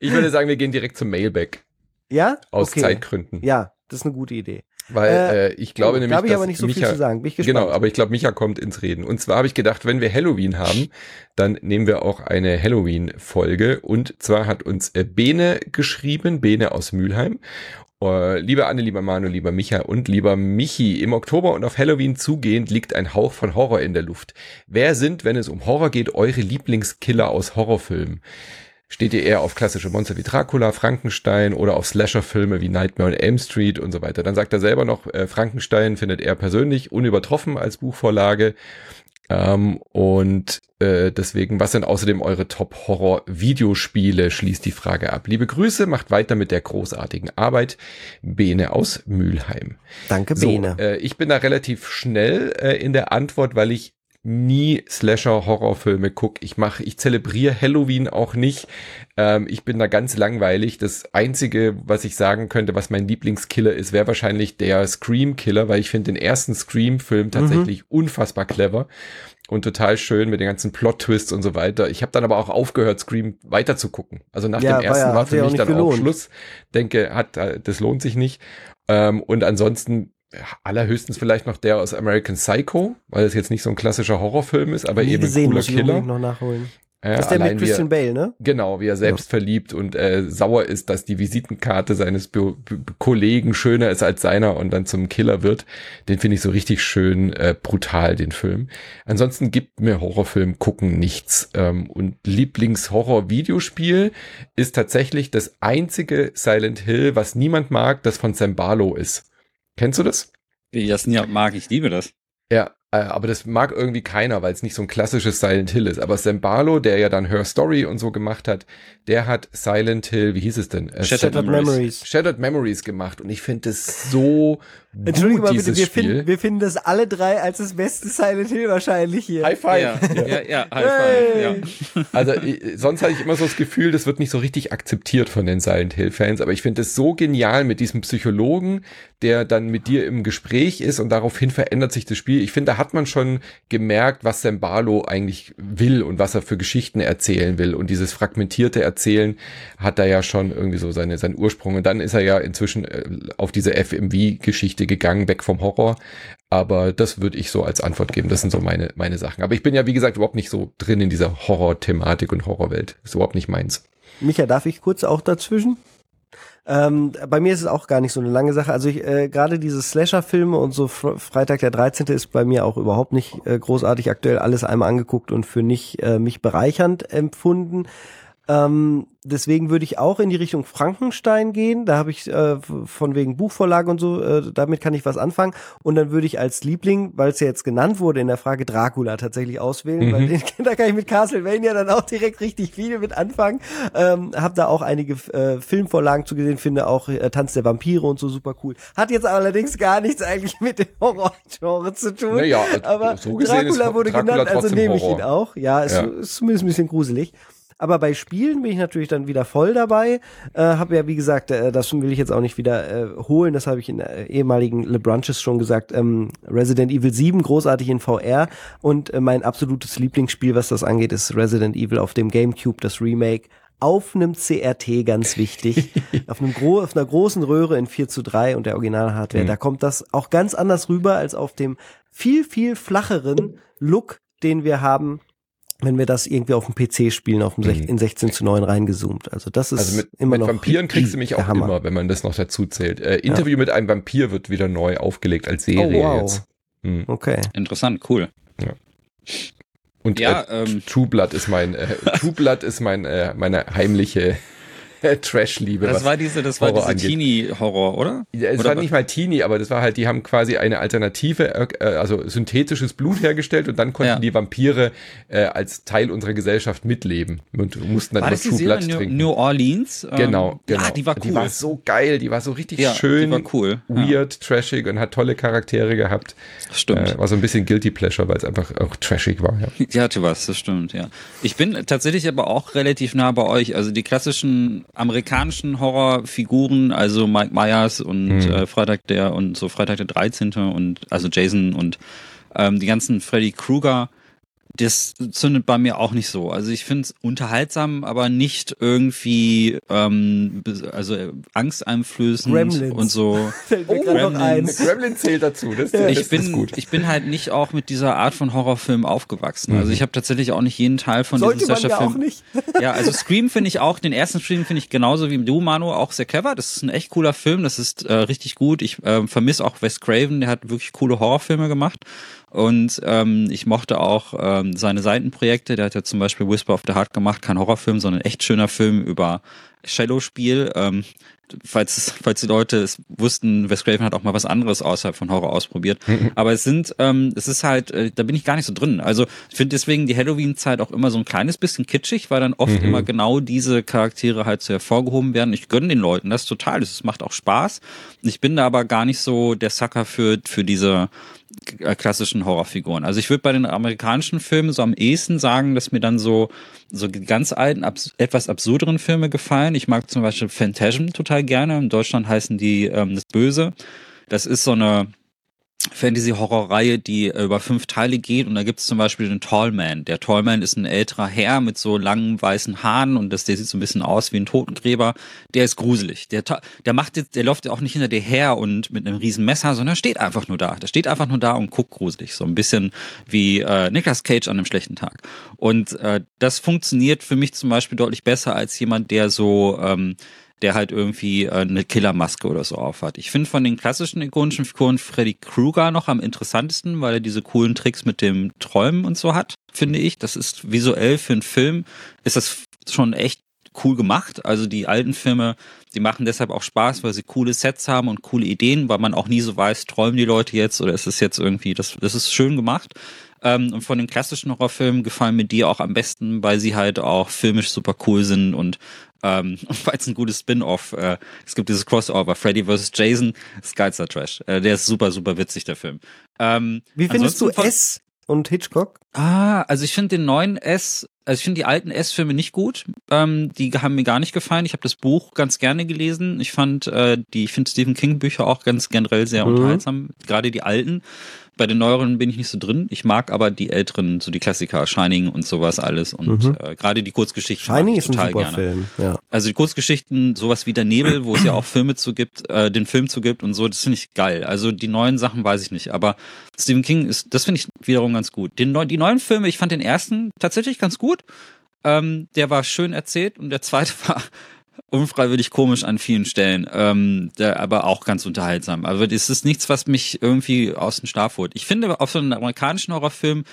Ich würde sagen, wir gehen direkt zum Mailback. Ja? Aus Okay. Zeitgründen. Ja, das ist eine gute Idee. Weil Äh, äh, ich glaube oh, nämlich, habe ich dass aber nicht so Micha, viel zu sagen. Bin ich gespannt. Genau, aber ich glaube, Micha kommt ins Reden. Und zwar habe ich gedacht, wenn wir Halloween haben, dann nehmen wir auch eine Halloween-Folge. Und zwar hat uns äh, Bene geschrieben, Bene aus Mülheim. Äh, lieber Anne, lieber Manu, lieber Micha und lieber Michi, im Oktober und auf Halloween zugehend liegt ein Hauch von Horror in der Luft. Wer sind, wenn es um Horror geht, eure Lieblingskiller aus Horrorfilmen? Steht ihr eher auf klassische Monster wie Dracula, Frankenstein oder auf Slasher-Filme wie Nightmare on Elm Street und so weiter? Dann sagt er selber noch, äh, Frankenstein findet er persönlich unübertroffen als Buchvorlage. Ähm, und äh, deswegen, was sind außerdem eure Top-Horror-Videospiele? Schließt die Frage ab. Liebe Grüße, macht weiter mit der großartigen Arbeit. Bene aus Mülheim. Danke, So, Bene. äh, ich bin da relativ schnell äh, in der Antwort, weil ich nie Slasher-Horrorfilme guck. Ich mache, ich zelebriere Halloween auch nicht. Ähm, ich bin da ganz langweilig. Das einzige, was ich sagen könnte, was mein Lieblingskiller ist, wäre wahrscheinlich der Scream-Killer, weil ich finde den ersten Scream-Film tatsächlich unfassbar clever und total schön mit den ganzen Plot-Twists und so weiter. Ich habe dann aber auch aufgehört, Scream weiter zu gucken. Also nach Ja, dem war ersten ja- war für auch mich dann auch gelohnt. Schluss. Denke, hat, äh, das lohnt sich nicht. Ähm, und ansonsten allerhöchstens vielleicht noch der aus American Psycho, weil das jetzt nicht so ein klassischer Horrorfilm ist, aber Nie eben gesehen, cooler muss ich Killer. noch nachholen. Ja, Das ist der mit Christian Bale, ne? Genau, wie er selbst verliebt und äh, sauer ist, dass die Visitenkarte seines Bü Bü Kollegen schöner ist als seiner und dann zum Killer wird. Den finde ich so richtig schön äh, brutal, den Film. Ansonsten gibt mir Horrorfilm gucken nichts. Ähm, und Lieblings-Horror-Videospiel ist tatsächlich das einzige Silent Hill, was niemand mag, das von Sam Barlow ist. Kennst du das? Nie mag, ich liebe das. Ja, aber das mag irgendwie keiner, weil es nicht so ein klassisches Silent Hill ist. Aber Sam Barlow, der ja dann Her Story und so gemacht hat, der hat Silent Hill, wie hieß es denn? Äh, Shattered Shattered Memories. Memories. Shattered Memories gemacht und ich finde es so Entschuldigung gut, mal bitte, dieses wir Spiel. finden, wir finden das alle drei als das beste Silent Hill wahrscheinlich hier. High five. Ja, ja, ja, High Hey. five, ja. Also äh, sonst hatte ich immer so das Gefühl, das wird nicht so richtig akzeptiert von den Silent Hill Fans, aber ich finde es so genial mit diesem Psychologen, der dann mit dir im Gespräch ist und daraufhin verändert sich das Spiel. Ich finde, da hat man schon gemerkt, was Sam Barlow eigentlich will und was er für Geschichten erzählen will und dieses fragmentierte Erzählen hat da ja schon irgendwie so seine seinen Ursprung und dann ist er ja inzwischen äh, auf diese FMV Geschichte gegangen, weg vom Horror, aber das würde ich so als Antwort geben. Das sind so meine, meine Sachen. Aber ich bin ja, wie gesagt, überhaupt nicht so drin in dieser Horror-Thematik und Horrorwelt. Ist überhaupt nicht meins. Micha, darf ich kurz auch dazwischen? Ähm, bei mir ist es auch gar nicht so eine lange Sache. Also ich, äh, gerade diese Slasher-Filme und so Fre Freitag der 13. ist bei mir auch überhaupt nicht äh, großartig aktuell alles einmal angeguckt und für nicht äh, mich bereichernd empfunden. Ähm, deswegen würde ich auch in die Richtung Frankenstein gehen. Da habe ich äh, von wegen Buchvorlage und so, äh, damit kann ich was anfangen. Und dann würde ich als Liebling, weil es ja jetzt genannt wurde in der Frage Dracula tatsächlich auswählen, Mhm. weil den, (laughs) da kann ich mit Castlevania dann auch direkt richtig viel mit anfangen. Ähm, hab da auch einige äh, Filmvorlagen zu gesehen, finde auch äh, Tanz der Vampire und so super cool. Hat jetzt allerdings gar nichts eigentlich mit dem Horror-Genre zu tun. Naja, aber so Dracula wurde Dracula genannt, also nehme ich ihn auch. Ja, ist, Ja. ist zumindest ein bisschen gruselig. Aber bei Spielen bin ich natürlich dann wieder voll dabei. Äh, habe ja, wie gesagt, äh, das will ich jetzt auch nicht wieder äh, holen. Das habe ich in äh, ehemaligen Le Brunches schon gesagt. Ähm, Resident Evil 7, großartig in VR. Und äh, mein absolutes Lieblingsspiel, was das angeht, ist Resident Evil auf dem GameCube, das Remake. Auf einem CRT, ganz wichtig. (laughs) auf, einem gro auf einer großen Röhre in 4 zu 3 und der Original-Hardware. Mhm. Da kommt das auch ganz anders rüber als auf dem viel, viel flacheren Look, den wir haben wenn wir das irgendwie auf dem PC spielen, auf dem Mhm. in 16 zu 9 reingezoomt. Also das ist Also mit, immer mit noch Vampiren kriegst du (clears throat) mich auch Hammer. immer, wenn man das noch dazu zählt. Äh, Interview mit einem Vampir wird wieder neu aufgelegt als Serie Oh, wow. jetzt. Hm. Okay. Interessant, cool. Und Ja, äh, ähm, True Blood ist mein äh, True Blood ist mein äh, meine heimliche (laughs) Trash-Liebe. Das war diese, das war Horror diese angeht. Teenie-Horror, oder? Ja, es Oder war was? nicht mal Teenie, aber das war halt, die haben quasi eine Alternative, äh, also synthetisches Blut hergestellt und dann konnten Ja. die Vampire äh, als Teil unserer Gesellschaft mitleben und mussten dann War das New, trinken. New Orleans? Genau, genau. Ja, die war cool. Die war so geil, die war so richtig ja, schön, Die war cool. Weird, trashig und hat tolle Charaktere gehabt. stimmt. Äh, war so ein bisschen Guilty Pleasure, weil es einfach auch trashig war. Ja. Die hatte was, das stimmt, ja. Ich bin tatsächlich aber auch relativ nah bei euch. Also die klassischen amerikanischen Horrorfiguren, also Mike Myers und Mhm. äh, Freitag der und so Freitag der 13. und also Jason und ähm, die ganzen Freddy Krueger, das zündet bei mir auch nicht so. Also ich finde es unterhaltsam, aber nicht irgendwie ähm, also angsteinflößend Gremlins. und so. (laughs) Ein. Gremlins. Gremlin zählt dazu, das, das ich ist bin, gut. ich bin halt nicht auch mit dieser Art von Horrorfilm aufgewachsen. Mhm. Also ich habe tatsächlich auch nicht jeden Teil von Sollte diesen man ja auch Slasher-Filmen. nicht. (laughs) Ja, also Scream finde ich auch, den ersten Scream finde ich genauso wie du, Manu, auch sehr clever. Das ist ein echt cooler Film, das ist äh, richtig gut. Ich äh, vermisse auch Wes Craven, der hat wirklich coole Horrorfilme gemacht. Und ähm, ich mochte auch ähm, seine Seitenprojekte. Der hat ja zum Beispiel Whisper of the Heart gemacht, kein Horrorfilm, sondern ein echt schöner Film über Shadow-Spiel. Ähm, falls, es- falls die Leute es wussten, Wes Craven hat auch mal was anderes außerhalb von Horror ausprobiert. (laughs) Aber es sind, ähm, es ist halt, äh, da bin ich gar nicht so drin. Also ich finde deswegen die Halloween-Zeit auch immer so ein kleines bisschen kitschig, weil dann oft immer genau diese Charaktere halt so hervorgehoben werden. Ich gönne den Leuten das total. Das macht auch Spaß. Ich bin da aber gar nicht so der Sucker für, für diese klassischen Horrorfiguren. Also ich würde bei den amerikanischen Filmen so am ehesten sagen, dass mir dann so so ganz alten, abs etwas absurderen Filme gefallen. Ich mag zum Beispiel Phantasm total gerne. In Deutschland heißen die ähm, Das Böse. Das ist so eine Fantasy-Horror-Reihe, die äh, über fünf Teile geht und da gibt es zum Beispiel den Tallman. Der Tallman ist ein älterer Herr mit so langen weißen Haaren und das, der sieht so ein bisschen aus wie ein Totengräber. Der ist gruselig. Der, der macht jetzt, der läuft ja auch nicht hinter dir her und mit einem riesen Messer, sondern steht einfach nur da. Der steht einfach nur da und guckt gruselig. So ein bisschen wie äh, Nicolas Cage an einem schlechten Tag. Und äh, das funktioniert für mich zum Beispiel deutlich besser als jemand, der so ähm, der halt irgendwie äh, eine Killermaske oder so aufhat. Ich finde von den klassischen ikonischen Figuren Freddy Krueger noch am interessantesten, weil er diese coolen Tricks mit dem Träumen und so hat, finde ich. Das ist visuell für einen Film, ist das schon echt cool gemacht. Also die alten Filme, die machen deshalb auch Spaß, weil sie coole Sets haben und coole Ideen, weil man auch nie so weiß, träumen die Leute jetzt oder ist es jetzt irgendwie, das, das ist schön gemacht. Ähm, und von den klassischen Horrorfilmen gefallen mir die auch am besten, weil sie halt auch filmisch super cool sind und ähm, (laughs) weil es ein gutes Spin-off. Äh, es gibt dieses Crossover, Freddy vs. Jason, geilster Trash. Äh, der ist super, super witzig, der Film. Ähm, Wie findest du S und Hitchcock? Ah, also ich finde den neuen S, also ich finde die alten S-Filme nicht gut. Ähm, die haben mir gar nicht gefallen. Ich habe das Buch ganz gerne gelesen. Ich fand äh, die, ich finde Stephen King Bücher auch ganz generell sehr Mhm. unterhaltsam. Gerade die alten. Bei den neueren bin ich nicht so drin. Ich mag aber die älteren, so die Klassiker, Shining und sowas alles. Und Mhm. äh, gerade die Kurzgeschichten. Shining ich ist ein total super gerne. Film. Ja. Also die Kurzgeschichten, sowas wie der Nebel, wo es ja auch Filme zu gibt, äh, den Film zu gibt und so, das finde ich geil. Also die neuen Sachen weiß ich nicht, aber Stephen King ist, das finde ich wiederum ganz gut. Den, die neuen Filme, ich fand den ersten tatsächlich ganz gut. Ähm, der war schön erzählt und der zweite (laughs) war unfreiwillig komisch an vielen Stellen, ähm, der, aber auch ganz unterhaltsam. Also es ist nichts, was mich irgendwie aus dem Schlaf holt. Ich finde, auf so einen amerikanischen Horrorfilm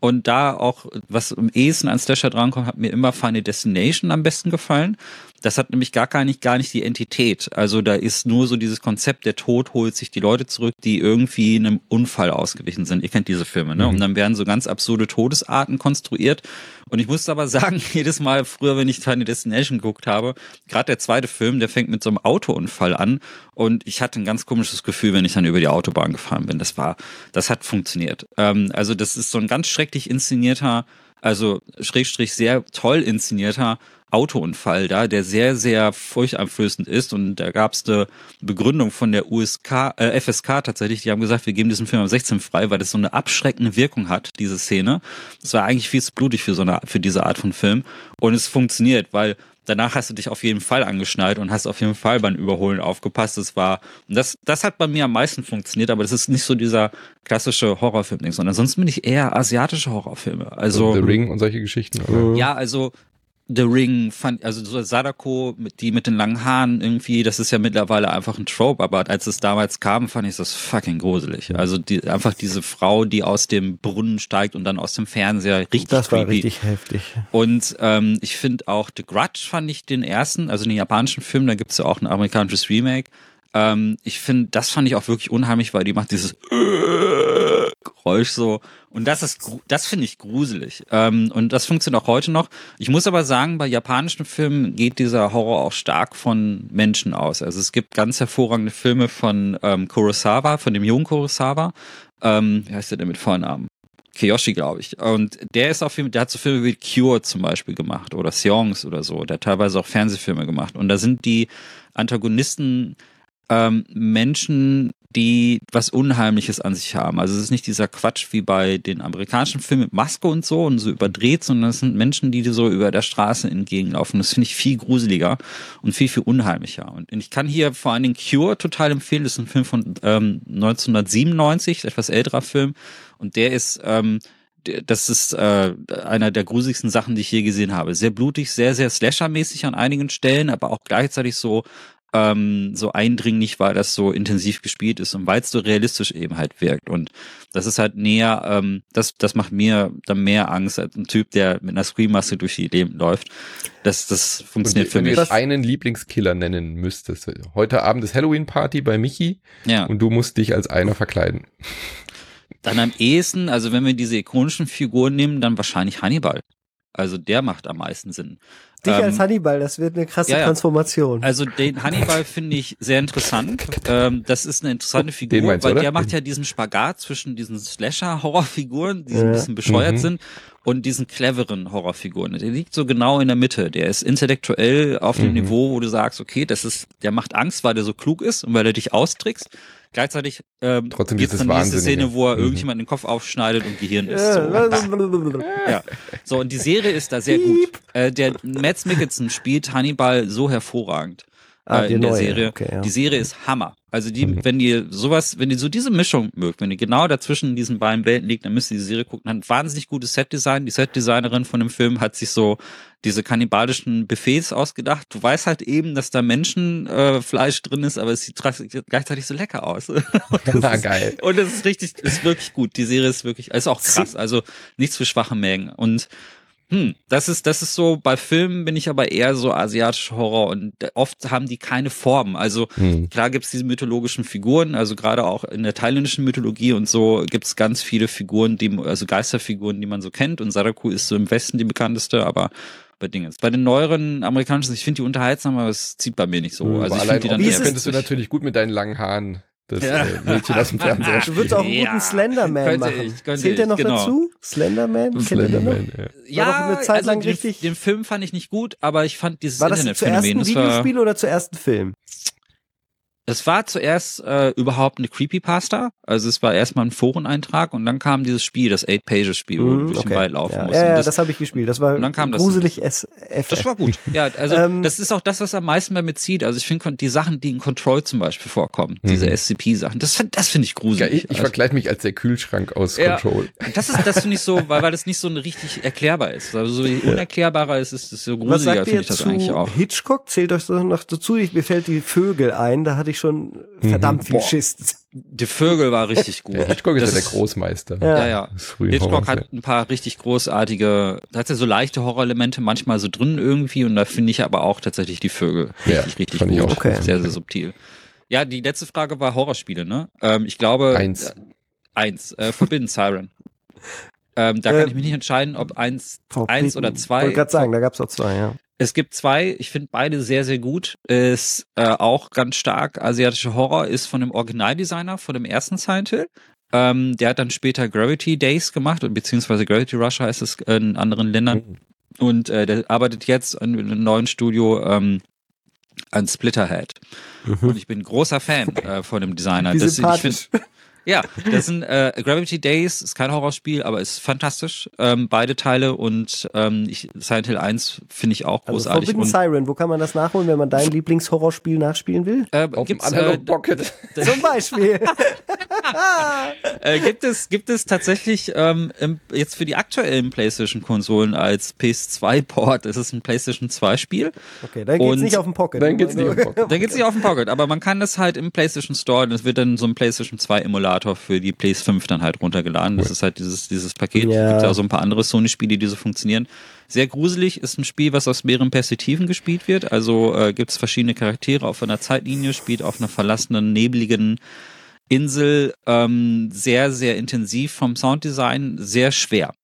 Und da auch, was am ehesten an Slasher drankommt, hat mir immer Final Destination am besten gefallen. Das hat nämlich gar, gar nicht, gar nicht die Entität. Also da ist nur so dieses Konzept, der Tod holt sich die Leute zurück, die irgendwie einem Unfall ausgewichen sind. Ihr kennt diese Filme, ne? Mhm. Und dann werden so ganz absurde Todesarten konstruiert. Und ich muss aber sagen, (laughs) jedes Mal früher, wenn ich Tiny Destination geguckt habe, gerade der zweite Film, der fängt mit so einem Autounfall an. Und ich hatte ein ganz komisches Gefühl, wenn ich dann über die Autobahn gefahren bin. Das war, das hat funktioniert. Ähm, also das ist so ein ganz schrecklich inszenierter, also schrägstrich sehr toll inszenierter Autounfall da, der sehr, sehr furchteinflößend ist. Und da gab es eine Begründung von der USK, äh, FSK tatsächlich. Die haben gesagt, wir geben diesen Film am 16 frei, weil das so eine abschreckende Wirkung hat, diese Szene. Das war eigentlich viel zu blutig für so eine, für diese Art von Film. Und es funktioniert, weil danach hast du dich auf jeden Fall angeschnallt und hast auf jeden Fall beim Überholen aufgepasst. Das war, und das, das hat bei mir am meisten funktioniert, aber das ist nicht so dieser klassische Horrorfilm, sondern sonst bin ich eher asiatische Horrorfilme. Also. The Ring und solche Geschichten, oder? Ja, also, The Ring fand, also so Sadako, die mit den langen Haaren irgendwie, das ist ja mittlerweile einfach ein Trope, aber als es damals kam, fand ich das fucking gruselig. Also die, einfach diese Frau, die aus dem Brunnen steigt und dann aus dem Fernseher richtig Das war creepy. richtig heftig. Und ähm, ich finde auch The Grudge fand ich den ersten, also den japanischen Film, da gibt's ja auch ein amerikanisches Remake. Ähm, ich finde, das fand ich auch wirklich unheimlich, weil die macht dieses Geräusch so. Und das ist, das finde ich gruselig. Ähm, und das funktioniert auch heute noch. Ich muss aber sagen, bei japanischen Filmen geht dieser Horror auch stark von Menschen aus. Also es gibt ganz hervorragende Filme von ähm, Kurosawa, von dem jungen Kurosawa. Ähm, wie heißt der denn mit Vornamen? Kiyoshi, glaube ich. Und der ist auf jeden der hat so Filme wie Cure zum Beispiel gemacht oder Seongs oder so. Der hat teilweise auch Fernsehfilme gemacht. Und da sind die Antagonisten ähm, Menschen, die was Unheimliches an sich haben. Also es ist nicht dieser Quatsch wie bei den amerikanischen Filmen mit Maske und so und so überdreht, sondern es sind Menschen, die so über der Straße entgegenlaufen. Das finde ich viel gruseliger und viel, viel unheimlicher. Und ich kann hier vor allen Dingen Cure total empfehlen. Das ist ein Film von ähm, 1997, etwas älterer Film. Und der ist... Ähm, das ist äh, einer der gruseligsten Sachen, die ich je gesehen habe. Sehr blutig, sehr, sehr slashermäßig an einigen Stellen, aber auch gleichzeitig so ähm, so eindringlich, weil das so intensiv gespielt ist und weil es so realistisch eben halt wirkt. Und das ist halt näher, ähm, das, das macht mir dann mehr Angst als ein Typ, der mit einer Screammaske durch die Leben läuft. Das, das funktioniert und, für mich. Wenn du einen Lieblingskiller nennen müsstest. Heute Abend ist Halloween-Party bei Michi ja. und du musst dich als einer verkleiden. Dann am ehesten, also wenn wir diese ikonischen Figuren nehmen, dann wahrscheinlich Hannibal. Also der macht am meisten Sinn. Dich ähm, als Hannibal, das wird eine krasse ja, ja. Transformation. Also den Hannibal finde ich sehr interessant. ähm, das ist eine interessante Figur, weil oder? der macht ja diesen Spagat zwischen diesen Slasher-Horrorfiguren, die ja. ein bisschen bescheuert mhm. sind, und diesen cleveren Horrorfiguren. Der liegt so genau in der Mitte. Der ist intellektuell auf dem mhm. Niveau, wo du sagst, okay, das ist, der macht Angst, weil der so klug ist und weil er dich austrickst. Gleichzeitig ähm, Trotzdem gibt es dann diese Szene, wo er mhm. irgendjemand den Kopf aufschneidet und Gehirn ist. So. (laughs) ja. so, und die Serie ist da sehr gut. Äh, der Mads Mikkelsen spielt Hannibal so hervorragend ah, äh, in der neue. Serie. Okay, ja. Die Serie ist Hammer. Also die, mhm. wenn ihr sowas, wenn ihr so diese Mischung mögt, wenn ihr genau dazwischen diesen beiden Welten liegt, dann müsst ihr die Serie gucken. Hat wahnsinnig gutes Setdesign. Die Setdesignerin von dem Film hat sich so diese kannibalischen Buffets ausgedacht. Du weißt halt eben, dass da Menschenfleisch äh, drin ist, aber es sieht gleichzeitig so lecker aus. (laughs) und (laughs) Na, ist, geil. Und es ist richtig, ist wirklich gut. Die Serie ist wirklich, ist auch krass. Also nichts für schwache Mägen. Und hm, das ist, das ist so, bei Filmen bin ich aber eher so asiatischer Horror und oft haben die keine Form. Also hm. klar gibt's diese mythologischen Figuren, also gerade auch in der thailändischen Mythologie und so gibt's ganz viele Figuren, die, also Geisterfiguren, die man so kennt und Sadaku ist so im Westen die bekannteste, aber bei Dingens. Bei den neueren amerikanischen, ich finde die unterhaltsam, aber es zieht bei mir nicht so. Also ich finde die dann eher findest du natürlich gut mit deinen langen Haaren das ja. äh, Mädchen aus dem Fernseher Du würdest auch einen guten Slenderman könnte machen. Ich, Zählt der noch genau. dazu? Slenderman? Slenderman, ja. Doch eine Zeit also lang den, richtig. Den Film fand ich nicht gut, aber ich fand dieses war das Internetphänomen. War das zuerst ein Videospiel oder zuerst ein Film? Es war zuerst äh, überhaupt eine Creepypasta. Also es war erstmal ein Foreneintrag und dann kam dieses Spiel, das Eight Pages Spiel, wo mm, du durch okay. den Wald laufen ja, musst. Ja, das, das habe ich gespielt. Das war und dann kam gruselig das, SF. Das war gut. Ja, also ähm, das ist auch das, was am meisten bei mir zieht. Also ich finde die Sachen, die in Control zum Beispiel vorkommen, mhm. diese SCP-Sachen, das, das finde ich gruselig. Ja, ich, ich also, vergleiche mich als der Kühlschrank aus ja, Control. Das ist, das finde ich so, weil, weil das nicht so richtig erklärbar ist. Also so je unerklärbarer es ist, desto gruseliger finde ich das eigentlich auch. Hitchcock zählt euch so noch dazu. Ich, mir fällt die Vögel ein. Da hatte ich ich schon verdammt viel Boah. Schiss. Die Vögel war richtig gut. Der Hitchcock ist Das ja der Großmeister. Ja. Ja, Hitchcock Horrors, hat ja. ein paar richtig großartige, da hat ja so leichte Horrorelemente manchmal so drin irgendwie und da finde ich aber auch tatsächlich die Vögel Ja, richtig, richtig ich gut. auch. Okay. Sehr, sehr subtil. Ja, die letzte Frage war Horrorspiele, ne? Ähm, ich glaube. Eins. Äh, eins. Äh, Forbidden Siren. (laughs) Ähm, da kann Äh, ich mich nicht entscheiden, ob eins, Forbidden. eins oder zwei. Wollte gerade sagen, da gab's auch zwei, ja. Es gibt zwei, ich finde beide sehr, sehr gut. Ist äh, auch ganz stark asiatische Horror, ist von dem Originaldesigner von dem ersten Hill. Ähm, der hat dann später Gravity Days gemacht, und beziehungsweise Gravity Rush heißt es in anderen Ländern. Und äh, der arbeitet jetzt an einem neuen Studio ähm, an Splitterhead. Und ich bin großer Fan äh, von dem Designer. Wie Das- ich find, ja, das sind äh, Gravity Days, ist kein Horrorspiel, aber ist fantastisch. Ähm, beide Teile und ähm, ich, Silent Hill 1 finde ich auch Also großartig. Forbidden und, Siren, wo kann man das nachholen, wenn man dein Lieblingshorrorspiel nachspielen will? äh, Auf dem gibt's, Analog äh, Pocket. Zum Beispiel. (laughs) (laughs) äh, gibt es gibt es tatsächlich ähm, im, jetzt für die aktuellen PlayStation-Konsolen als PS2-Port. Es ist ein PlayStation 2-Spiel. Okay, dann geht's Und nicht auf den Pocket. Dann geht's nicht auf den Pocket. Da geht's nicht auf den Pocket, aber man kann das halt im PlayStation Store, das wird dann so ein PlayStation 2 Emulator für die PS 5 dann halt runtergeladen. Das ist halt dieses, dieses Paket. Ja. Es gibt ja auch so ein paar andere Sony-Spiele, die so funktionieren. Sehr gruselig, ist ein Spiel, was aus mehreren Perspektiven gespielt wird. Also äh, gibt's verschiedene Charaktere auf einer Zeitlinie, spielt auf einer verlassenen, nebligen Insel, ähm, sehr, sehr intensiv vom Sounddesign, sehr schwer.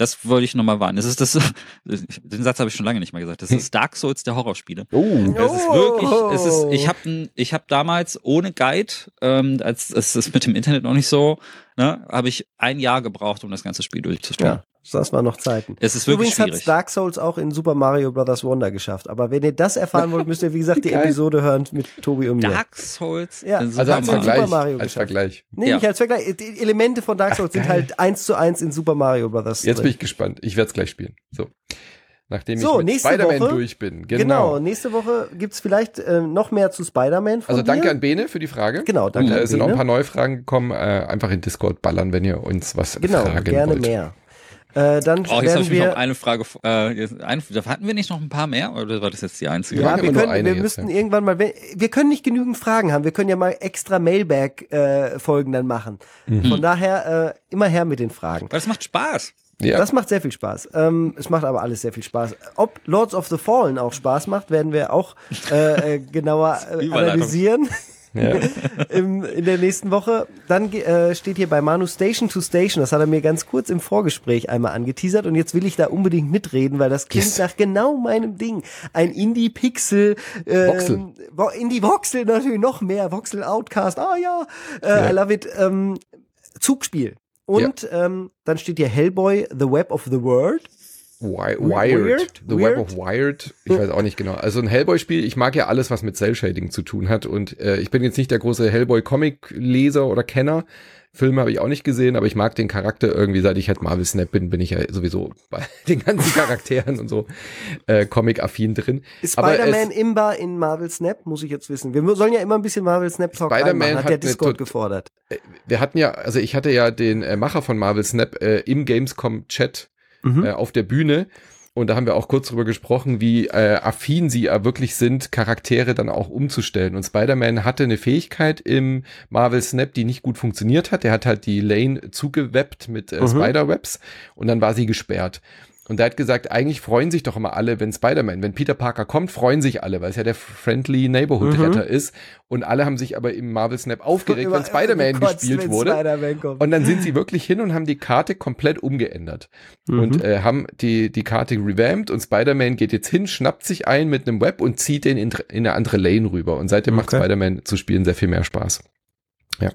Das wollte ich nochmal warnen. Das ist das, (laughs) den Satz habe ich schon lange nicht mehr gesagt. Das ist Dark Souls der Horrorspiele. Oh, Es ist wirklich, es ist, ich habe ich hab damals ohne Guide, ähm, als es ist mit dem Internet noch nicht so, ne, habe ich ein Jahr gebraucht, um das ganze Spiel durchzuspielen. Ja, das waren noch Zeiten. Es ist wirklich Übrigens schwierig. Dark Souls auch in Super Mario Bros. Wonder geschafft. Aber wenn ihr das erfahren wollt, müsst ihr, wie gesagt, die. (laughs) Episode hören mit Tobi und mir. Dark Souls. Ja, in also Super als Super Mario. Vergleich. Mario als geschafft. Vergleich. Nee, Ja. nicht als Vergleich. Die Elemente von Dark Souls sind geil. halt eins zu eins in Super Mario Bros. Jetzt bin drin. ich gespannt. Ich werde es gleich spielen. So. Nachdem So, ich mit nächste Spider-Man Woche- durch bin. Genau. Genau. nächste Woche gibt's vielleicht äh, noch mehr zu Spider-Man Also danke dir. an Bene für die Frage. Genau, danke Und, äh, an Es sind auch ein paar neue Fragen gekommen. Äh, einfach in Discord ballern, wenn ihr uns was Genau, fragen gerne wollt. mehr. Äh, dann Oh, jetzt habe werden ich mich noch wir eine Frage. Äh, da hatten wir nicht noch ein paar mehr oder war das jetzt die einzige? Wir Ja, wir, können, wir jetzt, müssten ja. irgendwann mal, wir können nicht genügend Fragen haben. Wir können ja mal extra Mailbag-Folgen dann machen. Mhm. Von daher äh, immer her mit den Fragen. Weil das macht Spaß. Ja. Das macht sehr viel Spaß. Ähm, es macht aber alles sehr viel Spaß. Ob Lords of the Fallen auch Spaß macht, werden wir auch äh, äh, (laughs) genauer äh, analysieren ja. (laughs) im, in der nächsten Woche. Dann äh, steht hier bei Manu Station to Station. Das hat er mir ganz kurz im Vorgespräch einmal angeteasert und jetzt will ich da unbedingt mitreden, weil das klingt Yes. nach genau meinem Ding. Ein Indie-Pixel. Ähm, Voxel. Vo- Indie-Voxel natürlich noch mehr. Voxel Outcast. Ah ja, äh, I love it. Ähm, Zugspiel. Und ähm, dann steht hier Hellboy, The Web of the World. Wi- Weird? Wired. The Weird? Web of Wired. Ich weiß auch nicht genau. Also ein Hellboy-Spiel, ich mag ja alles, was mit Cell-Shading zu tun hat. Und äh, ich bin jetzt nicht der große Hellboy-Comic-Leser oder Kenner. Filme habe ich auch nicht gesehen, aber ich mag den Charakter irgendwie, seit ich halt Marvel Snap bin, bin ich ja sowieso (laughs) bei den ganzen Charakteren und so äh, Comic-affin drin. Ist Spider-Man imbar in Marvel Snap? Muss ich jetzt wissen. Wir sollen ja immer ein bisschen Marvel Snap Talk Spider-Man reinmachen, hat hat der Discord gefordert. Wir hatten ja, also ich hatte ja den äh, Macher von Marvel Snap äh, im Gamescom-Chat Mhm. äh, auf der Bühne. Und da haben wir auch kurz drüber gesprochen, wie äh, affin sie äh, wirklich sind, Charaktere dann auch umzustellen. Und Spider-Man hatte eine Fähigkeit im Marvel Snap, die nicht gut funktioniert hat. Der hat halt die Lane zugeweppt mit äh, Mhm. Spider-Webs und dann war sie gesperrt. Und er hat gesagt, eigentlich freuen sich doch immer alle, wenn Spider-Man, wenn Peter Parker kommt, freuen sich alle, weil es ja der Friendly Neighborhood Retter ist. Und alle haben sich aber im Marvel Snap aufgeregt, wenn Spider-Man gespielt wurde. Kommt. Und dann sind sie wirklich hin und haben die Karte komplett umgeändert. Mhm. Und äh, haben die, die Karte revamped und Spider-Man geht jetzt hin, schnappt sich ein mit einem Web und zieht den in, in eine andere Lane rüber. Und seitdem macht Okay. Spider-Man zu spielen sehr viel mehr Spaß. Ja.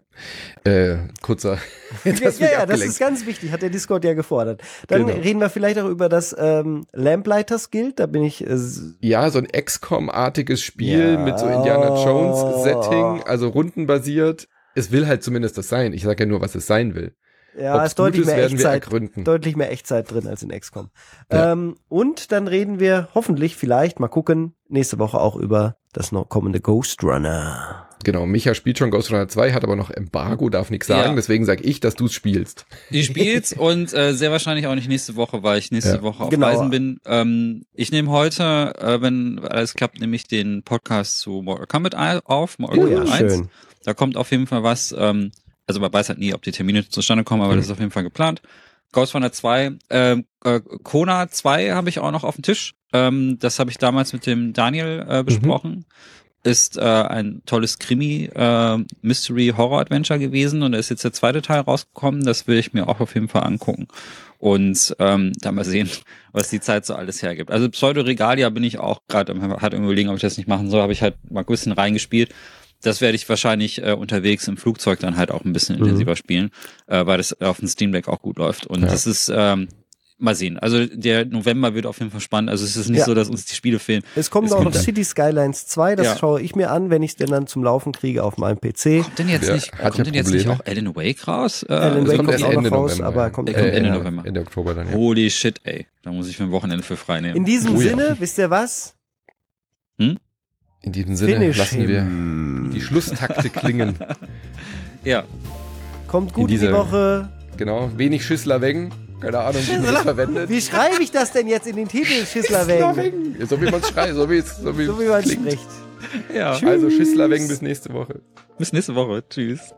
Äh, kurzer. Jetzt (laughs) ja, ja, das ist ganz wichtig, hat der Discord ja gefordert. Dann Genau. reden wir vielleicht auch über das ähm, Lamplighters Guild. Da bin ich äh, Ja, so ein XCOM-artiges Spiel Ja. mit so Indiana Jones-Setting, also rundenbasiert. Es will halt zumindest das sein. Ich sage ja nur, was es sein will. ja, Ob's ist deutlich ist, mehr Echtzeit, deutlich mehr Echtzeit drin als in XCOM. Ja. Ähm, und dann reden wir hoffentlich, vielleicht, mal gucken, nächste Woche auch über das noch kommende Ghost Runner. Genau, Micha spielt schon Ghost Runner 2, hat aber noch Embargo, darf nichts sagen, Ja. deswegen sag ich, dass du es spielst. Ich spiel's (laughs) und äh, sehr wahrscheinlich auch nicht nächste Woche, weil ich nächste Ja. Woche auf Genau. Reisen bin. Ähm, ich nehme heute, äh, wenn alles klappt, nehme ich den Podcast zu Mortal Kombat auf, Mortal Oh ja, Kombat 1. schön. Da kommt auf jeden Fall was. Ähm, also man weiß halt nie, ob die Termine zustande kommen, aber Mhm. das ist auf jeden Fall geplant. Ghost Runner 2, ähm, äh, Kona 2 habe ich auch noch auf dem Tisch. Ähm, das habe ich damals mit dem Daniel äh, besprochen. Ist äh, ein tolles Krimi, äh, Mystery Horror Adventure gewesen und da ist jetzt der zweite Teil rausgekommen. Das will ich mir auch auf jeden Fall angucken. Und ähm, da mal sehen, (laughs) was die Zeit so alles hergibt. Also Pseudo-Regalia bin ich auch gerade am hat überlegen, ob ich das nicht machen soll. Habe ich halt mal ein bisschen reingespielt. Das werde ich wahrscheinlich äh, unterwegs im Flugzeug dann halt auch ein bisschen Mhm. intensiver spielen, äh, weil das auf dem Steam Deck auch gut läuft. Und Ja. das ist ähm, mal sehen. Also der November wird auf jeden Fall spannend. Also es ist nicht Ja. so, dass uns die Spiele fehlen. Es kommt Es auch noch. City Skylines 2, das Ja. schaue ich mir an, wenn ich es denn dann zum Laufen kriege auf meinem PC. Kommt denn jetzt Der nicht, hat kommt ja denn jetzt nicht auch Alan Wake raus? Äh, Alan also Wake kommt kommt die- auch noch raus, November, aber ja. kommt kommt Ende November. Ende Oktober dann, ja. Holy shit, ey. Da muss ich mir ein Wochenende für frei nehmen. In diesem Oh ja. Sinne, wisst ihr was? In diesem Sinne Finish lassen wir him. die Schlusstakte klingen. (laughs) ja. Kommt gut in, die dieser- Woche. Genau, wenig Schüssler wegen. Keine Ahnung, wie man das verwendet. Wie schreibe ich das denn jetzt in den Titel, Schissler Schüssler wegen? wegen. So wie man es schreit, so wie es so wie So wie man klingt. spricht. Ja. Also Schüssler wegen bis nächste Woche. Bis nächste Woche. Tschüss.